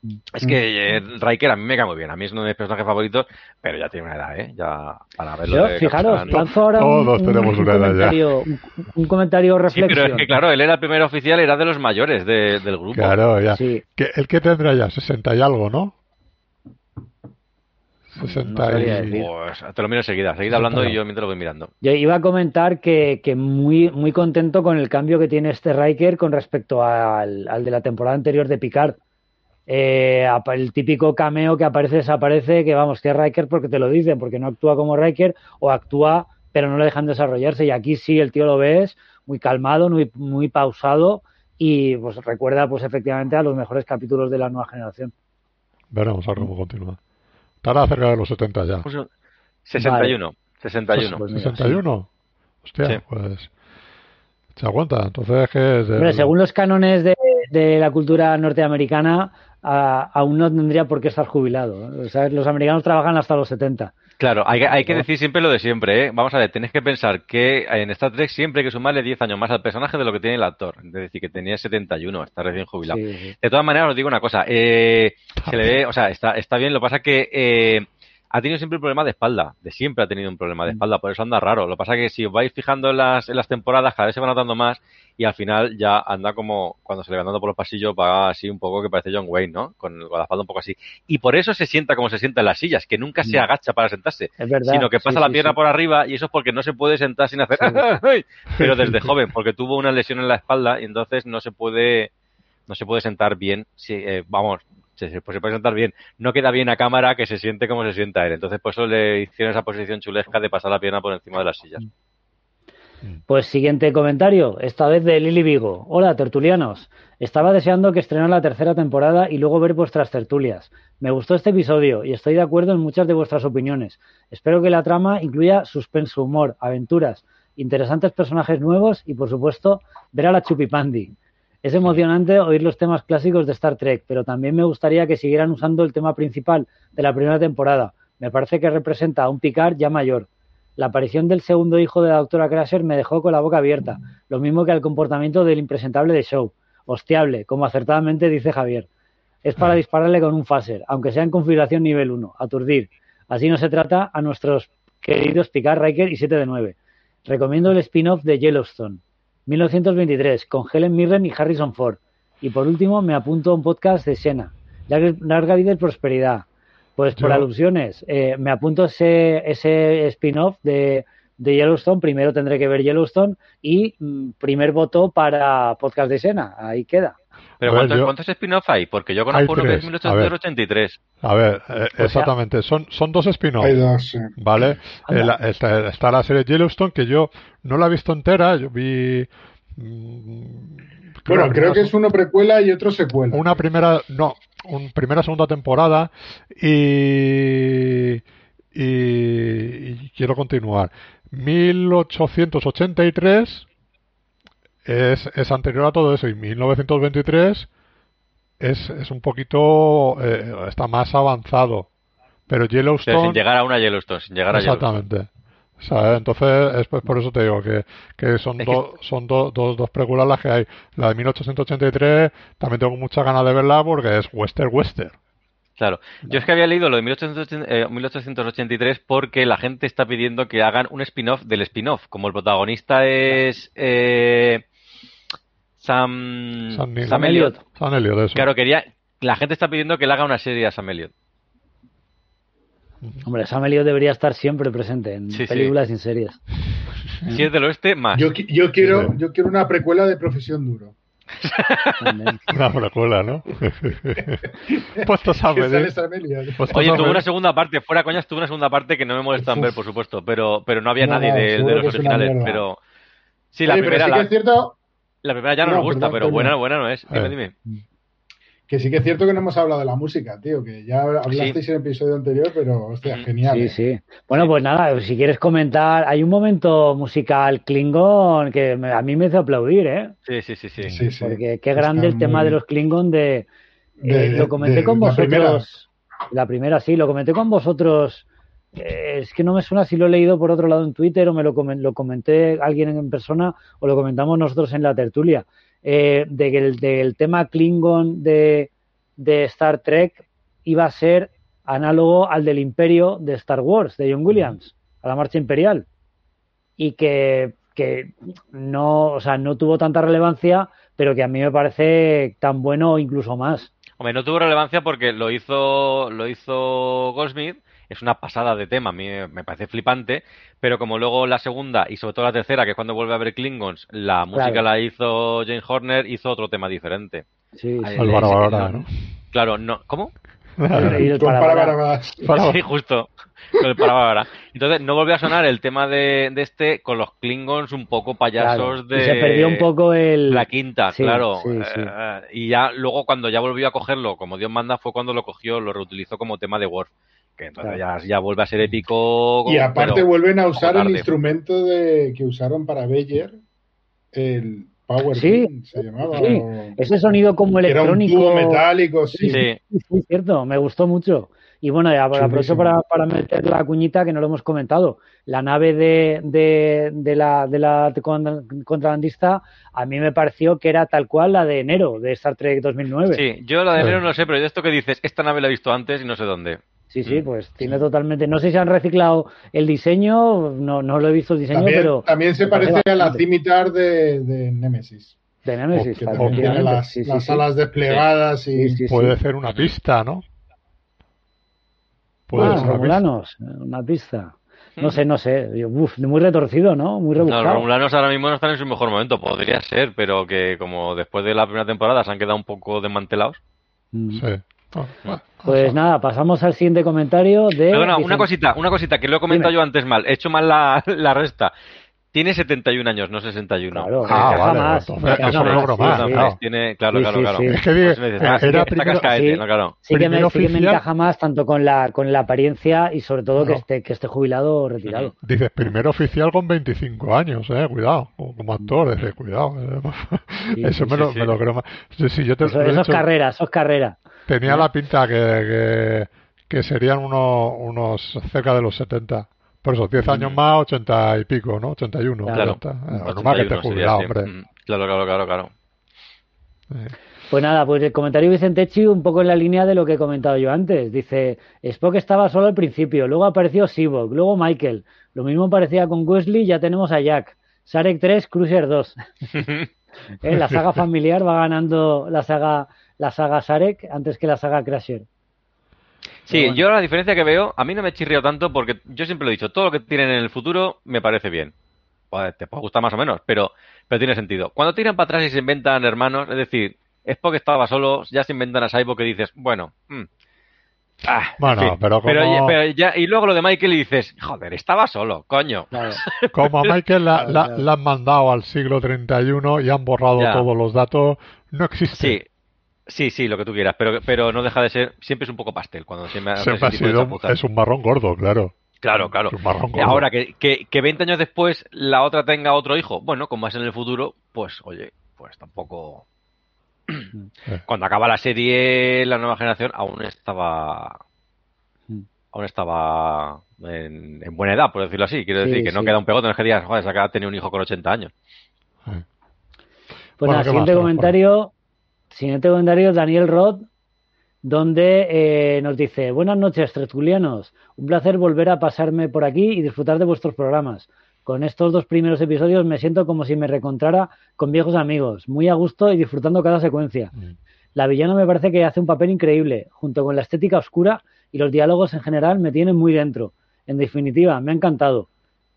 Mm. Es que eh, Riker a mí me cae muy bien. A mí es uno de mis personajes favoritos, pero ya tiene una edad, ¿eh? Ya para verlo Yo, fijaros, capitán. lanzo ahora un, Todos un- tenemos un una edad ya. comentario, un, un comentario Sí, reflexión. pero es que claro, él era el primer oficial, era de los mayores de- del grupo. Claro, ya. Sí. El que tendrá ya 60 y algo, ¿no? 60 sabría y... decir. Pues te lo miro enseguida, seguid hablando y yo mientras lo voy mirando. Yo iba a comentar que, que muy, muy contento con el cambio que tiene este Riker con respecto al, al de la temporada anterior de Picard. Eh, el típico cameo que aparece, desaparece, que vamos, que es Riker porque te lo dicen, porque no actúa como Riker o actúa pero no le dejan desarrollarse. Y aquí sí, el tío lo ves muy calmado, muy, muy pausado y pues recuerda pues efectivamente a los mejores capítulos de la nueva generación. Veremos a ver cómo continúa. Estará cerca de los 70 ya. Pues, 61. 61. Pues mira, 61. Hostia, Sí. pues... Se aguanta. Entonces, que es del- Hombre, según los cánones de, de la cultura norteamericana, a- aún no tendría por qué estar jubilado. los americanos trabajan hasta los 70. Claro, hay, que- hay que decir siempre lo de siempre, ¿eh? Vamos a ver, tenéis que pensar que en Star Trek siempre hay que sumarle 10 años más al personaje de lo que tiene el actor. Es decir, que tenía 71, está recién jubilado. Sí, sí. De todas maneras, os digo una cosa. Eh, se le ve, o sea, está, está bien. Lo que pasa es que eh, ha tenido siempre un problema de espalda. De siempre ha tenido un problema de espalda. Por eso anda raro. Lo que pasa es que si os vais fijando en las, en las temporadas, cada vez se va notando más. Y al final ya anda como, cuando se le va andando por los pasillos, va así un poco que parece John Wayne, ¿no? Con, con la espalda un poco así. Y por eso se sienta como se sienta en las sillas, que nunca se Mm. agacha para sentarse. Es verdad. Sino que Sí, pasa sí, la pierna sí. por arriba y eso es porque no se puede sentar sin hacer. Sí. Pero desde joven, porque tuvo una lesión en la espalda y entonces no se puede no se puede sentar bien. Si, eh, vamos, se, se- pues se puede sentar bien. No queda bien a cámara que se siente como se sienta él. Entonces, por eso le hicieron esa posición chulesca de pasar la pierna por encima de las sillas. Pues siguiente comentario, esta vez de Lili Vigo. Hola, tertulianos. Estaba deseando que estrenara la tercera temporada y luego ver vuestras tertulias. Me gustó este episodio y estoy de acuerdo en muchas de vuestras opiniones. Espero que la trama incluya suspenso, humor, aventuras, interesantes personajes nuevos y, por supuesto, ver a la Chupipandi. Es emocionante oír los temas clásicos de Star Trek, pero también me gustaría que siguieran usando el tema principal de la primera temporada. Me parece que representa a un Picard ya mayor. La aparición del segundo hijo de la doctora Crusher me dejó con la boca abierta, lo mismo que el comportamiento del impresentable de Show. Hostiable, como acertadamente dice Javier. Es para dispararle con un phaser, aunque sea en configuración nivel 1, aturdir. Así no se trata a nuestros queridos Picard, Riker y 7 de 9. Recomiendo el spin-off de Yellowstone, 1923, con Helen Mirren y Harrison Ford. Y por último, me apunto a un podcast de Sena, Larga Vida y Prosperidad. Pues por Yo- alusiones, eh, me apunto ese, ese spin-off de, de Yellowstone. Primero tendré que ver Yellowstone y mm, primer voto para podcast de Sena. Ahí queda. Pero ¿cuántos, yo- cuántos spin-off hay? Porque yo Hay conozco uno que es tres, 1883. A ver, eh, Pues exactamente, son, son dos spin-offs. Hay dos. eh. ¿Vale? Eh, la- está, está la serie Yellowstone que yo no la he visto entera, yo vi... mm, Bueno, creo primera- que es uno precuela y otro secuela. una primera, no, un primera segunda temporada y, y, y quiero continuar. 1883 es, es anterior a todo eso y 1923 es, es un poquito, eh, está más avanzado. Pero Yellowstone... sin llegar a una Yellowstone, sin llegar a Yellowstone. Exactamente. ¿Sabes? Entonces, es pues por eso te digo que, que son, dos son do- dos dos películas las que hay. La de 1883 también tengo muchas ganas de verla porque es western western. Claro. Yo es que había leído lo de 1880 eh, 1883 porque la gente está pidiendo que hagan un spin-off del spin-off. Como el protagonista es eh, Sam, Sam Neill. Sam Elliot, eso. Claro, quería. La gente está pidiendo que le haga una serie a Sam Elliott. Hombre, Sam Elliott debería estar siempre presente en Sí, sí. películas y en series. Si es del oeste, más. Yo, qui- yo quiero, yo quiero una precuela de Profesión Duro. Una precuela, ¿no? Elliott. puestos Oye, tuvo una segunda parte, fuera coñas, tuvo una segunda parte que no me molesta en ver, por supuesto, pero, pero no había No, nadie no, de, los originales, pero... Sí, la Oye, pero primera, sí la, que es cierto la primera ya no, No, nos gusta, perdón, pero perdón. buena, buena no es. Dime, dime. que sí que es cierto que no hemos hablado de la música, tío, que ya hablasteis en el episodio anterior, pero hostia, genial. Sí, ¿eh? sí. Bueno, pues nada, si quieres comentar, hay un momento musical Klingon que me- a mí me hizo aplaudir, ¿eh? Sí, sí, sí, sí. Sí, sí. Porque qué grande el tema muy- de los Klingon de... De- eh, lo comenté de con la vosotros. primera. La primera, sí, lo comenté con vosotros. Es que no me suena si lo he leído por otro lado en Twitter o me lo, lo comenté alguien en persona o lo comentamos nosotros en la tertulia. eh, de que el tema Klingon de, de Star Trek iba a ser análogo al del Imperio de Star Wars, de John Williams, a la marcha imperial. Y que, que no, o sea, no tuvo tanta relevancia, pero que a mí me parece tan bueno o incluso más. Hombre, no tuvo relevancia porque lo hizo, lo hizo Goldsmith, es una pasada de tema, a mí me parece flipante, pero como luego la segunda y sobre todo la tercera, que es cuando vuelve a ver Klingons, la música Claro. la hizo Jane Horner, hizo otro tema diferente. Sí, sí. Eh, sí, ¿no? Claro, no, ¿cómo? Y el para- para- para- Sí, justo. Con el Parabara. Entonces no volvió a sonar el tema de, de este con los Klingons un poco payasos Claro. de Y se perdió un poco el... la quinta, Sí, claro. sí, sí. Eh, y ya luego cuando ya volvió a cogerlo, como Dios manda, fue cuando lo cogió, lo reutilizó como tema de Worf. Que entonces ya, ya vuelve a ser épico. Y aparte pero- vuelven a usar el instrumento de, que usaron para Beyer, el Power Sí, Beam, se llamaba. sí. o- Ese sonido como que era un electrónico... tubo metálico, sí. Sí. Sí, sí, cierto, me gustó mucho. Y bueno, ya aprovecho para, para meter la cuñita que no lo hemos comentado. La nave de, de, de la, de la contra- contrabandista a mí me pareció que era tal cual la de enero de Star Trek 2009. Sí, yo la de enero no lo sé, pero de esto que dices, esta nave la he visto antes y no sé dónde. Sí, sí, Mm. pues tiene totalmente. No sé si han reciclado el diseño, no, no lo he visto el diseño, También, pero. también se parece parece a la cimitar de, de Nemesis. De Nemesis, Que también tiene las, Sí, sí, las sí. alas desplegadas y Sí, sí, sí. Puede ser una pista, ¿no? Puede Ah, ser una pista. Una pista. No sé, no sé. Yo, uf, muy retorcido, ¿no? Muy No, rebuscado. los romulanos ahora mismo no están en su mejor momento, podría ser, pero que como después de la primera temporada se han quedado un poco desmantelados. Mm. Sí. Bueno. Pues nada, pasamos al siguiente comentario de. Perdona, una Vicente- cosita, una cosita que lo he comentado Dime. yo antes mal, he hecho mal la, la resta. Tiene 71 años, no 61. Claro, Ah, vale, más, eso logro más, sí. claro. Tiene, claro, Sí, claro, sí, claro. sí. Es que Pues me dices, ah, era está primero- cascaete, sí. ¿no? Claro. Sí que, me, sí que me oficial- encaja más tanto con la con la apariencia y sobre todo que esté que esté jubilado o retirado. Dices, primer oficial con 25 años, eh, cuidado, como como actor, dices, cuidado. eh. Sí, eso sí, me, lo, me lo creo más. Sí, sí, yo te, Eso, he es carrera, eso es carrera. Tenía la pinta que, que, que serían unos, unos cerca de los 70. Por eso, 10 años más, 80 y pico, ¿no? 81. Claro. 80. Eh, normal que esté 81 sería jubilado, hombre. Mm, Claro, claro, claro, claro. Pues nada, pues el comentario de Vicentechi un poco en la línea de lo que he comentado yo antes. Dice, Spock estaba solo al principio, luego apareció Sivok, luego Michael. Lo mismo parecía con Wesley, ya tenemos a Jack. Sarek 3, Cruiser 2. Eh, La saga familiar va ganando la saga la saga Sarek antes que la saga Crasher. Sí, bueno. yo la diferencia que veo, a mí no me chirrió tanto porque yo siempre lo he dicho, todo lo que tienen en el futuro me parece bien. Pues, te puede gustar más o menos, pero, pero tiene sentido. Cuando tiran para atrás y se inventan hermanos, es decir, es porque estaba solo, ya se inventan a Cyborg que dices, bueno, mm, ah, en Bueno, fin. pero como- ya- pero ya- y luego lo de Michael y dices, joder, estaba solo, coño. Claro. Como a Michael la, han mandado al siglo 31 y han borrado Ya. todos los datos, no existe. Sí, sí, sí, lo que tú quieras, pero, pero no deja de ser, siempre es un poco pastel cuando se me hace Siempre ha sido, es un marrón gordo, claro. Claro, claro. Es un marrón Y gordo. Ahora que, que, que 20 años después la otra tenga otro hijo, bueno, como es en el futuro, pues oye, pues tampoco. Cuando acaba la serie, la nueva generación aún estaba. Mm. Aún estaba en, en buena edad, por decirlo así. Quiero Sí, decir que no queda un pegote, no es que digas, joder, se acaba de tener un hijo con 80 años. Pues Bueno, nada, ¿qué siguiente más? comentario, siguiente comentario, Daniel Roth, donde eh, nos dice, buenas noches, tertulianos, un placer volver a pasarme por aquí y disfrutar de vuestros programas. Con estos dos primeros episodios me siento como si me recontrara con viejos amigos, muy a gusto y disfrutando cada secuencia. Mm. La villana me parece que hace un papel increíble, junto con la estética oscura y los diálogos en general me tienen muy dentro. En definitiva, me ha encantado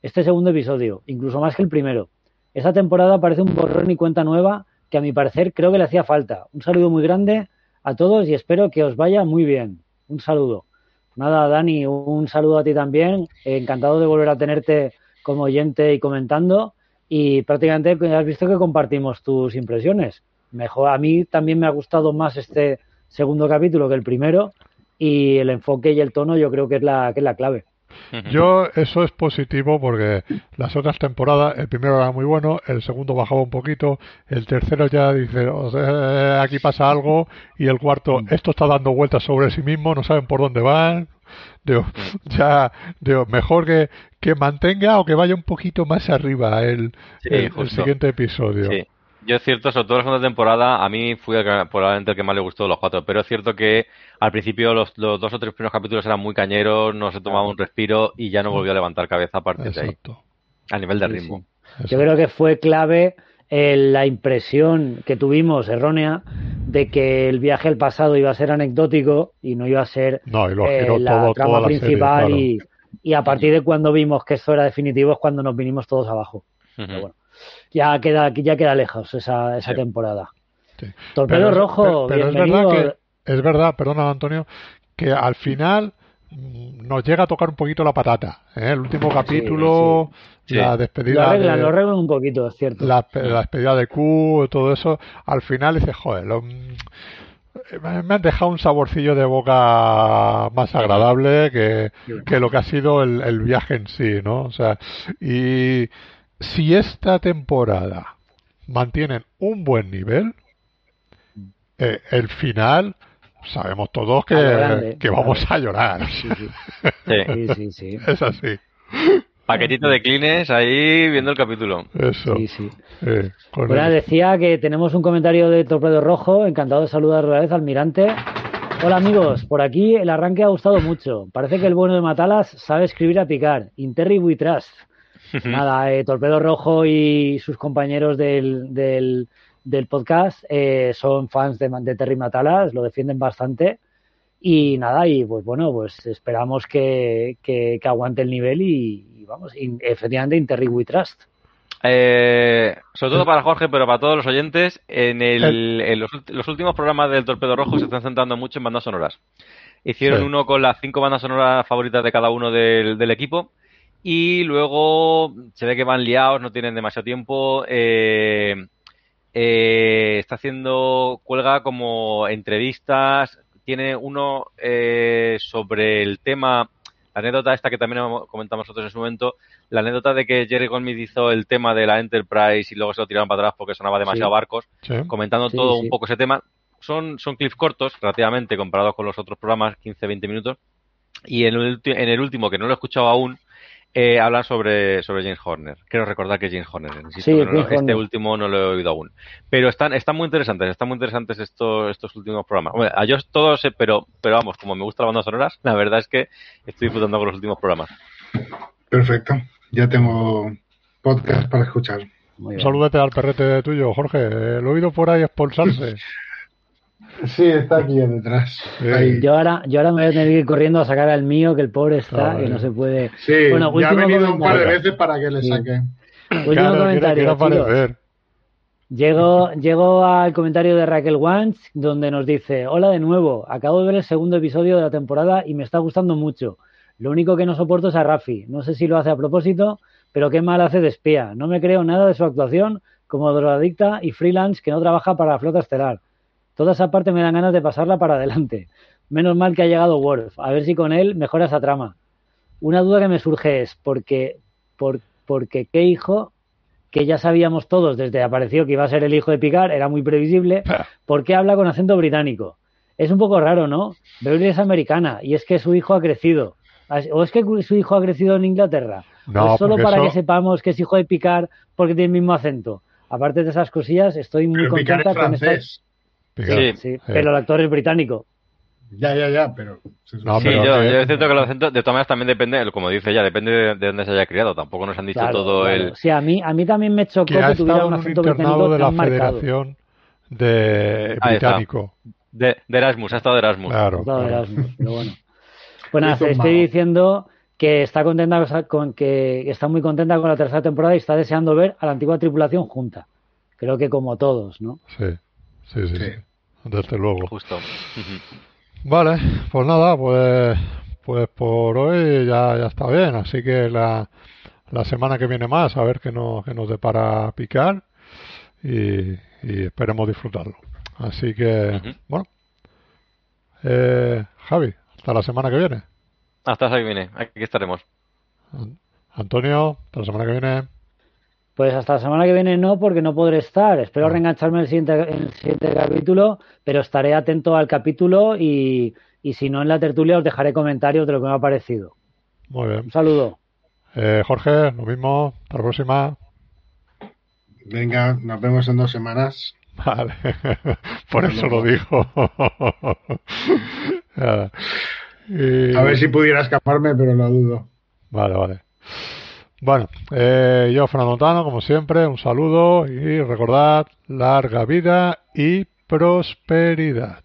este segundo episodio, incluso más que el primero. Esta temporada parece un borrón y cuenta nueva que a mi parecer creo que le hacía falta. Un saludo muy grande a todos y espero que os vaya muy bien. Un saludo. Nada, Dani, un saludo a ti también. Encantado de volver a tenerte como oyente y comentando. Y prácticamente has visto que compartimos tus impresiones. Mejor, a mí también me ha gustado más este segundo capítulo que el primero. Y el enfoque y el tono yo creo que es la, que es la clave. Yo, eso es positivo porque las otras temporadas, el primero era muy bueno, el segundo bajaba un poquito, el tercero ya dice, o sea, aquí pasa algo, y el cuarto, esto está dando vueltas sobre sí mismo, no saben por dónde van. Digo, ya, digo, mejor que, que mantenga o que vaya un poquito más arriba el, Sí, el- el siguiente episodio. Sí. Yo es cierto, sobre todo la segunda temporada, a mí fui el que- probablemente el que más le gustó de los cuatro, pero es cierto que al principio los, los dos o tres primeros capítulos eran muy cañeros, no se tomaba un respiro y ya no volvió a levantar cabeza a partir de ahí, Exacto. a nivel de ritmo. sí. Yo creo que fue clave eh, la impresión que tuvimos errónea de que el viaje al pasado iba a ser anecdótico y no iba a ser No, y lo eh, la todo, trama toda la serie, principal claro. y, y a partir de cuando vimos que esto era definitivo es cuando nos vinimos todos abajo. Pero bueno, ya queda, ya queda lejos esa, esa Sí. temporada. Sí. Torpedo Pero- Rojo, pero- pero es verdad que- Es verdad, perdona Antonio, que al final nos llega a tocar un poquito la patata. ¿eh? El último capítulo, sí. la Sí. Lo despedida arreglan, de, lo arreglan un poquito, es cierto. la, la despedida de Q, todo eso, al final dices, joder, lo- mm, me me han dejado un saborcillo de boca más agradable que, que lo que ha sido el, el viaje en sí, ¿no? O sea, y si esta temporada mantienen un buen nivel, eh, el final sabemos todos que, grande, vamos a llorar. Sí, sí. Sí. Sí, sí, sí. Es así. Paquetito de clines ahí viendo el capítulo. Eso. Sí, sí. eh, Bueno, decía que tenemos un comentario de Torpedo Rojo. Encantado de saludar otra vez, almirante. Hola amigos, por aquí el arranque ha gustado mucho. Parece que el bueno de Matalas sabe escribir a picar. Interry Nada, eh, Torpedo Rojo y sus compañeros del, del, del podcast eh, son fans de, de Terry Matalas, lo defienden bastante. Y nada, y pues bueno, pues esperamos que, que, que aguante el nivel y, y vamos, y efectivamente Interry we trust. Eh, sobre todo para Jorge, pero para todos los oyentes, en, el, en los, los últimos programas del Torpedo Rojo se están centrando mucho en bandas sonoras. Hicieron Sí. uno con las cinco bandas sonoras favoritas de cada uno del, del equipo Y luego se ve que van liados, no tienen demasiado tiempo. Eh, eh, está haciendo, cuelga como entrevistas. Tiene uno eh, sobre el tema, la anécdota esta que también comentamos nosotros en su momento, la anécdota de que Jerry Goldsmith hizo el tema de la Enterprise y luego se lo tiraron para atrás porque sonaba demasiado Sí. barcos, Sí. comentando Sí, todo un poco ese tema. Son, son clips cortos, relativamente, comparados con los otros programas, 15-20 minutos. Y en el, en el último, que no lo he escuchado aún, eh, hablan sobre, sobre James Horner. Quiero recordar que es James Horner. Insisto, Sí, que no este Horner. último no lo he oído aún. Pero están, están muy interesantes, están muy interesantes estos, estos últimos programas. Bueno, a yo todos, pero, pero vamos, como me gusta la banda sonoras, la verdad es que estoy disfrutando con los últimos programas. Perfecto. Ya tengo podcast para escuchar. Salúdate al perrete tuyo, Jorge. Lo he oído por ahí expulsarse. Sí, está aquí detrás. Ahí. Yo ahora, yo ahora me voy a tener que ir corriendo a sacar al mío, que el pobre está, Ah, que no se puede. Sí, Bueno, ya ha venido un par de comentario. veces para que le Sí. saque. Último Claro, comentario. chicos. aparecer. Llego, llego al comentario de Raquel Wans, donde nos dice: Hola de nuevo, acabo de ver el segundo episodio de la temporada y me está gustando mucho. Lo único que no soporto es a Rafi. No sé si lo hace a propósito, pero qué mal hace de espía. No me creo nada de su actuación como drogadicta y freelance que no trabaja para la flota estelar. Toda esa parte me dan ganas de pasarla para adelante. Menos mal que ha llegado Worf. A ver si con él mejora esa trama. Una duda que me surge es: porque, por, porque qué hijo que ya sabíamos todos desde que apareció que iba a ser el hijo de Picard, era muy previsible, ¿por qué habla con acento británico? Es un poco raro, ¿no? Beverly es americana y es que su hijo ha crecido. ¿O es que su hijo ha crecido en Inglaterra? No, ¿O es solo para eso- que sepamos que es hijo de Picard porque tiene el mismo acento? Aparte de esas cosillas, estoy muy Pero contenta es con esta... Sí. Sí, pero el actor es británico. Ya, ya, ya, pero... No, Sí, pero yo, que- yo es cierto que los acentos, de todas maneras, también depende, como dice ella, depende de, de dónde se haya criado. Tampoco nos han dicho Claro, todo claro. el. Sí, a mí, a mí también me chocó que que, ha tuviera estado un en un acento internado británico de la tan marcado. Federación de. Británico. De, de Erasmus, ha estado de Erasmus. Claro, Claro, claro. Erasmus, pero bueno. Pues nada, un estoy diciendo que está contenta con que está muy contenta con la tercera temporada y está deseando ver a la antigua tripulación junta. Creo que como todos, ¿no? Sí, sí, sí, Sí. Desde luego. Justo. Vale, pues nada, pues, pues por hoy ya, ya está bien. Así que la, la semana que viene más, a ver qué nos, qué nos depara picar y, y esperemos disfrutarlo. Así que, bueno. Eh, Javi, hasta la semana que viene. Hasta la que viene. Aquí estaremos. An- Antonio, hasta la semana que viene. Pues hasta la semana que viene no, porque no podré estar. Espero Ah. reengancharme en el siguiente, en el siguiente capítulo, pero estaré atento al capítulo y, y si no en la tertulia os dejaré comentarios de lo que me ha parecido. Muy bien. Un saludo. Eh, Jorge, lo mismo. Hasta la próxima. Venga, nos vemos en dos semanas. Vale, por Hasta eso lo dijo. Y- A ver si pudiera escaparme, pero lo dudo. Vale, vale. Bueno, eh, yo, Fernando Tano, como siempre, un saludo y recordad larga vida y prosperidad.